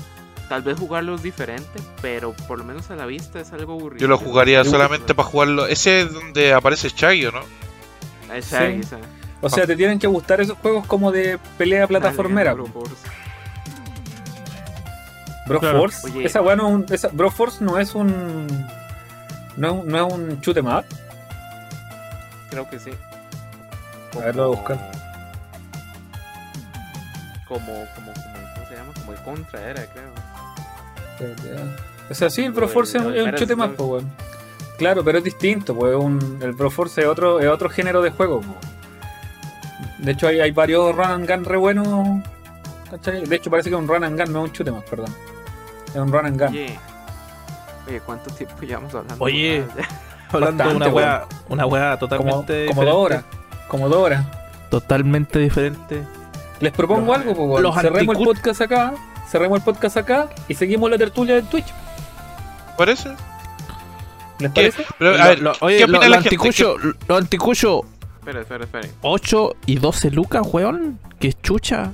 A: Tal vez jugarlo es diferente, pero por lo menos a la vista es algo aburrido.
B: yo lo jugaría
D: Yo-
B: solamente para jugarlo. Ese es donde aparece Shaggy, ¿o ¿no?
D: Sí.
A: esa.
D: O sea, te tienen que gustar esos juegos como de pelea plataformera.
A: Dale, Bro Force.
D: Broforce.
A: Oye.
D: Esa wea no es un. Broforce no es un. No es, un- no es un shoot 'em up.
A: Creo que sí.
D: A ver, lo voy a buscar.
A: Como, como, como, ¿cómo se llama? Como el contra era, creo.
D: O sea, sí, el Broforce es
A: del-
D: un-
A: lo
D: es un chute más,
A: Metal
D: pues, weón. Claro, pero es distinto, pues. Un, el Broforce es otro, es otro género de juego. De hecho, hay, hay varios run and gun re buenos. ¿cachai? De hecho, parece que es un run and gun, no es un chute más, perdón. Es un run and gun.
A: Oye, oye, ¿cuánto tiempo llevamos hablando?
C: Oye.
A: Ah, [laughs]
C: Hablando de una wea, una
D: como,
C: totalmente
D: como dos horas. Como dos horas.
C: Totalmente diferente.
D: Les propongo
C: Los-
D: algo, pues,
C: los
D: Cerremos el podcast acá. Cerremos el podcast acá y seguimos la tertulia de Twitch.
B: ¿Parece?
D: ¿Les
B: ¿Qué?
D: parece?
B: Pero, a
C: Lo-
B: ver,
C: lo-
B: ¿qué
C: oye,
B: opina
C: lo-
B: la
C: los
B: gente?
C: anticuchos, los anticuchos
A: Espera, espera, espera.
C: 8 y 12 lucas, weón. Que chucha.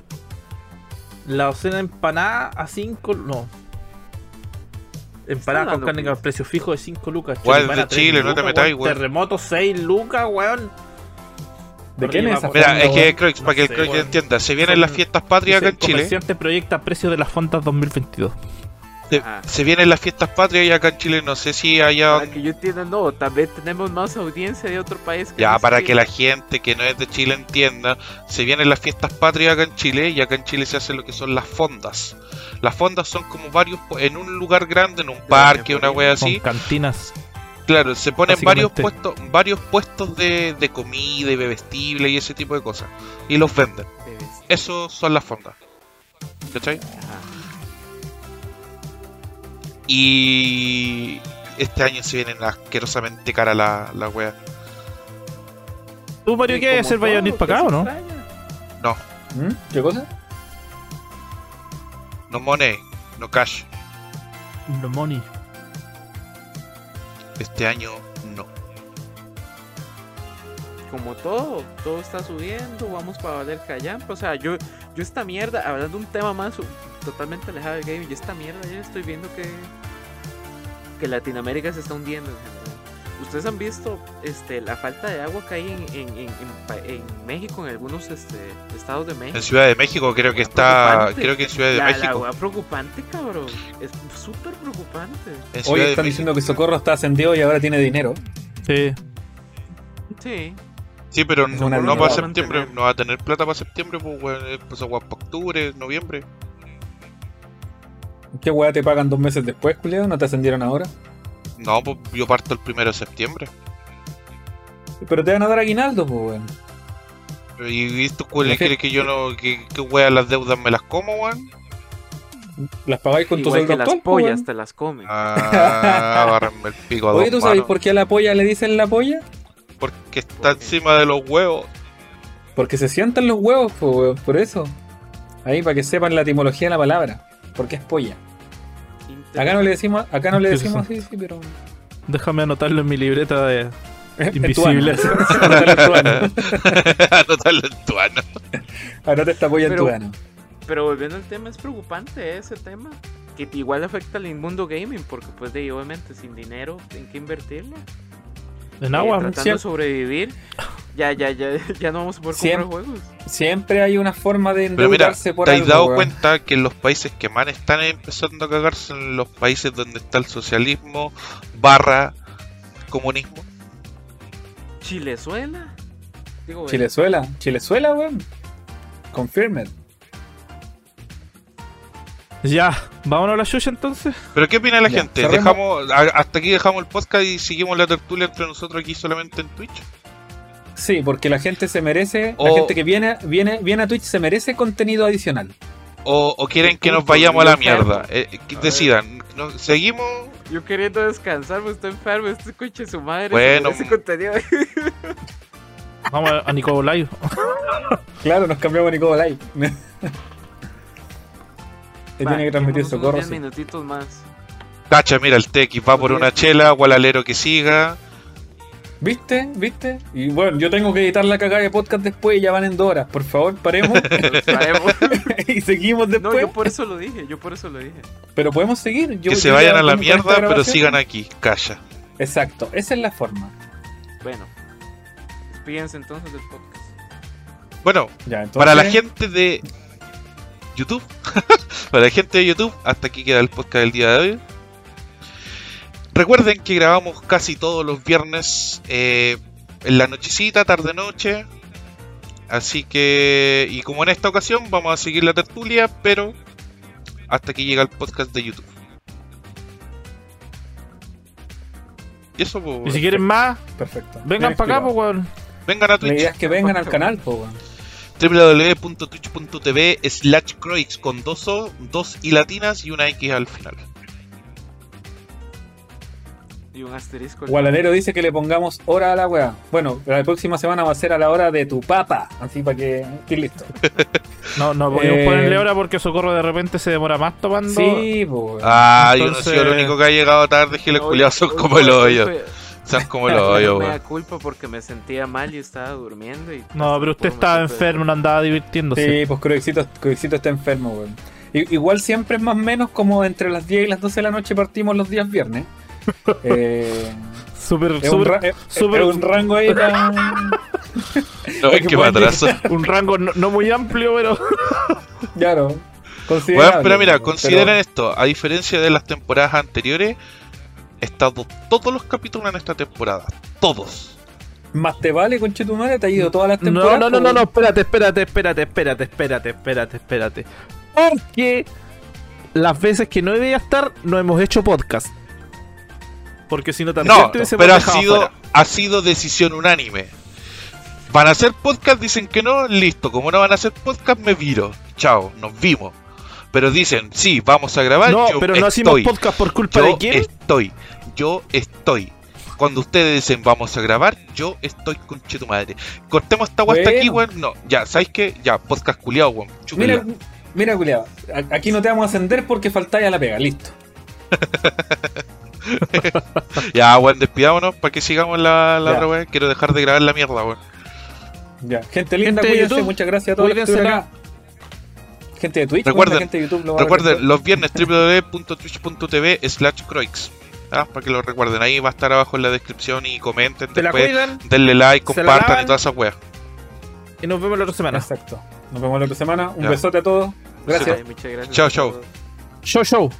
C: La docena empanada a 5. No. Empanada con
A: hablando,
C: carne con precio fijo de 5 lucas. Choripana,
B: de Chile, no te
C: lucas,
B: metáis,
C: weón. Terremoto 6 lucas, weón.
D: ¿De quién es esa
B: Mira,
D: fonda,
B: es que? Croix, para que el Croix entienda, se vienen las fiestas patrias acá en Chile.
C: comerciante proyecta precio de las fondas 2022.
B: Se, vienen las fiestas patrias y acá en Chile no sé si allá
A: Para que yo entienda, no, también tenemos más audiencia de otro país que
B: Ya,
A: no
B: para
A: Chile.
B: que la gente que no es de Chile entienda, se vienen las fiestas patrias acá en Chile y acá en Chile se hace lo que son las fondas. Las fondas son como varios, en un lugar grande, en un parque, una wea así.
C: Con cantinas.
B: Claro, se ponen varios puestos, varios puestos de, de comida y bebestible y ese tipo de cosas. Y los venden.
A: Bebés.
B: Eso son las fondas. ¿Cachai?
A: Ajá.
B: Y este año se vienen asquerosamente cara la, la wea.
C: ¿Tú, Mario, qué hacer? ¿Vaya a venir
A: todo,
C: para acá o no?
B: No,
D: ¿Mm? ¿Qué cosa?
B: no money, no cash.
C: No money.
B: Este año.
A: Como todo, todo está subiendo, vamos para valer callampa. O sea, yo, yo esta mierda, hablando de un tema más totalmente alejado del gaming, yo esta mierda ya estoy viendo que, que Latinoamérica se está hundiendo. en general. Ustedes han visto este, la falta de agua que hay en, en, en, en pa- en México, en algunos este, estados de México.
B: En Ciudad de México creo que está, creo que en Ciudad de
A: la, la
B: México.
A: agua preocupante, cabrón. Es súper preocupante.
D: Hoy están
B: México.
D: diciendo que Socorro está ascendido y ahora tiene dinero.
C: Sí.
A: Sí.
B: Sí, pero no, para
A: Va a
B: septiembre,
A: mantener.
B: no va a tener plata para septiembre, pues weón, eh, pues agua para octubre, noviembre.
D: ¿Qué weá te pagan dos meses después, Julio? ¿No te ascendieron ahora?
B: No, pues yo parto el primero de septiembre.
D: Pero te van a dar aguinaldo, pues, weón.
B: ¿Y
D: fe-
B: crees que yo no, que, que weón las deudas me las como, weón?
D: Las pagáis con tu sueldo
A: que las pollas te las comen.
B: Ah, [laughs] el pico a
D: Oye,
B: dos
D: ¿tú sabes por qué a la polla le dicen la polla?
B: Porque está encima de los huevos.
D: Porque se sientan los huevos, weón. Por eso. Ahí, para que sepan la etimología de la palabra. Porque es polla. Acá no le decimos, acá no le decimos así, sí, pero.
C: Déjame anotarlo en mi libreta de [laughs]
D: En
C: invisible.
D: tu ano. [laughs] Anótalo en tu ano. [laughs]
B: Anotarlo en tu ano.
D: Anota esta polla en
A: Pero-
D: tu ano.
A: Pero volviendo al tema, es preocupante ese tema. Que igual afecta al mundo gaming, porque pues de ahí, obviamente sin dinero, ¿en qué invertirlo?
C: En
A: Eh,
C: agua.
A: tratando de
D: siempre-
A: sobrevivir. Ya, ya, ya, [laughs] ya no vamos a poder
D: Siempre-
A: comprar juegos.
D: Siempre hay una forma de
B: Pero mira,
D: endeudarse por
B: ¿te has
D: algo,
B: dado
D: weón.
B: cuenta que en los países que más están empezando a cagarse son los países donde está el socialismo barra comunismo?
A: Chilezuela. Digo, eh,
D: Chilezuela, Chilezuela, weón. Confirmed.
C: Ya, vámonos a la chucha entonces.
B: ¿Pero qué opina la
D: Ya,
B: gente?
D: cerremos.
B: ¿Dejamos, a- ¿Hasta aquí dejamos el podcast y seguimos la tertulia entre nosotros aquí solamente en Twitch?
D: Sí, porque la gente se merece, la gente que viene, viene, viene a Twitch se merece contenido adicional.
B: ¿O, o quieren que nos vayamos a la mierda? Eh, que
A: A
B: decidan. ¿No- ¿Seguimos?
A: Yo queriendo descansar, me estoy enfermo. Este coche su madre.
B: Bueno,
A: ese contenido.
C: Vamos a, a Nico Live.
D: Claro, nos cambiamos a Nico Live. [laughs] que tiene que transmitir
A: socorro.
D: socorro.
A: 10
D: sí.
A: minutitos más.
B: Cacha, mira, el TX va por una chela, Gualalero que siga.
D: ¿Viste? ¿Viste? Y bueno, yo tengo que editar la cagada de podcast después y ya van en dos horas. Por favor, paremos [laughs] [laughs] y seguimos
A: No,
D: después.
A: yo por eso lo dije. Yo por eso lo dije.
D: Pero podemos seguir. Yo-
B: que se
D: yo
B: vayan
D: ya
B: a la mierda, pero sigan aquí. Calla.
D: Exacto, esa es la forma.
A: Bueno, despídense entonces del podcast.
B: Bueno,
D: Ya, entonces,
B: para la gente de YouTube, [laughs] para la gente de YouTube, hasta aquí queda el podcast del día de hoy. Recuerden que grabamos casi todos los viernes eh, en la nochecita, tarde-noche. Así que, y como en esta ocasión, vamos a seguir la tertulia, pero hasta aquí llega el podcast de YouTube. Y eso, pues,
C: Y si quieren más,
D: Perfecto.
C: vengan para acá, pues, weón.
B: vengan a
D: La
B: Twitch.
D: idea es que vengan al canal, po, weón.
B: www.twitch.tv slash croix con dos O, dos I latinas y una X al final.
A: Y un asterisco.
D: Gualalero dice que le pongamos hora a la weá. Bueno, la próxima semana va a ser a la hora de tu papa. Así para que estés listo. [laughs]
C: No, no podemos
D: Eh,
C: ponerle hora porque Socorro de repente se demora más tomando.
D: Sí, weón.
B: Ah, yo no soy el único que ha llegado tarde, que los
A: Hoy-
B: culiados son como el
A: hoy
B: hoyo.
A: fue-
B: Son como los
A: No [laughs]
B: hoyos,
A: me da culpa porque me sentía mal y estaba durmiendo. Y
C: No, pero usted estaba enfermo, no andaba divirtiéndose.
D: Sí, pues Cruixito, Cruixito está enfermo, weón. Igual siempre es más o menos como entre las 10 y las 12 de la noche partimos los días viernes. [laughs] Eh,
C: Súper,
D: es, un
C: súper-
D: ra- es- un rango ahí tan... [laughs]
B: No, es
D: que
B: atraso.
C: un rango no, no muy amplio, pero.
D: Claro.
B: Bueno, pero mira,
D: weón,
B: consideren
D: pero-
B: esto. A diferencia de las temporadas anteriores, he estado todos los capítulos en esta temporada. Todos.
D: Más te vale, conchetumare, te ha ido todas las
C: No,
D: temporadas.
C: no, no, no, no, espérate, espérate, espérate, espérate, espérate, espérate, espérate. Porque las veces que no debía estar, no hemos hecho podcast. Porque si no también
B: No, pero ha sido, ha sido decisión unánime. ¿Van a hacer podcast? Dicen que no, listo. Como no van a hacer podcast, me viro. Chao, nos vimos. Pero dicen, sí, vamos a grabar.
C: No,
B: yo
C: pero no hacemos
B: estoy.
C: podcast por culpa
B: Yo
C: de quién.
B: estoy. Yo estoy. Cuando ustedes dicen vamos a grabar, yo estoy con tu madre. Cortemos esta guasta aquí,
D: Bueno.
B: weón. No, ya, ¿sabes qué? Ya, podcast culiado, weón.
D: Mira, mira, culiado. Aquí no te vamos a ascender porque faltáis a la pega, listo. [laughs]
B: Ya, weón, despidámonos para que sigamos la, la otra weón. Quiero dejar de grabar la mierda, weón.
D: Ya. Gente linda,
C: Gente de
D: cuídense.
C: YouTube,
D: Muchas gracias a todos los que acá. Gente de Twitch,
B: Recuerden-
D: la gente de YouTube lo
B: Recuerden, los viernes www.twitch.tv slash croix. ¿ah? Para que lo recuerden. Ahí va a estar abajo en la descripción y comenten
C: Te la
B: después.
C: cuidan
B: Denle like,
C: la
B: compartan y todas esas weas.
C: y nos vemos la otra semana.
D: Exacto. Nos vemos la otra semana. Un
B: Ya.
D: besote a todos. Gracias.
A: Muchas gracias.
B: Chao, chao.
C: Show, show.